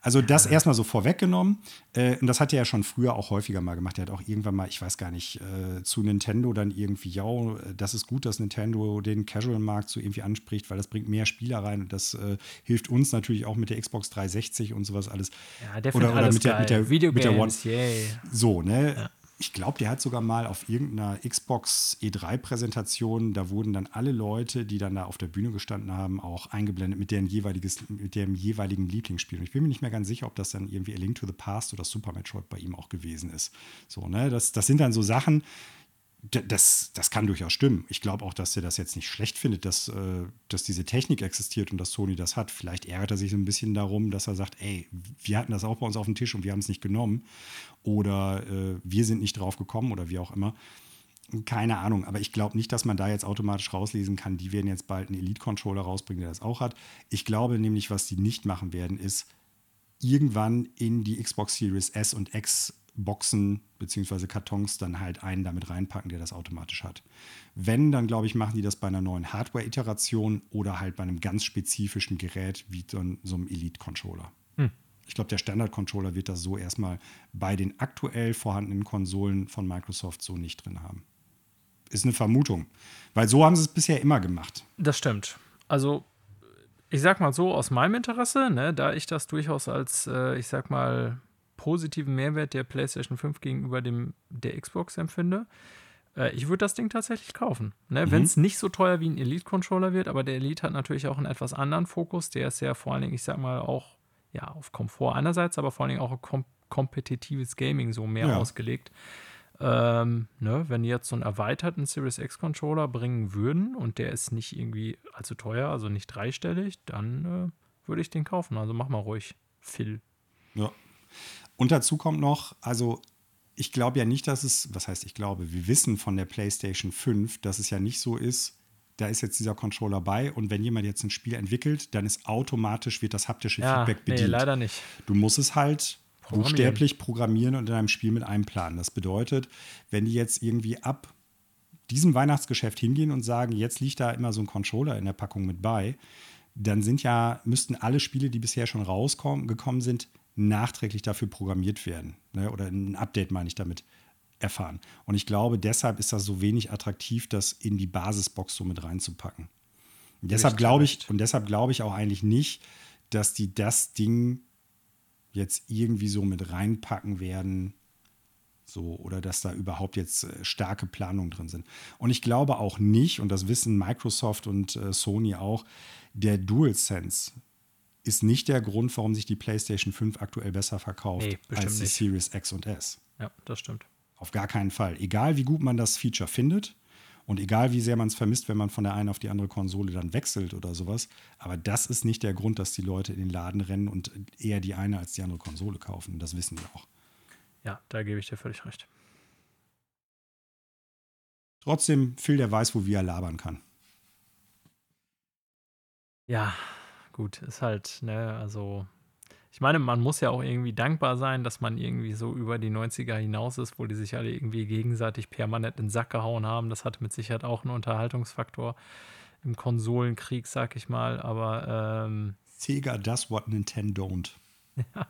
Also das erstmal so vorweggenommen. Äh, und das hat er ja schon früher auch häufiger mal gemacht. Er hat auch irgendwann mal, ich weiß gar nicht, äh, zu Nintendo dann irgendwie, ja, äh, das ist gut, dass Nintendo den Casual-Markt so irgendwie anspricht, weil das bringt mehr Spieler rein und das äh, hilft uns natürlich auch mit der Xbox 360 und sowas alles. Ja, der Oder- oder alles mit der- mit der- mit der Videogames, yay. So, ne? Ich glaube, der hat sogar mal auf irgendeiner Xbox E3-Präsentation, da wurden dann alle Leute, die dann da auf der Bühne gestanden haben, auch eingeblendet mit deren jeweiliges, mit dem jeweiligen Lieblingsspiel. Und ich bin mir nicht mehr ganz sicher, ob das dann irgendwie A Link to the Past oder Super Metroid bei ihm auch gewesen ist. So, ne? Das, das sind dann so Sachen, das, das kann durchaus stimmen. Ich glaube auch, dass er das jetzt nicht schlecht findet, dass, äh, dass diese Technik existiert und dass Sony das hat. Vielleicht ärgert er sich so ein bisschen darum, dass er sagt, ey, wir hatten das auch bei uns auf dem Tisch und wir haben es nicht genommen. Oder äh, wir sind nicht drauf gekommen oder wie auch immer. Keine Ahnung, aber ich glaube nicht, dass man da jetzt automatisch rauslesen kann, die werden jetzt bald einen Elite-Controller rausbringen, der das auch hat. Ich glaube nämlich, was die nicht machen werden, ist irgendwann in die Xbox Series S und X Boxen bzw. Kartons dann halt einen damit reinpacken, der das automatisch hat. Wenn, dann glaube ich, machen die das bei einer neuen Hardware-Iteration oder halt bei einem ganz spezifischen Gerät wie so, ein- so einem Elite-Controller. Ich glaube, der Standard-Controller wird das so erstmal bei den aktuell vorhandenen Konsolen von Microsoft so nicht drin haben. Ist eine Vermutung. Weil so haben sie es bisher immer gemacht. Das stimmt. Also, ich sag mal so, aus meinem Interesse, ne, da ich das durchaus als, äh, ich sag mal, positiven Mehrwert der PlayStation 5 gegenüber dem der Xbox empfinde, äh, ich würde das Ding tatsächlich kaufen. Ne? Wenn es nicht so teuer wie ein Elite-Controller wird, aber der Elite hat natürlich auch einen etwas anderen Fokus. Der ist ja vor allen Dingen, ich sag mal, auch ja, auf Komfort einerseits, aber vor allen Dingen auch auf kom kompetitives Gaming so mehr Ja. ausgelegt. Ähm, ne, wenn die jetzt so einen erweiterten Series X Controller bringen würden und der ist nicht irgendwie allzu teuer, also nicht dreistellig, dann äh, würde ich den kaufen. Also mach mal ruhig, Phil. Ja. Und dazu kommt noch, also ich glaube ja nicht, dass es, was heißt ich glaube, wir wissen von der PlayStation 5, dass es ja nicht so ist, da ist jetzt dieser Controller bei und wenn jemand jetzt ein Spiel entwickelt, dann ist automatisch, wird das haptische Ja, Feedback nee, bedient. leider nicht. Du musst es halt Programmieren. buchstäblich programmieren und in einem Spiel mit einplanen. Das bedeutet, wenn die jetzt irgendwie ab diesem Weihnachtsgeschäft hingehen und sagen, jetzt liegt da immer so ein Controller in der Packung mit bei, dann sind ja, müssten alle Spiele, die bisher schon rausgekommen gekommen sind, nachträglich dafür programmiert werden. Ne? Oder ein Update meine ich damit erfahren. Und ich glaube, deshalb ist das so wenig attraktiv, das in die Basisbox so mit reinzupacken. Und deshalb glaube ich, und deshalb glaube ich auch eigentlich nicht, dass die das Ding jetzt irgendwie so mit reinpacken werden. So, oder dass da überhaupt jetzt äh, starke Planungen drin sind. Und ich glaube auch nicht, und das wissen Microsoft und äh, Sony auch, der DualSense ist nicht der Grund, warum sich die PlayStation 5 aktuell besser verkauft Nee, als die nicht. Series X und S. Ja, das stimmt. Auf gar keinen Fall. Egal wie gut man das Feature findet und egal wie sehr man es vermisst, wenn man von der einen auf die andere Konsole dann wechselt oder sowas. Aber das ist nicht der Grund, dass die Leute in den Laden rennen und eher die eine als die andere Konsole kaufen. Das wissen wir auch. Ja, da gebe ich dir völlig recht. Trotzdem, Phil, der weiß, wo wir labern kann. Ja, gut, ist halt, ne, also ich meine, man muss ja auch irgendwie dankbar sein, dass man irgendwie so über die 90er hinaus ist, wo die sich alle irgendwie gegenseitig permanent in den Sack gehauen haben. Das hatte mit Sicherheit auch einen Unterhaltungsfaktor im Konsolenkrieg, sag ich mal. Aber ähm, Sega does what Nintendo don't. ja,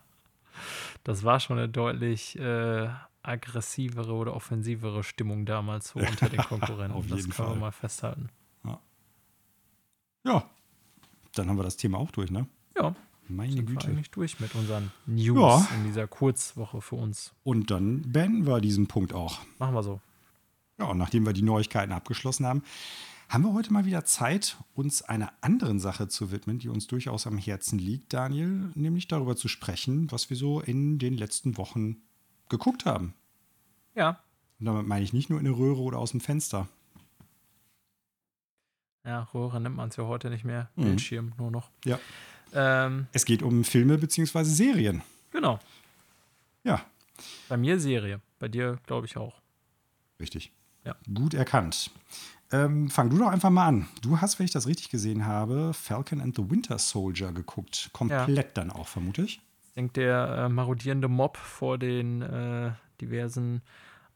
das war schon eine deutlich äh, aggressivere oder offensivere Stimmung damals so unter den Konkurrenten. Auf das jeden können Fall. wir mal festhalten. Ja, dann haben wir das Thema auch durch, ne? Ja, Meine sind wir Güte. eigentlich durch mit unseren News Ja. in dieser Kurzwoche für uns. Und dann beenden wir diesen Punkt auch. Machen wir so. Ja, und nachdem wir die Neuigkeiten abgeschlossen haben, haben wir heute mal wieder Zeit, uns einer anderen Sache zu widmen, die uns durchaus am Herzen liegt, Daniel, nämlich darüber zu sprechen, was wir so in den letzten Wochen geguckt haben. Ja, Und damit meine ich nicht nur in der Röhre oder aus dem Fenster. Ja, Röhre nimmt man es ja heute nicht mehr. Mhm. Bildschirm nur noch. Ja. Ähm, Es geht um Filme bzw. Serien. genau. Ja, Bei mir Serie. Bei dir, glaube ich, auch. richtig. Ja. Gut erkannt. Ähm, fang du doch einfach mal an. Du hast, wenn ich das richtig gesehen habe, Falcon and the Winter Soldier geguckt. Komplett dann auch, vermute ich. Ich denke, der äh, marodierende Mob vor den äh, diversen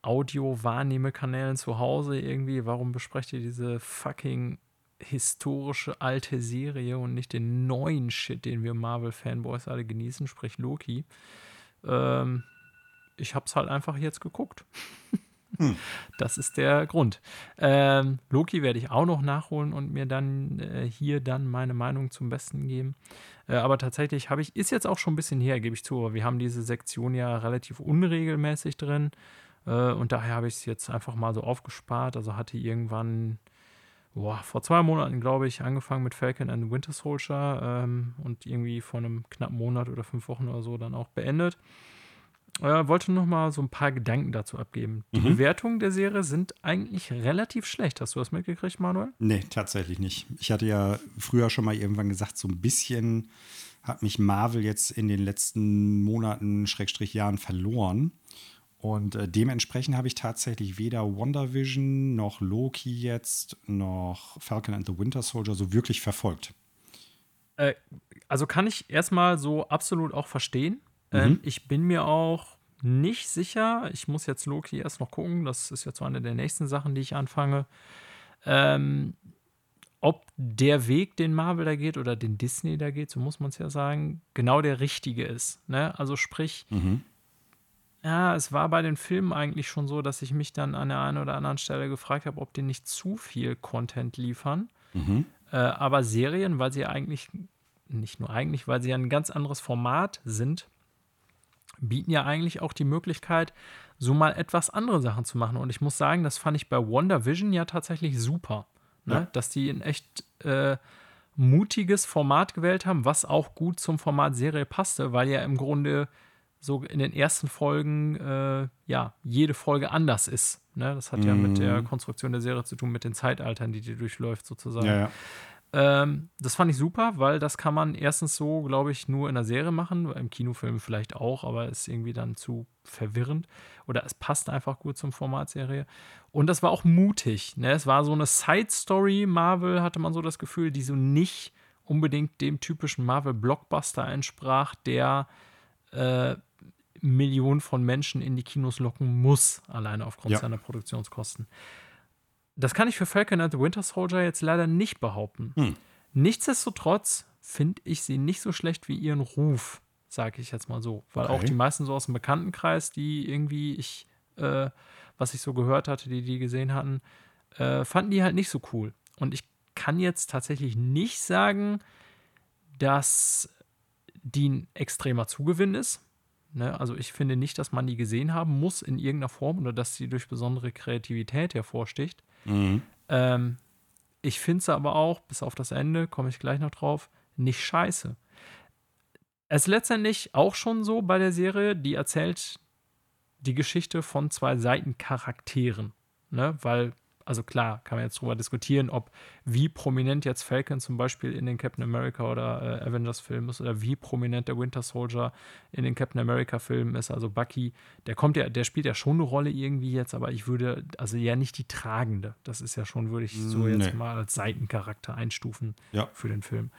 Audio-Wahrnehmekanälen zu Hause irgendwie. Warum besprecht ihr diese fucking historische alte Serie und nicht den neuen Shit, den wir Marvel-Fanboys alle genießen, sprich Loki? Ähm, ich hab's halt einfach jetzt geguckt. Das ist der Grund. Ähm, Loki werde ich auch noch nachholen und mir dann äh, hier dann meine Meinung zum Besten geben. Äh, aber tatsächlich habe ich, ist jetzt auch schon ein bisschen her, gebe ich zu, aber wir haben diese Sektion ja relativ unregelmäßig drin. Äh, und daher habe ich es jetzt einfach mal so aufgespart. Also hatte irgendwann, boah, vor zwei Monaten, glaube ich, angefangen mit Falcon and the Winter Soldier ähm, und irgendwie vor einem knappen Monat oder fünf Wochen oder so dann auch beendet. Äh, wollte noch mal so ein paar Gedanken dazu abgeben. Die Mhm. Bewertungen der Serie sind eigentlich relativ schlecht. Hast du das mitgekriegt, Manuel? Nee, tatsächlich nicht. Ich hatte ja früher schon mal irgendwann gesagt, so ein bisschen hat mich Marvel jetzt in den letzten Monaten, Schrägstrich Jahren verloren. Und äh, dementsprechend habe ich tatsächlich weder WandaVision noch Loki jetzt noch Falcon and the Winter Soldier so wirklich verfolgt. Äh, also kann ich erstmal so absolut auch verstehen. Ähm, Mhm. ich bin mir auch nicht sicher. Ich muss jetzt Loki erst noch gucken. Das ist jetzt so eine der nächsten Sachen, die ich anfange. Ähm, ob der Weg, den Marvel da geht oder den Disney da geht, so muss man es ja sagen, genau der richtige ist. Ne? Also sprich, ja, es war bei den Filmen eigentlich schon so, dass ich mich dann an der einen oder anderen Stelle gefragt habe, ob die nicht zu viel Content liefern. Äh, aber Serien, weil sie ja eigentlich, nicht nur eigentlich, weil sie ja ein ganz anderes Format sind, bieten ja eigentlich auch die Möglichkeit, so mal etwas andere Sachen zu machen. Und ich muss sagen, das fand ich bei WandaVision ja tatsächlich super. Ne? Ja. Dass die ein echt äh, mutiges Format gewählt haben, was auch gut zum Format Serie passte, weil ja im Grunde so in den ersten Folgen äh, ja jede Folge anders ist. Ne? Das hat ja mit der Konstruktion der Serie zu tun, mit den Zeitaltern, die die durchläuft sozusagen. Ja, ja. Ähm, das fand ich super, weil das kann man erstens so, glaube ich, nur in der Serie machen, im Kinofilm vielleicht auch, aber ist irgendwie dann zu verwirrend. Oder es passt einfach gut zum Format Serie. Und das war auch mutig. Ne? Es war so eine Side-Story, Marvel, hatte man so das Gefühl, die so nicht unbedingt dem typischen Marvel-Blockbuster entsprach, der äh, Millionen von Menschen in die Kinos locken muss, alleine aufgrund Ja. seiner Produktionskosten. Das kann ich für Falcon and the Winter Soldier jetzt leider nicht behaupten. Hm. Nichtsdestotrotz finde ich sie nicht so schlecht wie ihren Ruf, sage ich jetzt mal so. Weil auch Okay. die meisten so aus dem Bekanntenkreis, die irgendwie ich, äh, was ich so gehört hatte, die die gesehen hatten, äh, fanden die halt nicht so cool. Und ich kann jetzt tatsächlich nicht sagen, dass die ein extremer Zugewinn ist. Ne? Also ich finde nicht, dass man die gesehen haben muss in irgendeiner Form oder dass sie durch besondere Kreativität hervorsticht. Mhm. Ähm, ich finde es aber auch, bis auf das Ende, komme ich gleich noch drauf, nicht scheiße. Es ist letztendlich auch schon so bei der Serie, die erzählt die Geschichte von zwei Seitencharakteren. Ne? Weil also klar, kann man jetzt drüber diskutieren, ob wie prominent jetzt Falcon zum Beispiel in den Captain America oder äh, Avengers-Filmen ist oder wie prominent der Winter Soldier in den Captain America-Filmen ist. Also Bucky, der kommt ja, der spielt ja schon eine Rolle irgendwie jetzt, aber ich würde, also ja nicht die tragende. Das ist ja schon, würde ich so Nee. jetzt mal als Seitencharakter einstufen Ja. für den Film.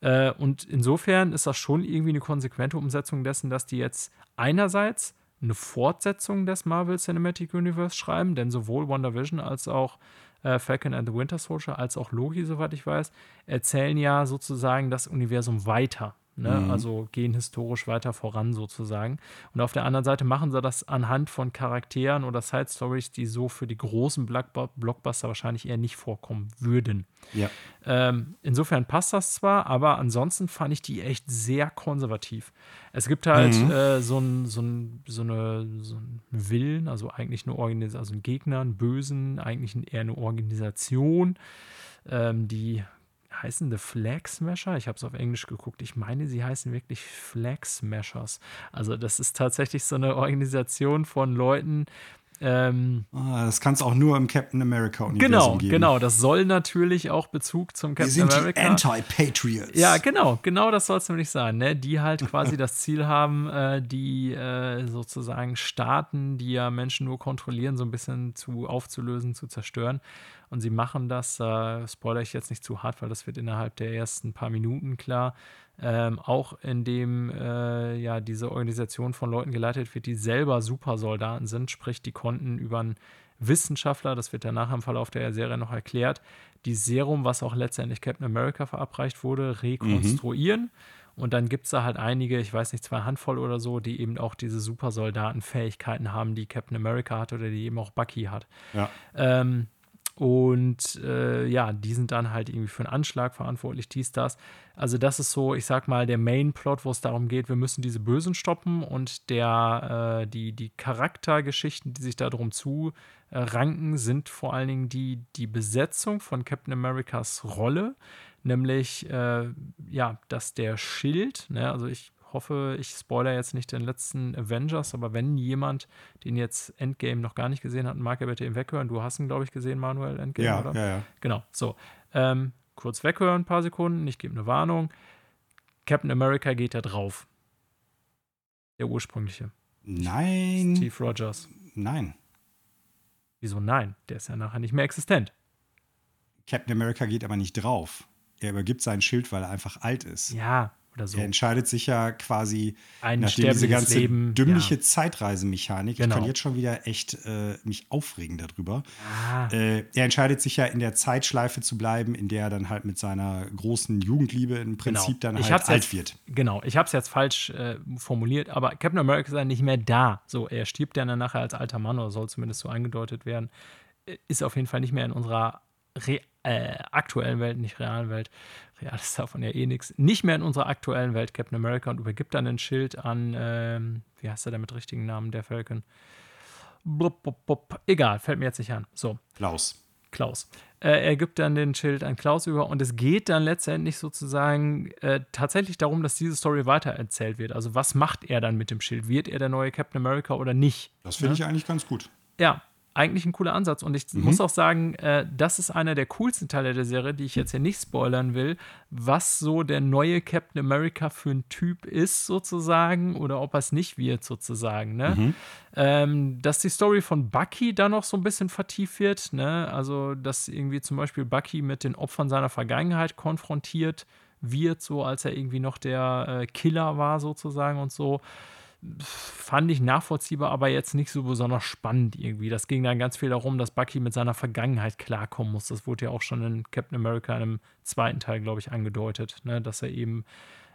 Äh, und insofern ist das schon irgendwie eine konsequente Umsetzung dessen, dass die jetzt einerseits eine Fortsetzung des Marvel Cinematic Universe schreiben, denn sowohl WandaVision als auch äh, Falcon and the Winter Soldier als auch Loki, soweit ich weiß, erzählen ja sozusagen das Universum weiter. Ne? Mhm. Also gehen historisch weiter voran sozusagen. Und auf der anderen Seite machen sie das anhand von Charakteren oder Side Stories, die so für die großen Blockbu- Blockbuster wahrscheinlich eher nicht vorkommen würden. Ja. Ähm, insofern passt das zwar, aber ansonsten fand ich die echt sehr konservativ. Es gibt halt Mhm. äh, so, ein, so, ein, so, eine, so einen Willen, also eigentlich eine Organisation, also einen Gegner, einen Bösen, eigentlich eher eine Organisation, ähm, die heißen The Flag Smasher. Ich habe es auf Englisch geguckt. Ich meine, sie heißen wirklich Flag Smashers. Also das ist tatsächlich so eine Organisation von Leuten, ähm, Ah, das kann es auch nur im Captain America-Universum Genau, geben. genau. Das soll natürlich auch Bezug zum Captain sind America. die Anti-Patriots. ja, genau, genau das soll es nämlich sein, ne? Die halt quasi das Ziel haben, äh, die äh, sozusagen Staaten, die ja Menschen nur kontrollieren, so ein bisschen zu aufzulösen, zu zerstören. Und sie machen das, äh, spoiler ich jetzt nicht zu hart, weil das wird innerhalb der ersten paar Minuten klar, ähm, auch indem äh, ja diese Organisation von Leuten geleitet wird, die selber Supersoldaten sind, sprich, die konnten über einen Wissenschaftler, das wird danach im Verlauf der Serie noch erklärt, die Serum, was auch letztendlich Captain America verabreicht wurde, rekonstruieren. Und dann gibt es da halt einige, ich weiß nicht, zwei Handvoll oder so, die eben auch diese Supersoldaten-Fähigkeiten haben, die Captain America hat oder die eben auch Bucky hat. Ja. Ähm, und äh, ja, die sind dann halt irgendwie für einen Anschlag verantwortlich, dies, das. Also, das ist so, ich sag mal, der Main-Plot, wo es darum geht, wir müssen diese Bösen stoppen und der, äh, die, die Charaktergeschichten, die sich darum zu äh, ranken, sind vor allen Dingen die, die Besetzung von Captain Americas Rolle, nämlich äh, ja, dass der Schild, ne, also ich hoffe, ich spoiler jetzt nicht den letzten Avengers, aber wenn jemand den jetzt Endgame noch gar nicht gesehen hat, mag er bitte ihn weghören. Du hast ihn, glaube ich, gesehen, Manuel, Endgame, Ja, oder? ja, ja. Genau, so. Ähm, kurz weghören, ein paar Sekunden, ich gebe eine Warnung. Captain America geht da drauf. Der ursprüngliche. Nein. Steve Rogers. Nein. Wieso nein? Der ist ja nachher nicht mehr existent. Captain America geht aber nicht drauf. Er übergibt sein Schild, weil er einfach alt ist. Ja, oder so. Er entscheidet sich ja quasi, Ein nachdem diese ganze Leben, dümmliche ja. Zeitreisemechanik, ich Genau. kann jetzt schon wieder echt äh, mich aufregen darüber. Ah, Äh, er entscheidet sich ja in der Zeitschleife zu bleiben, in der er dann halt mit seiner großen Jugendliebe im Prinzip dann Ich halt hab's alt jetzt, wird. Genau, ich habe es jetzt falsch äh, formuliert, aber Captain America ist ja nicht mehr da. So, er stirbt ja dann nachher als alter Mann oder soll zumindest so angedeutet werden. Äh, Ist auf jeden Fall nicht mehr in unserer Re äh, aktuellen Welt, nicht realen Welt. Real ist davon ja eh nichts. Nicht mehr in unserer aktuellen Welt Captain America und übergibt dann ein Schild an, ähm, wie heißt er der mit richtigen Namen, der Falcon? Blub, blub, blub. Egal, fällt mir jetzt nicht an. So, Klaus. Klaus. Äh, er gibt dann den Schild an Klaus über und es geht dann letztendlich sozusagen äh, tatsächlich darum, dass diese Story weitererzählt wird. Also was macht er dann mit dem Schild? Wird er der neue Captain America oder nicht? Das finde ich eigentlich ganz gut. Ja, eigentlich ein cooler Ansatz. Und ich muss auch sagen, äh, das ist einer der coolsten Teile der Serie, die ich jetzt hier nicht spoilern will, was so der neue Captain America für ein Typ ist, sozusagen, oder ob er es nicht wird, sozusagen. Ne? Ähm, dass die Story von Bucky da noch so ein bisschen vertieft wird. Ne? Also, dass irgendwie zum Beispiel Bucky mit den Opfern seiner Vergangenheit konfrontiert wird, so als er irgendwie noch der äh, Killer war, sozusagen und so fand ich nachvollziehbar, aber jetzt nicht so besonders spannend irgendwie. Das ging dann ganz viel darum, dass Bucky mit seiner Vergangenheit klarkommen muss. Das wurde ja auch schon in Captain America einem zweiten Teil, glaube ich, angedeutet, ne? dass er eben,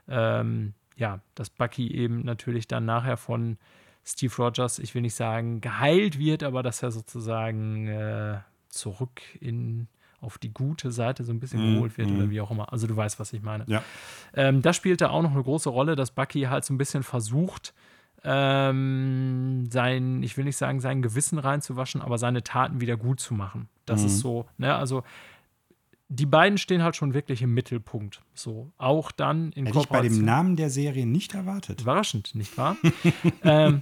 ähm, ja, dass Bucky eben natürlich dann nachher von Steve Rogers, ich will nicht sagen geheilt wird, aber dass er sozusagen äh, zurück in auf die gute Seite so ein bisschen Mhm, geholt wird mhm. oder wie auch immer. Also du weißt, was ich meine. Ja. Ähm, das spielte auch noch eine große Rolle, dass Bucky halt so ein bisschen versucht, ähm, sein, ich will nicht sagen, sein Gewissen reinzuwaschen, aber seine Taten wieder gut zu machen. Das Mhm. ist so, ne, also die beiden stehen halt schon wirklich im Mittelpunkt. So, auch dann in Hätte ich bei dem Namen der Serie nicht erwartet. Überraschend, nicht wahr? ähm,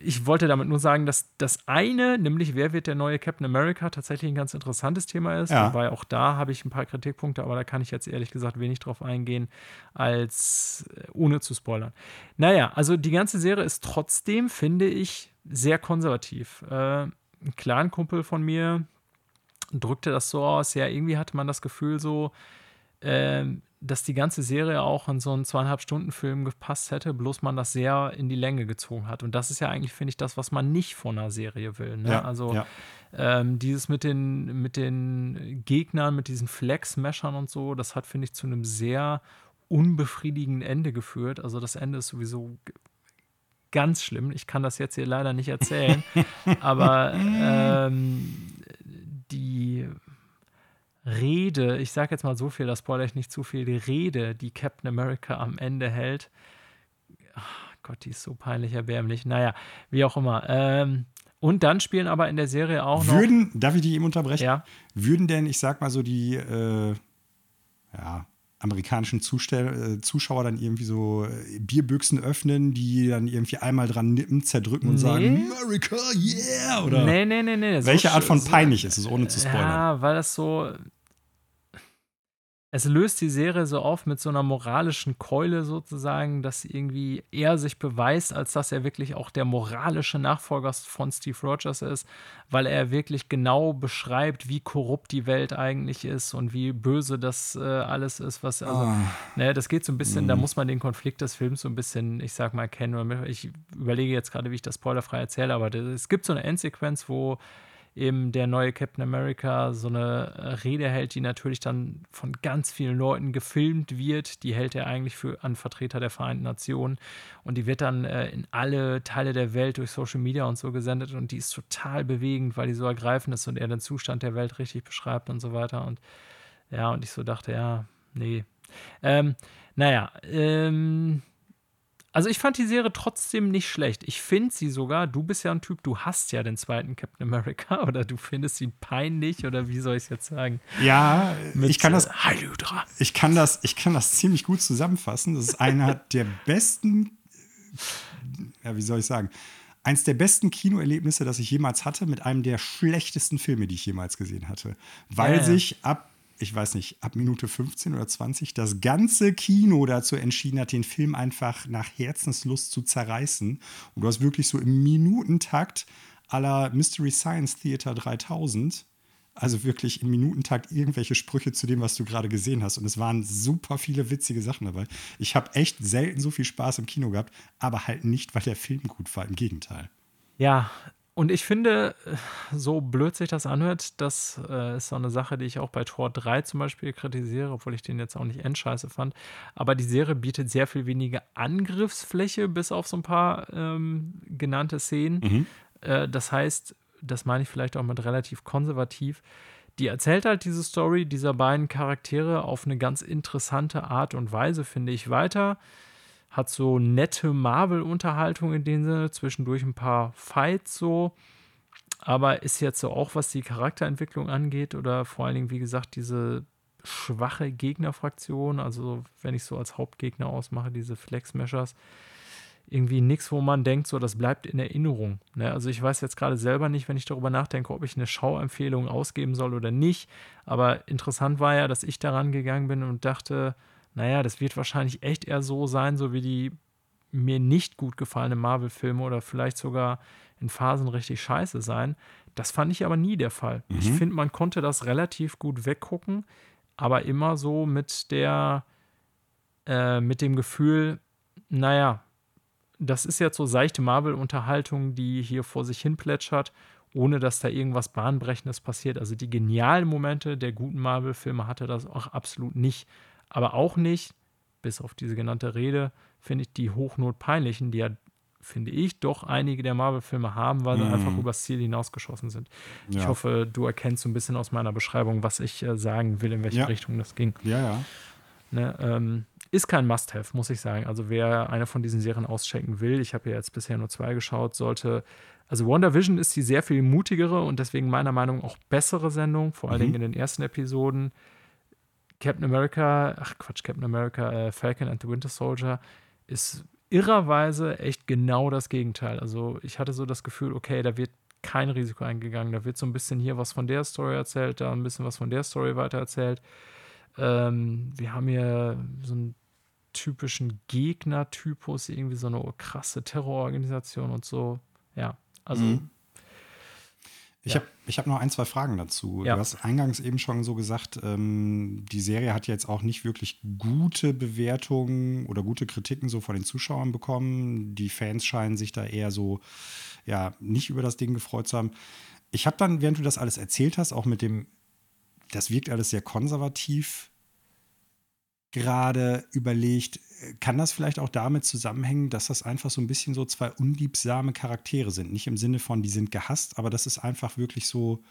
ich wollte damit nur sagen, dass das eine, nämlich wer wird der neue Captain America, tatsächlich ein ganz interessantes Thema ist. Ja. Wobei auch da habe ich ein paar Kritikpunkte, aber da kann ich jetzt ehrlich gesagt wenig drauf eingehen, als äh, ohne zu spoilern. Naja, also die ganze Serie ist trotzdem, finde ich, sehr konservativ. Äh, ein Clan-Kumpel von mir drückte das so aus, ja, irgendwie hatte man das Gefühl so, äh, dass die ganze Serie auch in so einen zweieinhalb Stunden Film gepasst hätte, bloß man das sehr in die Länge gezogen hat. Und das ist ja eigentlich, finde ich, das, was man nicht von einer Serie will. Ne? Ja, also ja. Ähm, dieses mit den, mit den Gegnern, mit diesen Flex-Meshern und so, das hat, finde ich, zu einem sehr unbefriedigenden Ende geführt. Also das Ende ist sowieso ganz schlimm. Ich kann das jetzt hier leider nicht erzählen. aber ähm, die Rede, ich sage jetzt mal so viel, das spoilere ich nicht zu viel, die Rede, die Captain America am Ende hält, ach Gott, die ist so peinlich erbärmlich. Naja, wie auch immer. Ähm, und dann spielen aber in der Serie auch noch. Würden, darf ich die eben unterbrechen? Ja. Würden denn, ich sag mal so, die äh, ja, amerikanischen Zustell äh, Zuschauer dann irgendwie so äh, Bierbüchsen öffnen, die dann irgendwie einmal dran nippen, zerdrücken und nee. sagen, America, yeah! Oder nee, nee, nee, nee. Welche so, Art von peinlich ist es, ohne zu spoilern? Ja, weil das so, es löst die Serie so auf mit so einer moralischen Keule sozusagen, dass irgendwie er sich beweist, als dass er wirklich auch der moralische Nachfolger von Steve Rogers ist, weil er wirklich genau beschreibt, wie korrupt die Welt eigentlich ist und wie böse das äh, alles ist, was also, oh. ne, das geht so ein bisschen, mm. da mhm. muss man den Konflikt des Films so ein bisschen, ich sag mal, kennen. Ich überlege jetzt gerade, wie ich das spoilerfrei erzähle, aber es gibt so eine Endsequenz, wo eben der neue Captain America so eine Rede hält, die natürlich dann von ganz vielen Leuten gefilmt wird. Die hält er eigentlich für an Vertreter der Vereinten Nationen und die wird dann äh, in alle Teile der Welt durch Social Media und so gesendet und die ist total bewegend, weil die so ergreifend ist und er den Zustand der Welt richtig beschreibt und so weiter und ja, und ich so dachte, ja, nee. Ähm, naja, ähm, also ich fand die Serie trotzdem nicht schlecht. Ich finde sie sogar, du bist ja ein Typ, du hast ja den zweiten Captain America oder du findest ihn peinlich oder wie soll ich es jetzt sagen? Ja, Mit, ich kann das Ich kann das ich kann das ziemlich gut zusammenfassen. Das ist einer der besten ja, wie soll ich sagen? Eins der besten Kinoerlebnisse, das ich jemals hatte, mit einem der schlechtesten Filme, die ich jemals gesehen hatte. Weil ja, ja. sich ab ich weiß nicht, ab Minute 15 oder 20 das ganze Kino dazu entschieden hat, den Film einfach nach Herzenslust zu zerreißen. Und du hast wirklich so im Minutentakt aller Mystery Science Theater 3000 also wirklich im Minutentakt irgendwelche Sprüche zu dem, was du gerade gesehen hast. Und es waren super viele witzige Sachen dabei. Ich habe echt selten so viel Spaß im Kino gehabt, aber halt nicht, weil der Film gut war. Im Gegenteil. Ja, und ich finde, so blöd sich das anhört, das äh, ist so eine Sache, die ich auch bei Tor 3 zum Beispiel kritisiere, obwohl ich den jetzt auch nicht endscheiße fand. Aber die Serie bietet sehr viel weniger Angriffsfläche, bis auf so ein paar ähm, genannte Szenen. Mhm. Äh, das heißt, das meine ich vielleicht auch mit relativ konservativ. Die erzählt halt diese Story dieser beiden Charaktere auf eine ganz interessante Art und Weise, finde ich, weiter hat so nette Marvel-Unterhaltung in dem Sinne, zwischendurch ein paar Fights so. Aber ist jetzt so auch, was die Charakterentwicklung angeht oder vor allen Dingen, wie gesagt, diese schwache Gegnerfraktion, also wenn ich so als Hauptgegner ausmache, diese Flex-Meshers, irgendwie nichts, wo man denkt, so, das bleibt in Erinnerung. Ne? Also ich weiß jetzt gerade selber nicht, wenn ich darüber nachdenke, ob ich eine Schauempfehlung ausgeben soll oder nicht. Aber interessant war ja, dass ich daran gegangen bin und dachte, naja, das wird wahrscheinlich echt eher so sein, so wie die mir nicht gut gefallenen Marvel-Filme oder vielleicht sogar in Phasen richtig scheiße sein. Das fand ich aber nie der Fall. Mhm. Ich finde, man konnte das relativ gut weggucken, aber immer so mit der, äh, mit dem Gefühl, naja, das ist jetzt so seichte Marvel-Unterhaltung, die hier vor sich hin plätschert, ohne dass da irgendwas Bahnbrechendes passiert. Also die genialen Momente der guten Marvel-Filme hatte das auch absolut nicht aber auch nicht, bis auf diese genannte Rede, finde ich die hochnotpeinlichen, die ja, finde ich, doch einige der Marvel-Filme haben, weil sie mm. einfach übers Ziel hinausgeschossen sind. Ja. Ich hoffe, du erkennst so ein bisschen aus meiner Beschreibung, was ich äh, sagen will, in welche ja. Richtung das ging. Ja, ja. Ne, ähm, ist kein Must-Have, muss ich sagen. Also wer eine von diesen Serien auschecken will, ich habe ja jetzt bisher nur zwei geschaut, sollte. Also WandaVision ist die sehr viel mutigere und deswegen meiner Meinung nach auch bessere Sendung, vor allen mhm. Dingen in den ersten Episoden. Captain America, ach Quatsch, Captain America, äh, Falcon and the Winter Soldier ist irrerweise echt genau das Gegenteil. Also ich hatte so das Gefühl, okay, da wird kein Risiko eingegangen. Da wird so ein bisschen hier was von der Story erzählt, da ein bisschen was von der Story weitererzählt. Ähm, wir haben hier so einen typischen Gegnertypus, irgendwie so eine krasse Terrororganisation und so. Ja, also mhm. Ich ja. habe ich hab noch ein, zwei Fragen dazu. Ja. Du hast eingangs eben schon so gesagt, ähm, die Serie hat jetzt auch nicht wirklich gute Bewertungen oder gute Kritiken so von den Zuschauern bekommen. Die Fans scheinen sich da eher so, ja, nicht über das Ding gefreut zu haben. Ich habe dann, während du das alles erzählt hast, auch mit dem, das wirkt alles sehr konservativ, gerade überlegt, kann das vielleicht auch damit zusammenhängen, dass das einfach so ein bisschen so zwei unliebsame Charaktere sind? Nicht im Sinne von, die sind gehasst, aber das ist einfach wirklich so,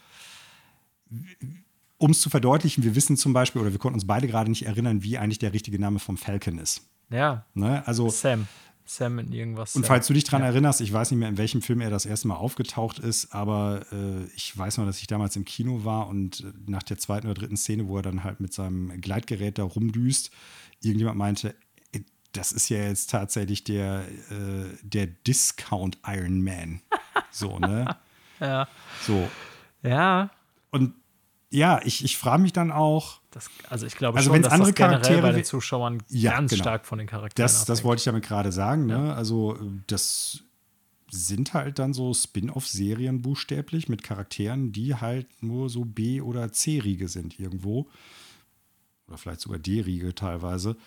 um es zu verdeutlichen, wir wissen zum Beispiel, oder wir konnten uns beide gerade nicht erinnern, wie eigentlich der richtige Name vom Falcon ist. Ja. Ne? Also, Sam. Sam in irgendwas. Und falls du dich daran ja. erinnerst, ich weiß nicht mehr, in welchem Film er das erste Mal aufgetaucht ist, aber äh, ich weiß noch, dass ich damals im Kino war und äh, nach der zweiten oder dritten Szene, wo er dann halt mit seinem Gleitgerät da rumdüst, irgendjemand meinte, das ist ja jetzt tatsächlich der, äh, der Discount Iron Man. So, ne? ja. So. Ja. Und ja, ich, ich frage mich dann auch. Das, also ich glaube also schon, dass andere das Charaktere bei den Zuschauern ja, ganz genau. stark von den Charakteren Das, das wollte ich damit gerade sagen. Ne? Also das sind halt dann so Spin-off-Serien buchstäblich mit Charakteren, die halt nur so B- oder C-Riege sind irgendwo. Oder vielleicht sogar D-Riege teilweise.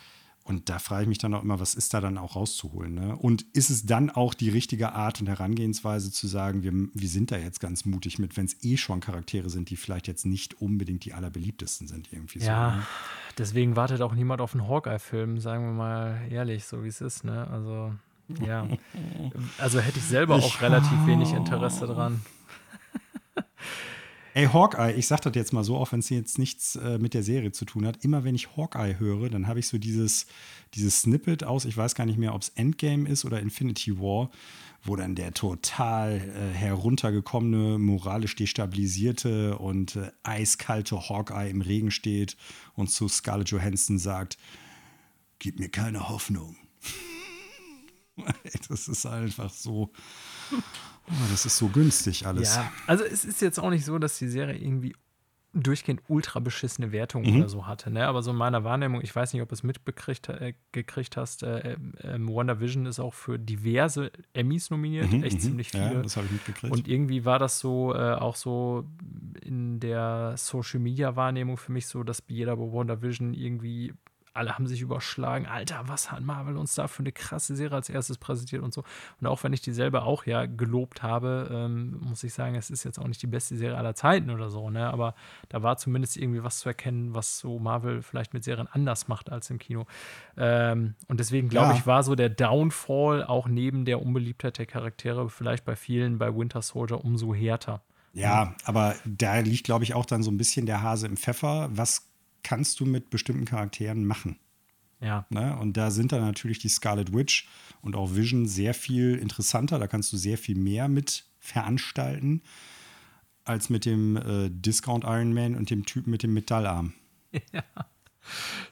Und da frage ich mich dann auch immer, was ist da dann auch rauszuholen? Ne? Und ist es dann auch die richtige Art und Herangehensweise zu sagen, wir, wir sind da jetzt ganz mutig mit, wenn es eh schon Charaktere sind, die vielleicht jetzt nicht unbedingt die allerbeliebtesten sind irgendwie ja, so. Ne? deswegen wartet auch niemand auf einen Hawkeye-Film, sagen wir mal ehrlich, so wie es ist. Ne? Also, ja. also hätte ich selber auch ich relativ wenig Interesse dran. Ey, Hawkeye, ich sag das jetzt mal so, auch wenn es jetzt nichts äh, mit der Serie zu tun hat. Immer wenn ich Hawkeye höre, dann habe ich so dieses, dieses Snippet aus, ich weiß gar nicht mehr, ob es Endgame ist oder Infinity War, wo dann der total äh, heruntergekommene, moralisch destabilisierte und äh, eiskalte Hawkeye im Regen steht und zu Scarlett Johansson sagt: Gib mir keine Hoffnung. das ist einfach so. Oh, das ist so günstig alles. Ja, also es ist jetzt auch nicht so, dass die Serie irgendwie durchgehend ultra beschissene Wertungen mhm. oder so hatte. Ne? Aber so in meiner Wahrnehmung, ich weiß nicht, ob du es mitgekriegt äh, gekriegt hast, äh, äh, WandaVision ist auch für diverse Emmys nominiert, mhm, echt mhm. ziemlich viele. Ja, das habe ich mitgekriegt. Und irgendwie war das so äh, auch so in der Social Media Wahrnehmung für mich so, dass jeder bei WandaVision irgendwie alle haben sich überschlagen. Alter, was hat Marvel uns da für eine krasse Serie als erstes präsentiert und so. Und auch wenn ich die selber auch ja gelobt habe, ähm, muss ich sagen, es ist jetzt auch nicht die beste Serie aller Zeiten oder so, ne? Aber da war zumindest irgendwie was zu erkennen, was so Marvel vielleicht mit Serien anders macht als im Kino. Ähm, und deswegen glaube ja. ich, war so der Downfall auch neben der Unbeliebtheit der Charaktere vielleicht bei vielen bei Winter Soldier umso härter. Ja, aber da liegt, glaube ich, auch dann so ein bisschen der Hase im Pfeffer. Was kannst du mit bestimmten Charakteren machen. Ja. Ne? Und da sind dann natürlich die Scarlet Witch und auch Vision sehr viel interessanter. Da kannst du sehr viel mehr mit veranstalten als mit dem äh, Discount Iron Man und dem Typen mit dem Metallarm. Ja.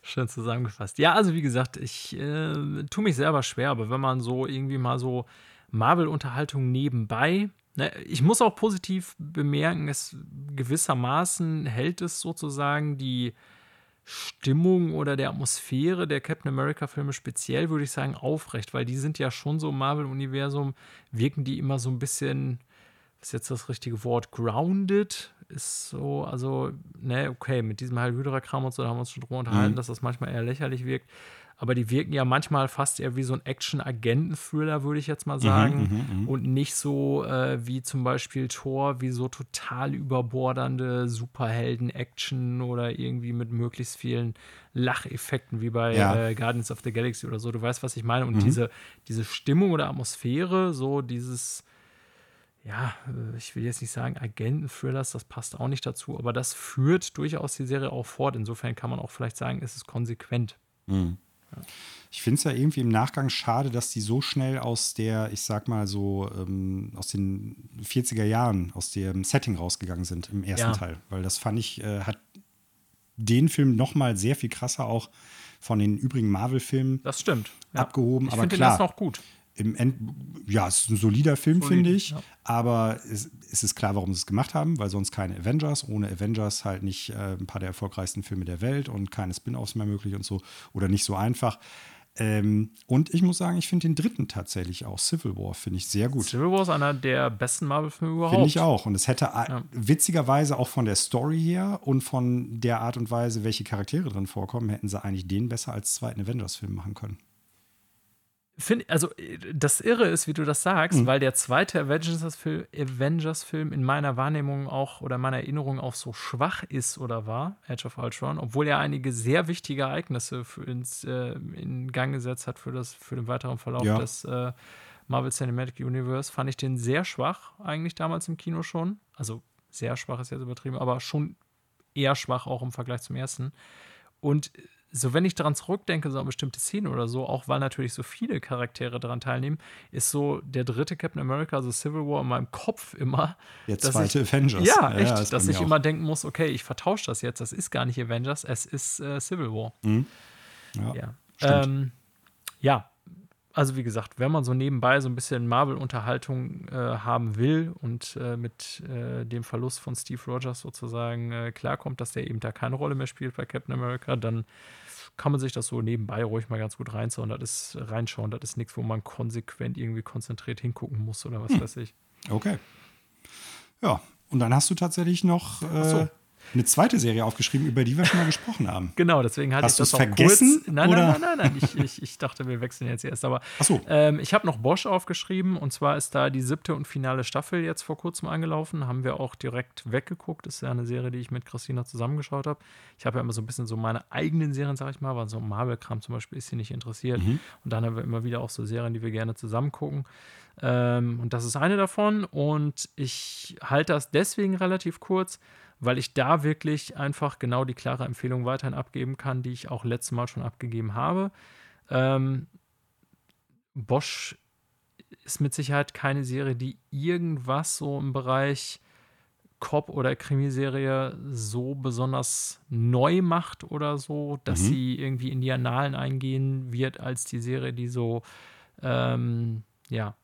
Schön zusammengefasst. Ja, also wie gesagt, ich äh, tue mich selber schwer, aber wenn man so irgendwie mal so Marvel-Unterhaltung nebenbei Ne, ich muss auch positiv bemerken, es gewissermaßen hält es sozusagen die Stimmung oder der Atmosphäre der Captain America-Filme speziell, würde ich sagen, aufrecht, weil die sind ja schon so im Marvel-Universum, wirken die immer so ein bisschen, was ist jetzt das richtige Wort, grounded, ist so, also, ne, okay, mit diesem Heil Hydra-Kram und so, da haben wir uns schon drüber unterhalten, mhm. dass das manchmal eher lächerlich wirkt aber die wirken ja manchmal fast eher wie so ein Action-Agenten-Thriller, würde ich jetzt mal mhm, sagen. Mhm, mh, und nicht so äh, wie zum Beispiel Thor, wie so total überbordernde Superhelden-Action oder irgendwie mit möglichst vielen Lacheffekten wie bei ja. äh, Guardians of the Galaxy oder so. Du weißt, was ich meine. Und mhm. diese, diese Stimmung oder Atmosphäre, so dieses ja, äh, ich will jetzt nicht sagen Agenten-Thrillers, das passt auch nicht dazu, aber das führt durchaus die Serie auch fort. Insofern kann man auch vielleicht sagen, es ist konsequent. Mhm. Ich finde es ja irgendwie im Nachgang schade, dass die so schnell aus der, ich sag mal so, ähm, aus den 40er Jahren, aus dem Setting rausgegangen sind im ersten ja. Teil. Weil das fand ich, äh, hat den Film nochmal sehr viel krasser auch von den übrigen Marvel-Filmen Das stimmt. Ja. abgehoben. Ich aber finde den klar, erst noch gut. Im End, ja, es ist ein solider Film, Solide, finde ich. ja. Aber es, es ist klar, warum sie es gemacht haben, weil sonst keine Avengers. Ohne Avengers halt nicht äh, ein paar der erfolgreichsten Filme der Welt und keine Spin-offs mehr möglich und so. Oder nicht so einfach. Ähm, und ich muss sagen, ich finde den dritten tatsächlich auch, Civil War, finde ich sehr gut. Civil War ist einer der besten Marvel-Filme überhaupt. Finde ich auch. Und es hätte Ja. witzigerweise auch von der Story her und von der Art und Weise, welche Charaktere drin vorkommen, hätten sie eigentlich den besser als zweiten Avengers-Film machen können. Find, also, äh, das Irre ist, wie du das sagst, weil der zweite Avengers-Film Avengers -Film in meiner Wahrnehmung auch oder meiner Erinnerung auch so schwach ist oder war, Age of Ultron, obwohl er einige sehr wichtige Ereignisse für ins, äh, in Gang gesetzt hat für, das, für den weiteren Verlauf Ja. des äh, Marvel Cinematic Universe, fand ich den sehr schwach, eigentlich damals im Kino schon. Also, sehr schwach ist jetzt übertrieben, aber schon eher schwach auch im Vergleich zum ersten. Und so, wenn ich daran zurückdenke, so an bestimmte Szenen oder so, auch weil natürlich so viele Charaktere daran teilnehmen, ist so der dritte Captain America, also Civil War, in meinem Kopf immer. Der zweite ich, Avengers. Ja, echt, ist bei dass ich auch. immer denken muss, okay, ich vertausche das jetzt, das ist gar nicht Avengers, es ist äh, Civil War. Ja. Ja. stimmt. Ähm, ja, also wie gesagt, wenn man so nebenbei so ein bisschen Marvel-Unterhaltung äh, haben will und äh, mit äh, dem Verlust von Steve Rogers sozusagen äh, klarkommt, dass der eben da keine Rolle mehr spielt bei Captain America, dann kann man sich das so nebenbei ruhig mal ganz gut reinschauen. Das ist reinschauen. Das ist nichts, wo man konsequent irgendwie konzentriert hingucken muss oder Hm. was weiß ich. Okay. Ja, und dann hast du tatsächlich noch äh, so. Eine zweite Serie aufgeschrieben, über die wir schon mal gesprochen haben. Genau, deswegen hatte Hast ich das auch vergessen, kurz. Nein, oder? nein, nein, nein, nein. Ich, ich, ich dachte, wir wechseln jetzt erst. Aber Ach so. ähm, ich habe noch Bosch aufgeschrieben und zwar ist da die siebte und finale Staffel jetzt vor kurzem angelaufen. Haben wir auch direkt weggeguckt. Das ist ja eine Serie, die ich mit Christina zusammengeschaut habe. Ich habe ja immer so ein bisschen so meine eigenen Serien, sag ich mal, weil so Marvel-Kram zum Beispiel ist sie nicht interessiert. Und dann haben wir immer wieder auch so Serien, die wir gerne zusammen gucken. Ähm, und das ist eine davon. Und ich halte das deswegen relativ kurz, weil ich da wirklich einfach genau die klare Empfehlung weiterhin abgeben kann, die ich auch letztes Mal schon abgegeben habe. Ähm, Bosch ist mit Sicherheit keine Serie, die irgendwas so im Bereich Cop- oder Krimiserie so besonders neu macht oder so, dass Mhm. sie irgendwie in die Annalen eingehen wird als die Serie, die so, ähm, ja,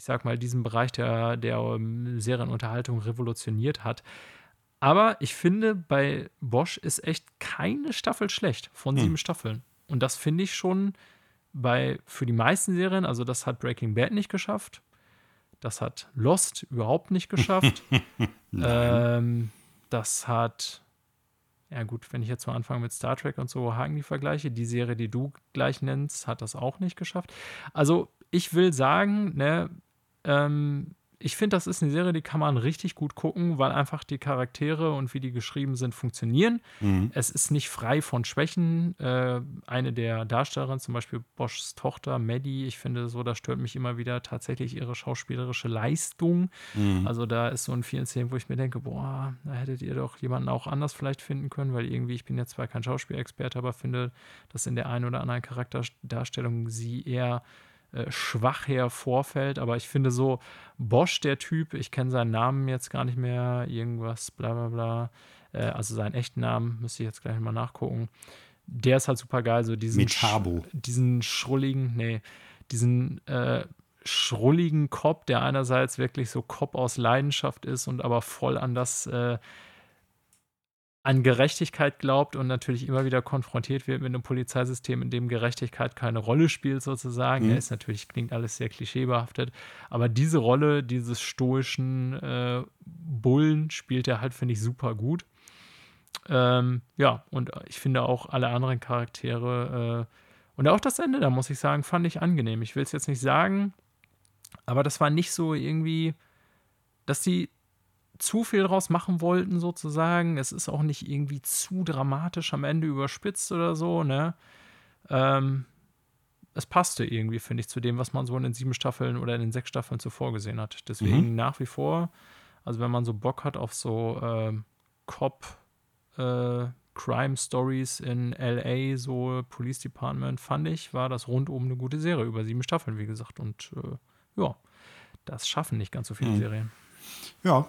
ich sag mal, diesen Bereich der, der ähm, Serienunterhaltung revolutioniert hat. Aber ich finde, bei Bosch ist echt keine Staffel schlecht von Hm. sieben Staffeln. Und das finde ich schon bei, für die meisten Serien, also das hat Breaking Bad nicht geschafft. Das hat Lost überhaupt nicht geschafft. ähm, das hat, ja gut, wenn ich jetzt mal anfange mit Star Trek und so haken die Vergleiche. Die Serie, die du gleich nennst, hat das auch nicht geschafft. Also ich will sagen, ne, ähm, ich finde, das ist eine Serie, die kann man richtig gut gucken, weil einfach die Charaktere und wie die geschrieben sind, funktionieren. Mhm. Es ist nicht frei von Schwächen. Äh, eine der Darstellerinnen, zum Beispiel Boschs Tochter, Maddie, ich finde so, da stört mich immer wieder tatsächlich ihre schauspielerische Leistung. Mhm. Also da ist so in vielen Szenen, wo ich mir denke, boah, da hättet ihr doch jemanden auch anders vielleicht finden können, weil irgendwie, ich bin jetzt zwar kein Schauspielexperte, aber finde, dass in der einen oder anderen Charakterdarstellung sie eher äh, schwach hervorfällt. Aber ich finde so, Bosch, der Typ, ich kenne seinen Namen jetzt gar nicht mehr, irgendwas, bla bla bla. Äh, also seinen echten Namen, müsste ich jetzt gleich mal nachgucken. Der ist halt super geil, so diesen, Metabo. diesen schrulligen, nee, diesen äh, schrulligen Cop, der einerseits wirklich so Cop aus Leidenschaft ist und aber voll an das, äh, an Gerechtigkeit glaubt und natürlich immer wieder konfrontiert wird mit einem Polizeisystem, in dem Gerechtigkeit keine Rolle spielt, sozusagen. Mhm. Er ist natürlich, klingt alles sehr klischeebehaftet, aber diese Rolle dieses stoischen äh, Bullen spielt er halt, finde ich, super gut. Ähm, ja, und ich finde auch alle anderen Charaktere äh, und auch das Ende, da muss ich sagen, fand ich angenehm. Ich will es jetzt nicht sagen, aber das war nicht so irgendwie, dass die zu viel draus machen wollten, sozusagen. Es ist auch nicht irgendwie zu dramatisch am Ende überspitzt oder so, ne? Ähm, es passte irgendwie, finde ich, zu dem, was man so in den sieben Staffeln oder in den sechs Staffeln zuvor gesehen hat. Deswegen nach wie vor, also wenn man so Bock hat auf so ähm, Cop, äh, Crime Stories in LA, so Police Department, fand ich, war das rundum eine gute Serie über sieben Staffeln, wie gesagt. Und äh, ja, das schaffen nicht ganz so viele Mhm. Serien. Ja,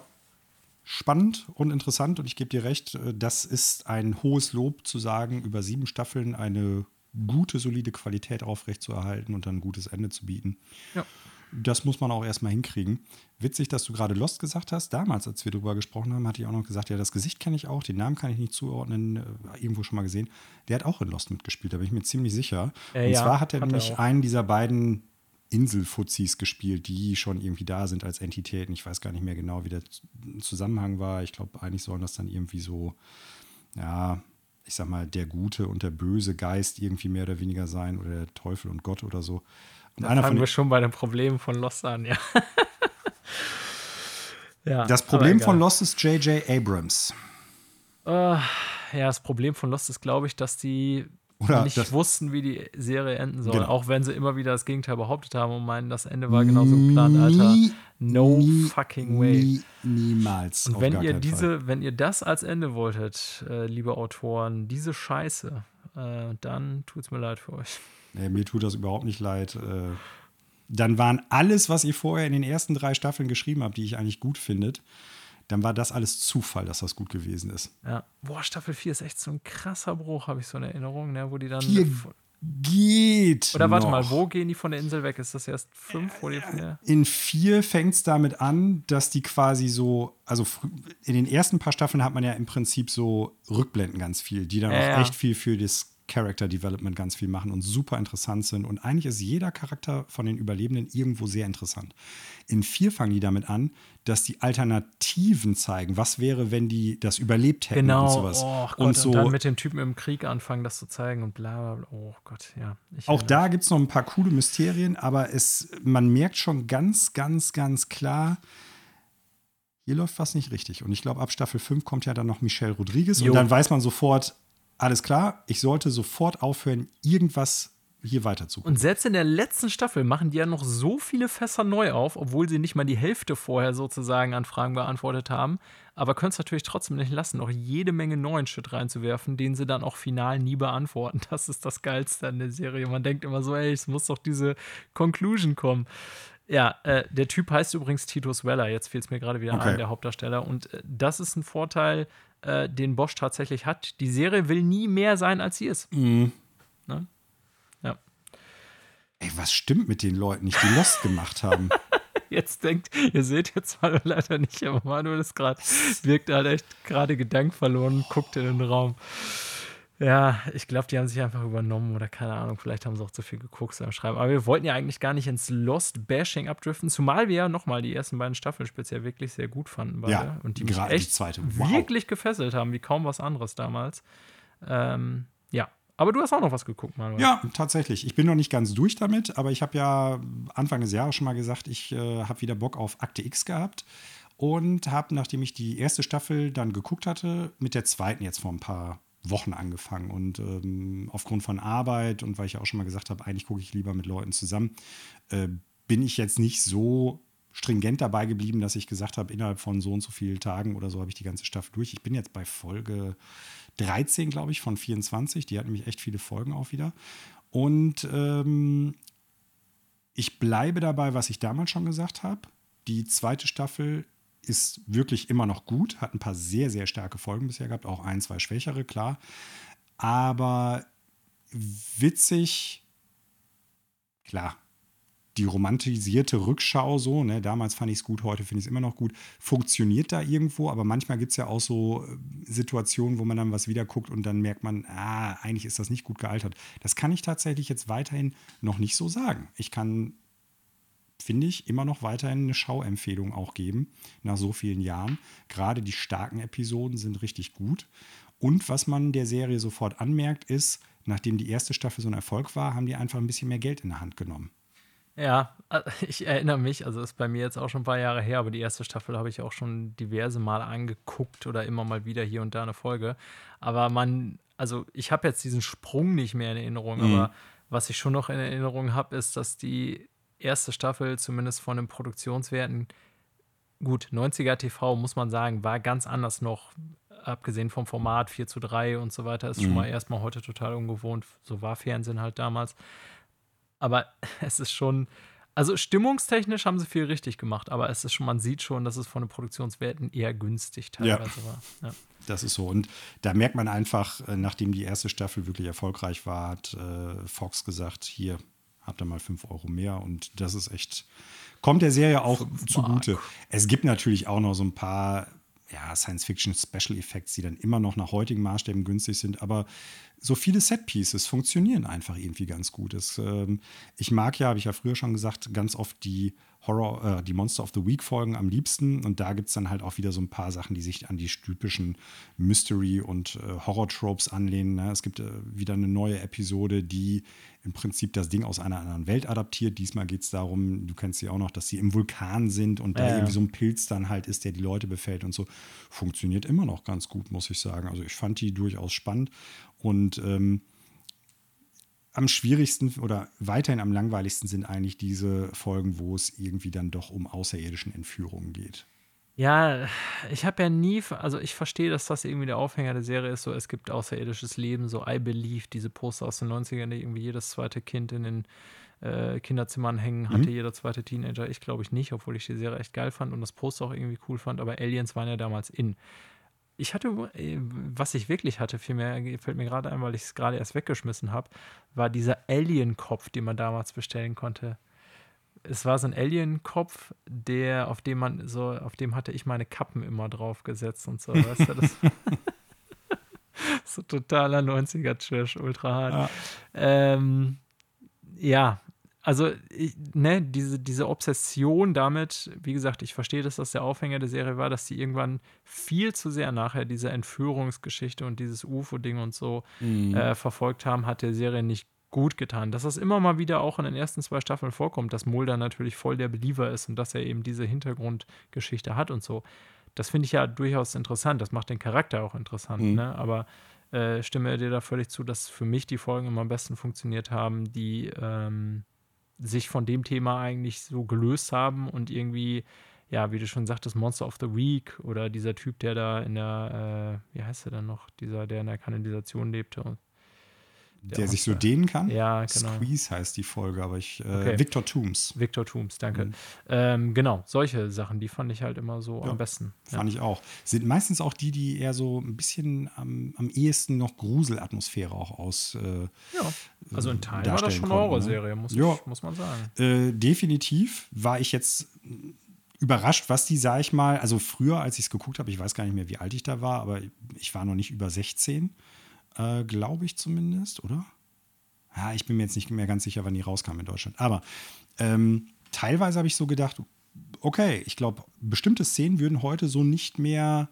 spannend und interessant und ich gebe dir recht, äh, das ist ein hohes Lob zu sagen, über sieben Staffeln eine gute, solide Qualität aufrechtzuerhalten und dann ein gutes Ende zu bieten. Ja. Das muss man auch erstmal hinkriegen. Witzig, dass du gerade Lost gesagt hast. Damals, als wir darüber gesprochen haben, hatte ich auch noch gesagt, ja, das Gesicht kenne ich auch, den Namen kann ich nicht zuordnen, äh, irgendwo schon mal gesehen. Der hat auch in Lost mitgespielt, da bin ich mir ziemlich sicher. Äh, und ja, zwar hat er hat nämlich er einen dieser beiden Inselfuzis gespielt, die schon irgendwie da sind als Entitäten. Ich weiß gar nicht mehr genau, wie der Zusammenhang war. Ich glaube, eigentlich sollen das dann irgendwie so, ja, ich sag mal, der gute und der böse Geist irgendwie mehr oder weniger sein oder der Teufel und Gott oder so. Und da einer fangen wir schon bei den Problemen von Lost an, ja. ja das Problem von Lost ist J.J. Abrams. Uh, ja, das Problem von Lost ist, glaube ich, dass die oder nicht wussten, wie die Serie enden soll. Genau. Auch wenn sie immer wieder das Gegenteil behauptet haben und meinen, das Ende war genauso geplant, Alter. No nie, fucking way. Nie, niemals. Und wenn ihr diese, Fall. wenn ihr das als Ende wolltet, äh, liebe Autoren, diese Scheiße, äh, dann tut's mir leid für euch. Nee, mir tut das überhaupt nicht leid. Äh, dann waren alles, was ihr vorher in den ersten drei Staffeln geschrieben habt, die ich eigentlich gut findet, dann war das alles Zufall, dass das gut gewesen ist. Ja. Boah, Staffel 4 ist echt so ein krasser Bruch, habe ich so eine Erinnerung, ne, wo die dann. Hier geht. Oder warte noch. mal, wo gehen die von der Insel weg? Ist das erst fünf? Wo die ja, in vier fängt es damit an, dass die quasi so, also in den ersten paar Staffeln hat man ja im Prinzip so Rückblenden ganz viel, die dann ja, auch echt viel für das Character Development ganz viel machen und super interessant sind. Und eigentlich ist jeder Charakter von den Überlebenden irgendwo sehr interessant. In vier fangen die damit an, dass die Alternativen zeigen. Was wäre, wenn die das überlebt hätten genau. und sowas. Oh Gott, und, so, und dann mit den Typen im Krieg anfangen, das zu zeigen und bla bla bla. Oh Gott, ja. Auch da gibt es noch ein paar coole Mysterien, aber es, man merkt schon ganz, ganz, ganz klar, hier läuft was nicht richtig. Und ich glaube, ab Staffel 5 kommt ja dann noch Michelle Rodriguez jo. und dann weiß man sofort, alles klar, ich sollte sofort aufhören, irgendwas hier weiter. Und selbst in der letzten Staffel machen die ja noch so viele Fässer neu auf, obwohl sie nicht mal die Hälfte vorher sozusagen an Fragen beantwortet haben. Aber können es natürlich trotzdem nicht lassen, noch jede Menge neuen Shit reinzuwerfen, den sie dann auch final nie beantworten. Das ist das Geilste an der Serie. Man denkt immer so, ey, es muss doch diese Conclusion kommen. Ja, äh, der Typ heißt übrigens Titus Weller. Jetzt fiel es mir gerade wieder okay. ein, der Hauptdarsteller. Und äh, das ist ein Vorteil, äh, den Bosch tatsächlich hat. Die Serie will nie mehr sein, als sie ist. Mhm. Ne? Ja. Ey, was stimmt mit den Leuten nicht, die Lost gemacht haben? Jetzt denkt, ihr seht jetzt mal leider nicht, aber Manuel ist gerade, wirkt halt echt gerade Gedank verloren, guckt in den Raum. Ja, ich glaube, die haben sich einfach übernommen oder keine Ahnung, vielleicht haben sie auch zu viel geguckt beim Schreiben. Aber wir wollten ja eigentlich gar nicht ins Lost-Bashing abdriften, zumal wir ja nochmal die ersten beiden Staffeln speziell wirklich sehr gut fanden beide. Ja, und die mich echt die zweite. Wow. wirklich gefesselt haben, wie kaum was anderes damals. Ähm, ja, aber du hast auch noch was geguckt, Manuel. Ja, tatsächlich. Ich bin noch nicht ganz durch damit, aber ich habe ja Anfang des Jahres schon mal gesagt, ich äh, habe wieder Bock auf Akte X gehabt und habe, nachdem ich die erste Staffel dann geguckt hatte, mit der zweiten jetzt vor ein paar Wochen angefangen. Und ähm, aufgrund von Arbeit und weil ich ja auch schon mal gesagt habe, eigentlich gucke ich lieber mit Leuten zusammen, äh, bin ich jetzt nicht so stringent dabei geblieben, dass ich gesagt habe, innerhalb von so und so vielen Tagen oder so habe ich die ganze Staffel durch. Ich bin jetzt bei Folge 13, glaube ich, von 24. Die hat nämlich echt viele Folgen auch wieder. Und ähm, ich bleibe dabei, was ich damals schon gesagt habe. Die zweite Staffel ist wirklich immer noch gut, hat ein paar sehr, sehr starke Folgen bisher gehabt, auch ein, zwei schwächere, klar. Aber witzig, klar, die romantisierte Rückschau so, ne, damals fand ich es gut, heute finde ich es immer noch gut, funktioniert da irgendwo, aber manchmal gibt es ja auch so äh, Situationen, wo man dann was wieder guckt und dann merkt man, ah, eigentlich ist das nicht gut gealtert. Das kann ich tatsächlich jetzt weiterhin noch nicht so sagen. Ich kann finde ich, immer noch weiterhin eine Schauempfehlung auch geben, nach so vielen Jahren. Gerade die starken Episoden sind richtig gut. Und was man der Serie sofort anmerkt, ist, nachdem die erste Staffel so ein Erfolg war, haben die einfach ein bisschen mehr Geld in der Hand genommen. Ja, äh, ich erinnere mich, also ist bei mir jetzt auch schon ein paar Jahre her, aber die erste Staffel habe ich auch schon diverse Mal angeguckt oder immer mal wieder hier und da eine Folge. Aber man, also ich habe jetzt diesen Sprung nicht mehr in Erinnerung, mhm. aber was ich schon noch in Erinnerung habe, ist, dass die erste Staffel zumindest von den Produktionswerten, gut, 90er TV, muss man sagen, war ganz anders noch, abgesehen vom Format 4 zu 3 und so weiter, ist mhm. schon mal erstmal heute total ungewohnt. So war Fernsehen halt damals. Aber es ist schon Also stimmungstechnisch haben sie viel richtig gemacht, aber es ist schon, man sieht schon, dass es von den Produktionswerten eher günstig teilweise ja. war. Ja. Das ist so. Und da merkt man einfach, äh, nachdem die erste Staffel wirklich erfolgreich war, hat äh, Fox gesagt, hier habt ihr mal 5 Euro mehr. Und das ist echt, kommt der Serie auch zugute. Es gibt natürlich auch noch so ein paar ja, Science-Fiction-Special Effects, die dann immer noch nach heutigen Maßstäben günstig sind, aber so viele Set-Pieces funktionieren einfach irgendwie ganz gut. Das, ähm, ich mag ja, habe ich ja früher schon gesagt, ganz oft die Horror, äh, die Monster of the Week Folgen am liebsten. Und da gibt es dann halt auch wieder so ein paar Sachen, die sich an die typischen Mystery- und äh, Horror-Tropes anlehnen. Ne? Es gibt äh, wieder eine neue Episode, die im Prinzip das Ding aus einer anderen Welt adaptiert. Diesmal geht es darum, du kennst sie auch noch, dass sie im Vulkan sind und ja, da irgendwie so ein Pilz dann halt ist, der die Leute befällt und so. Funktioniert immer noch ganz gut, muss ich sagen. Also ich fand die durchaus spannend und ähm, am schwierigsten oder weiterhin am langweiligsten sind eigentlich diese Folgen, wo es irgendwie dann doch um außerirdischen Entführungen geht. Ja, ich habe ja nie, also ich verstehe, dass das irgendwie der Aufhänger der Serie ist, so es gibt außerirdisches Leben, so I Believe, diese Poster aus den 90ern, die irgendwie jedes zweite Kind in den äh, Kinderzimmern hängen, hatte mhm. jeder zweite Teenager. Ich glaube ich nicht, obwohl ich die Serie echt geil fand und das Poster auch irgendwie cool fand, aber Aliens waren ja damals in. Ich hatte, äh, was ich wirklich hatte, vielmehr fällt mir gerade ein, weil ich es gerade erst weggeschmissen habe, war dieser Alien-Kopf, den man damals bestellen konnte. Es war so ein Alien-Kopf, der, auf dem man so, auf dem hatte ich meine Kappen immer drauf gesetzt und so, weißt du, das so totaler 90er-Trash, ultra hart. Ja. Ähm, ja, also, ich, ne, diese, diese Obsession damit, wie gesagt, ich verstehe, dass das der Aufhänger der Serie war, dass sie irgendwann viel zu sehr nachher diese Entführungsgeschichte und dieses UFO-Ding und so mhm. äh, verfolgt haben, hat der Serie nicht gut getan. Dass das immer mal wieder auch in den ersten zwei Staffeln vorkommt, dass Mulder natürlich voll der Believer ist und dass er eben diese Hintergrundgeschichte hat und so. Das finde ich ja durchaus interessant. Das macht den Charakter auch interessant, mhm. ne? Aber äh, stimme dir da völlig zu, dass für mich die Folgen immer am besten funktioniert haben, die ähm, sich von dem Thema eigentlich so gelöst haben und irgendwie, ja, wie du schon sagtest, Monster of the Week oder dieser Typ, der da in der, äh, wie heißt er dann noch, dieser, der in der Kanalisation lebte der, der sich so dehnen kann. Ja, genau. Squeeze heißt die Folge, aber ich. Äh, okay. Victor Tooms. Victor Tooms, danke. Mhm. Ähm, genau, solche Sachen, die fand ich halt immer so ja, am besten. Fand ja. ich auch. Sind meistens auch die, die eher so ein bisschen am, am ehesten noch Gruselatmosphäre auch aus. Äh, ja, also in Teilen war das schon eine ne? Horrorserie, muss, ja. muss man sagen. Äh, definitiv war ich jetzt überrascht, was die, sag ich mal, also früher, als ich es geguckt habe, ich weiß gar nicht mehr, wie alt ich da war, aber ich war noch nicht über 16 äh, glaube ich zumindest, oder? Ja, ich bin mir jetzt nicht mehr ganz sicher, wann die rauskam in Deutschland. Aber ähm, teilweise habe ich so gedacht, okay, ich glaube, bestimmte Szenen würden heute so nicht mehr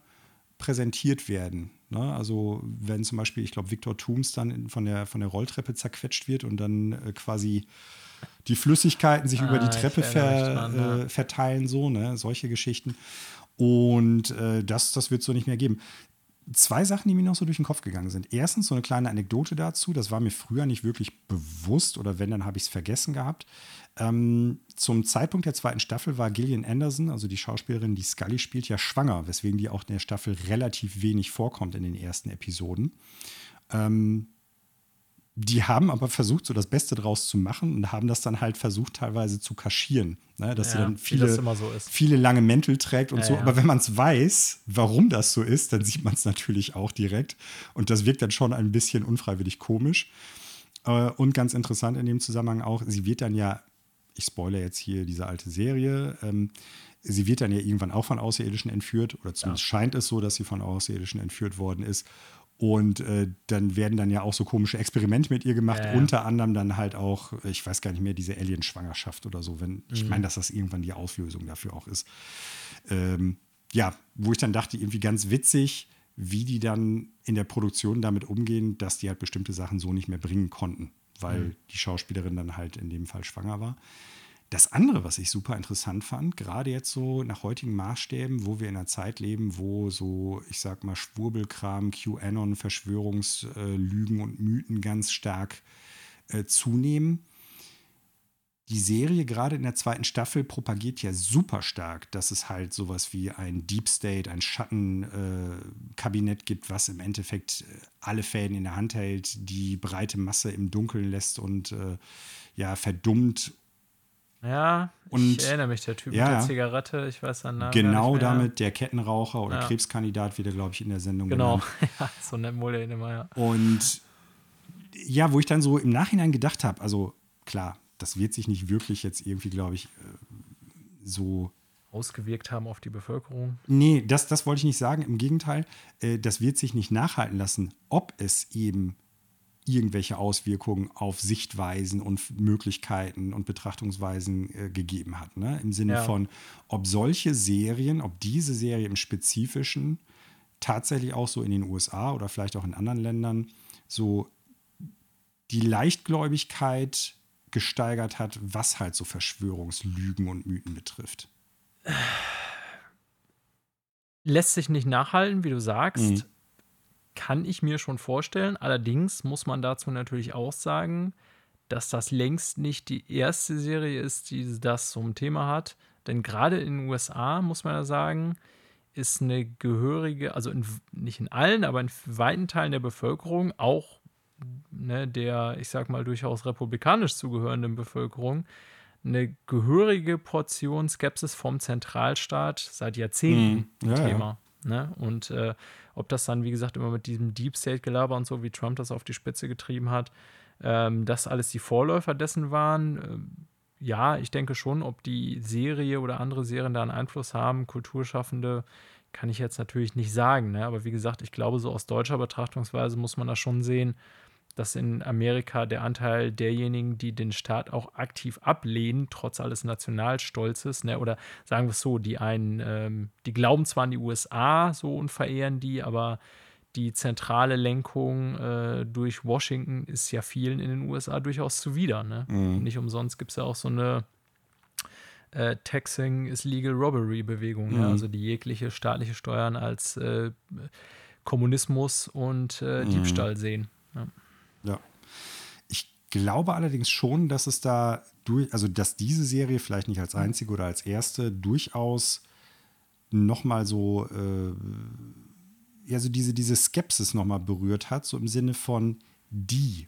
präsentiert werden. Ne? Also wenn zum Beispiel, ich glaube, Victor Tooms dann von der, von der Rolltreppe zerquetscht wird und dann äh, quasi die Flüssigkeiten sich ah, über die Treppe ver, dran, äh, verteilen, so, ne? solche Geschichten. Und äh, das, das wird es so nicht mehr geben zwei Sachen, die mir noch so durch den Kopf gegangen sind. Erstens so eine kleine Anekdote dazu, das war mir früher nicht wirklich bewusst oder wenn, dann habe ich es vergessen gehabt. Ähm, zum Zeitpunkt der zweiten Staffel war Gillian Anderson, also die Schauspielerin, die Scully spielt, ja schwanger, weswegen die auch in der Staffel relativ wenig vorkommt in den ersten Episoden. Ähm, die haben aber versucht, so das Beste draus zu machen und haben das dann halt versucht, teilweise zu kaschieren. Ne? Dass ja, sie dann viele, so viele lange Mäntel trägt und ja, so. Ja. Aber wenn man es weiß, warum das so ist, dann sieht man es natürlich auch direkt. Und das wirkt dann schon ein bisschen unfreiwillig komisch. Äh, und ganz interessant in dem Zusammenhang auch, sie wird dann ja, ich spoilere jetzt hier diese alte Serie, ähm, sie wird dann ja irgendwann auch von Außerirdischen entführt, oder zumindest scheint es so, dass sie von Außerirdischen entführt worden ist. Und äh, dann werden dann ja auch so komische Experimente mit ihr gemacht, ja. unter anderem dann halt auch, ich weiß gar nicht mehr, diese Alien-Schwangerschaft oder so. Wenn, mhm. Ich meine, dass das irgendwann die Auslösung dafür auch ist. Ähm, ja, wo ich dann dachte, irgendwie ganz witzig, wie die dann in der Produktion damit umgehen, dass die halt bestimmte Sachen so nicht mehr bringen konnten, weil mhm. die Schauspielerin dann halt in dem Fall schwanger war. Das andere, was ich super interessant fand, gerade jetzt so nach heutigen Maßstäben, wo wir in einer Zeit leben, wo so, ich sag mal, Schwurbelkram, QAnon, Verschwörungslügen und Mythen ganz stark äh, zunehmen. Die Serie gerade in der zweiten Staffel propagiert ja super stark, dass es halt sowas wie ein Deep State, ein Schattenkabinett äh, gibt, was im Endeffekt äh, alle Fäden in der Hand hält, die breite Masse im Dunkeln lässt und äh, ja verdummt Ja, Und- ich erinnere mich, der Typ Ja, mit der Zigarette, ich weiß seinen Namen. Genau damit der Kettenraucher oder Ja. Krebskandidat, wie der, glaube ich, in der Sendung Genau, genannt. ja, so nennt Mulder ihn immer, ja. Und ja, wo ich dann so im Nachhinein gedacht habe, also klar, das wird sich nicht wirklich jetzt irgendwie, glaube ich, äh, so. Ausgewirkt haben auf die Bevölkerung. Nee, das, das wollte ich nicht sagen. Im Gegenteil, äh, das wird sich nicht nachhalten lassen, ob es eben irgendwelche Auswirkungen auf Sichtweisen und Möglichkeiten und Betrachtungsweisen äh, gegeben hat. Ne? Im Sinne Ja. von, ob solche Serien, ob diese Serie im Spezifischen tatsächlich auch so in den USA oder vielleicht auch in anderen Ländern so die Leichtgläubigkeit gesteigert hat, was halt so Verschwörungslügen und Mythen betrifft. Lässt sich nicht nachhalten, wie du sagst. Mhm. Kann ich mir schon vorstellen. Allerdings muss man dazu natürlich auch sagen, dass das längst nicht die erste Serie ist, die das zum Thema hat. Denn gerade in den USA, muss man ja sagen, ist eine gehörige, also in, nicht in allen, aber in weiten Teilen der Bevölkerung, auch ne, der, ich sag mal, durchaus republikanisch zugehörenden Bevölkerung, eine gehörige Portion Skepsis vom Zentralstaat seit Jahrzehnten Mhm. Ja, ja. Thema. Ne? Und äh, ob das dann, wie gesagt, immer mit diesem Deep State-Gelaber und so, wie Trump das auf die Spitze getrieben hat, ähm, das alles die Vorläufer dessen waren, ähm, ja, ich denke schon, ob die Serie oder andere Serien da einen Einfluss haben, Kulturschaffende, kann ich jetzt natürlich nicht sagen. Ne? Aber wie gesagt, ich glaube, so aus deutscher Betrachtungsweise muss man das schon sehen, dass in Amerika der Anteil derjenigen, die den Staat auch aktiv ablehnen, trotz alles Nationalstolzes, ne, oder sagen wir es so, die einen, ähm, die glauben zwar an die USA so und verehren die, aber die zentrale Lenkung äh, durch Washington ist ja vielen in den USA durchaus zuwider. Ne? Mhm. Nicht umsonst gibt es ja auch so eine äh, Taxing is Legal Robbery Bewegung, Mhm. ja? also die jegliche staatliche Steuern als äh, Kommunismus und äh, Mhm. Diebstahl sehen. Ja. Ja. Ich glaube allerdings schon, dass es da durch, also dass diese Serie vielleicht nicht als einzige oder als erste durchaus nochmal so, äh, ja, so diese, diese Skepsis nochmal berührt hat, so im Sinne von die.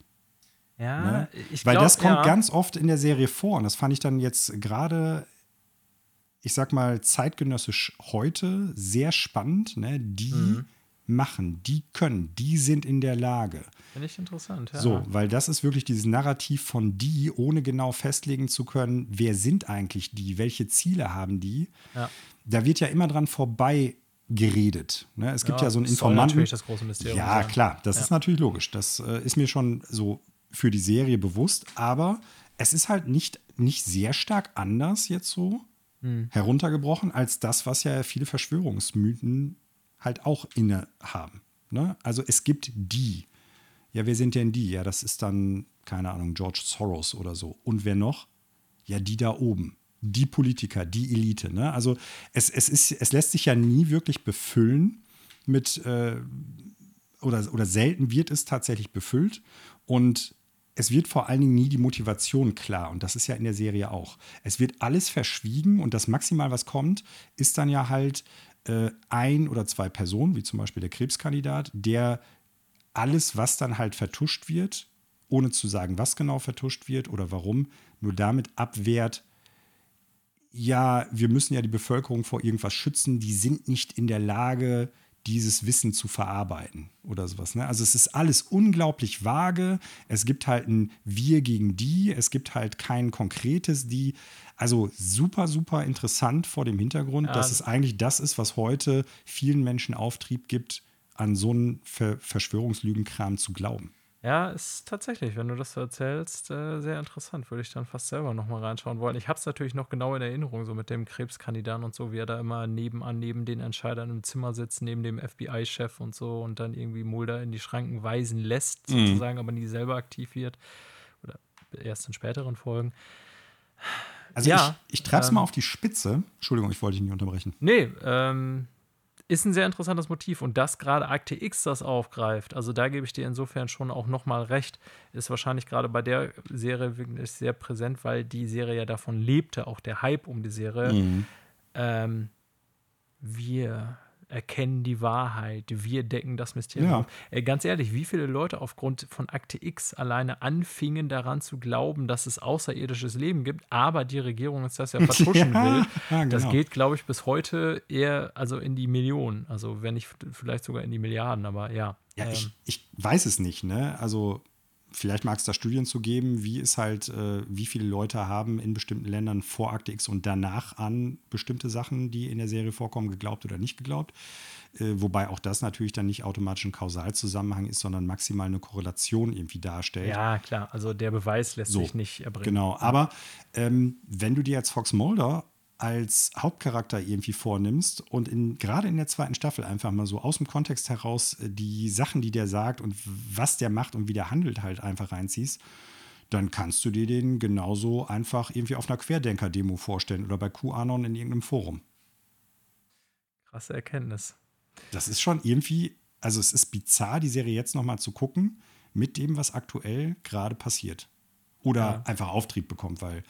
Ja, Ne? ich Weil glaub, das kommt ja. ganz oft in der Serie vor und das fand ich dann jetzt gerade, ich sag mal, zeitgenössisch heute sehr spannend. Ne? Die Mhm. machen, die können, die sind in der Lage. Finde ich interessant, ja. So, weil das ist wirklich dieses Narrativ von die, ohne genau festlegen zu können, wer sind eigentlich die, welche Ziele haben die. Ja. Da wird ja immer dran vorbei geredet. Ne? Es gibt ja, so einen soll Informanten. natürlich das große Mysterium Ja, sein. klar, das Ja. ist natürlich logisch. Das äh, ist mir schon so für die Serie bewusst, aber es ist halt nicht, nicht sehr stark anders jetzt so Hm. heruntergebrochen als das, was ja viele Verschwörungsmythen halt auch inne haben. Ne? Also es gibt die. Ja, wer sind denn die? Ja, das ist dann, keine Ahnung, George Soros oder so. Und wer noch? Ja, die da oben. Die Politiker, die Elite. Ne? Also es, es, ist, es lässt sich ja nie wirklich befüllen mit, äh, oder, oder selten wird es tatsächlich befüllt. Und es wird vor allen Dingen nie die Motivation klar. Und das ist ja in der Serie auch. Es wird alles verschwiegen und das maximal, was kommt, ist dann ja halt äh, ein oder zwei Personen, wie zum Beispiel der Krebskandidat, der alles, was dann halt vertuscht wird, ohne zu sagen, was genau vertuscht wird oder warum, nur damit abwehrt, ja, wir müssen ja die Bevölkerung vor irgendwas schützen, die sind nicht in der Lage, dieses Wissen zu verarbeiten oder sowas. Ne? Also es ist alles unglaublich vage. Es gibt halt ein Wir gegen die, es gibt halt kein konkretes Die. Also super, super interessant vor dem Hintergrund, Ja. dass es eigentlich das ist, was heute vielen Menschen Auftrieb gibt, an so einen Ver Verschwörungslügenkram zu glauben. Ja, ist tatsächlich, wenn du das so erzählst, äh, sehr interessant. Würde ich dann fast selber nochmal reinschauen wollen. Ich habe es natürlich noch genau in Erinnerung, so mit dem Krebskandidaten und so, wie er da immer nebenan, neben den Entscheidern im Zimmer sitzt, neben dem FBI-Chef und so und dann irgendwie Mulder in die Schranken weisen lässt, Mhm. sozusagen, aber nie selber aktiv wird. Oder erst in späteren Folgen. Also Ja, ich, ich treibe es ähm, mal auf die Spitze. Entschuldigung, ich wollte dich nicht unterbrechen. Nee, ähm, ist ein sehr interessantes Motiv und dass gerade Akte X das aufgreift, also da gebe ich dir insofern schon auch nochmal recht, ist wahrscheinlich gerade bei der Serie wirklich sehr präsent, weil die Serie ja davon lebte, auch der Hype um die Serie. Mhm. Ähm, wir, erkennen die Wahrheit, wir decken das Mysterium Ja. auf. Äh, ganz ehrlich, wie viele Leute aufgrund von Akte X alleine anfingen daran zu glauben, dass es außerirdisches Leben gibt, aber die Regierung uns das ja vertuschen Ja, will. ja, Das genau. geht, glaube ich, bis heute eher also in die Millionen, also wenn nicht vielleicht sogar in die Milliarden, aber ja. Ja, ähm, ich, ich weiß es nicht, ne? Also vielleicht mag es da Studien zu geben, wie es halt, äh, wie viele Leute haben in bestimmten Ländern vor Akte X und danach an bestimmte Sachen, die in der Serie vorkommen, geglaubt oder nicht geglaubt. Äh, wobei auch das natürlich dann nicht automatisch ein Kausalzusammenhang ist, sondern maximal eine Korrelation irgendwie darstellt. ja, klar, also der Beweis lässt So, sich nicht erbringen. Genau, aber ähm, wenn du dir jetzt Fox Mulder als Hauptcharakter irgendwie vornimmst und in, gerade in der zweiten Staffel einfach mal so aus dem Kontext heraus äh, die Sachen, die der sagt und was der macht und wie der handelt, halt einfach reinziehst, dann kannst du dir den genauso einfach irgendwie auf einer Querdenker-Demo vorstellen oder bei QAnon in irgendeinem Forum. Krasse Erkenntnis. Das ist schon irgendwie, also es ist bizarr, die Serie jetzt nochmal zu gucken mit dem, was aktuell gerade passiert. Oder Ja. einfach Auftrieb bekommt, weil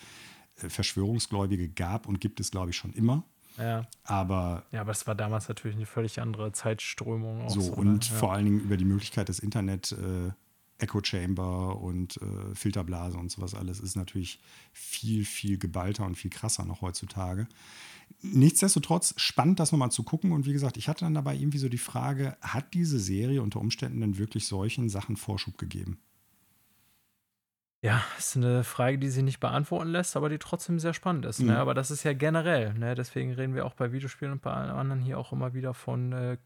Verschwörungsgläubige gab und gibt es, glaube ich, schon immer. Ja. Aber ja, aber es war damals natürlich eine völlig andere Zeitströmung. So, so, und ne? ja. vor allen Dingen über die Möglichkeit des Internet, äh, Echo Chamber und äh, Filterblase und sowas alles ist natürlich viel, viel geballter und viel krasser noch heutzutage. Nichtsdestotrotz spannend, das nochmal zu gucken. Und wie gesagt, ich hatte dann dabei irgendwie so die Frage, hat diese Serie unter Umständen denn wirklich solchen Sachen Vorschub gegeben? Ja, ist eine Frage, die sich nicht beantworten lässt, aber die trotzdem sehr spannend ist. Mhm. Ne? Aber das ist ja generell. Ne? Deswegen reden wir auch bei Videospielen und bei allen anderen hier auch immer wieder von äh,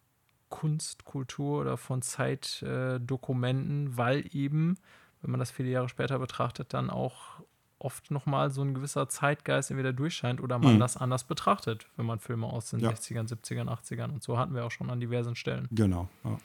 Kunst, Kultur oder von Zeitdokumenten, äh, weil eben, wenn man das viele Jahre später betrachtet, dann auch oft nochmal so ein gewisser Zeitgeist entweder durchscheint oder man Mhm. das anders betrachtet, wenn man Filme aus den Ja. 60ern, 70ern, 80ern und so hatten wir auch schon an diversen Stellen. Genau. Ja.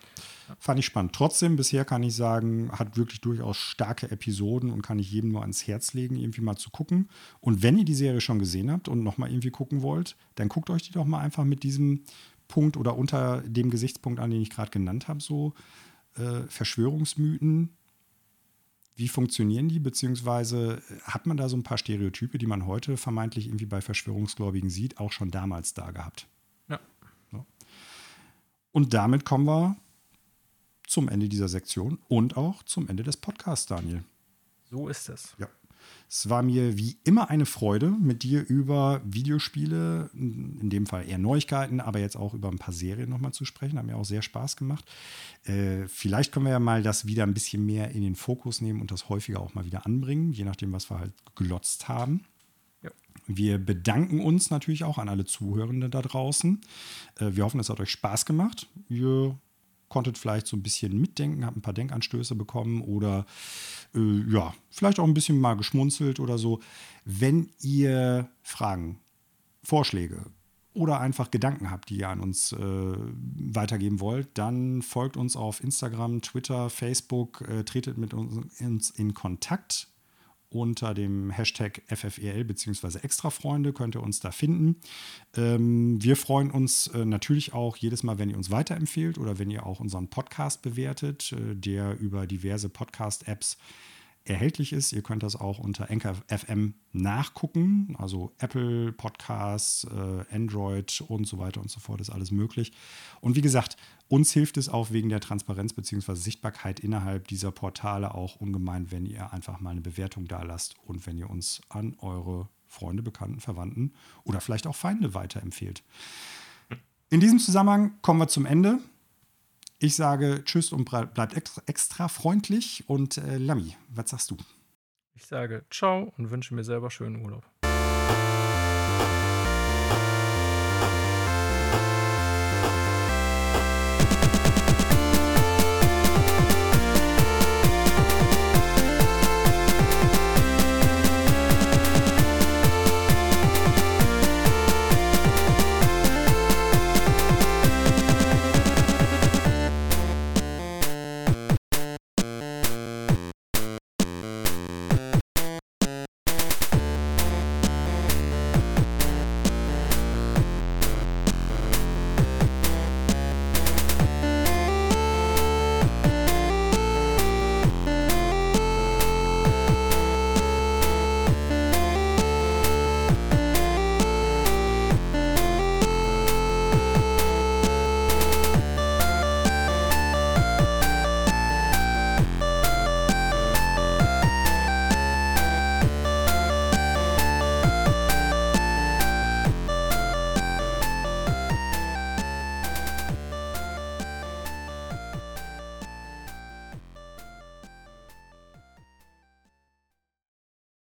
Fand ich spannend. Trotzdem, bisher kann ich sagen, hat wirklich durchaus starke Episoden und kann ich jedem nur ans Herz legen, irgendwie mal zu gucken. Und wenn ihr die Serie schon gesehen habt und nochmal irgendwie gucken wollt, dann guckt euch die doch mal einfach mit diesem Punkt oder unter dem Gesichtspunkt an, den ich gerade genannt habe, so äh, Verschwörungsmythen. Wie funktionieren die? Beziehungsweise äh, hat man da so ein paar Stereotype, die man heute vermeintlich irgendwie bei Verschwörungsgläubigen sieht, auch schon damals da gehabt? Ja. Und damit kommen wir zum Ende dieser Sektion und auch zum Ende des Podcasts, Daniel. So ist es. Ja. Es war mir wie immer eine Freude, mit dir über Videospiele, in dem Fall eher Neuigkeiten, aber jetzt auch über ein paar Serien nochmal zu sprechen. Hat mir auch sehr Spaß gemacht. Äh, vielleicht können wir ja mal das wieder ein bisschen mehr in den Fokus nehmen und das häufiger auch mal wieder anbringen, je nachdem, was wir halt gelotzt haben. Wir bedanken uns natürlich auch an alle Zuhörenden da draußen. Äh, wir hoffen, es hat euch Spaß gemacht. Ihr konntet vielleicht so ein bisschen mitdenken, habt ein paar Denkanstöße bekommen oder äh, ja, vielleicht auch ein bisschen mal geschmunzelt oder so. Wenn ihr Fragen, Vorschläge oder einfach Gedanken habt, die ihr an uns äh, weitergeben wollt, dann folgt uns auf Instagram, Twitter, Facebook, äh, tretet mit uns, uns in Kontakt unter dem Hashtag FFEL bzw. Extrafreunde könnt ihr uns da finden. Ähm, wir freuen uns äh, natürlich auch jedes Mal, wenn ihr uns weiterempfehlt oder wenn ihr auch unseren Podcast bewertet, äh, der über diverse Podcast-Apps erhältlich ist. Ihr könnt das auch unter Anchor FM nachgucken, also Apple Podcasts, äh, Android und so weiter und so fort ist alles möglich. Und wie gesagt, uns hilft es auch wegen der Transparenz bzw. Sichtbarkeit innerhalb dieser Portale auch ungemein, wenn ihr einfach mal eine Bewertung da lasst und wenn ihr uns an eure Freunde, Bekannten, Verwandten oder vielleicht auch Feinde weiterempfehlt. In diesem Zusammenhang kommen wir zum Ende. Ich sage Tschüss und bleibt extra, extra freundlich. Und äh, Lami, was sagst du? Ich sage ciao und wünsche mir selber schönen Urlaub.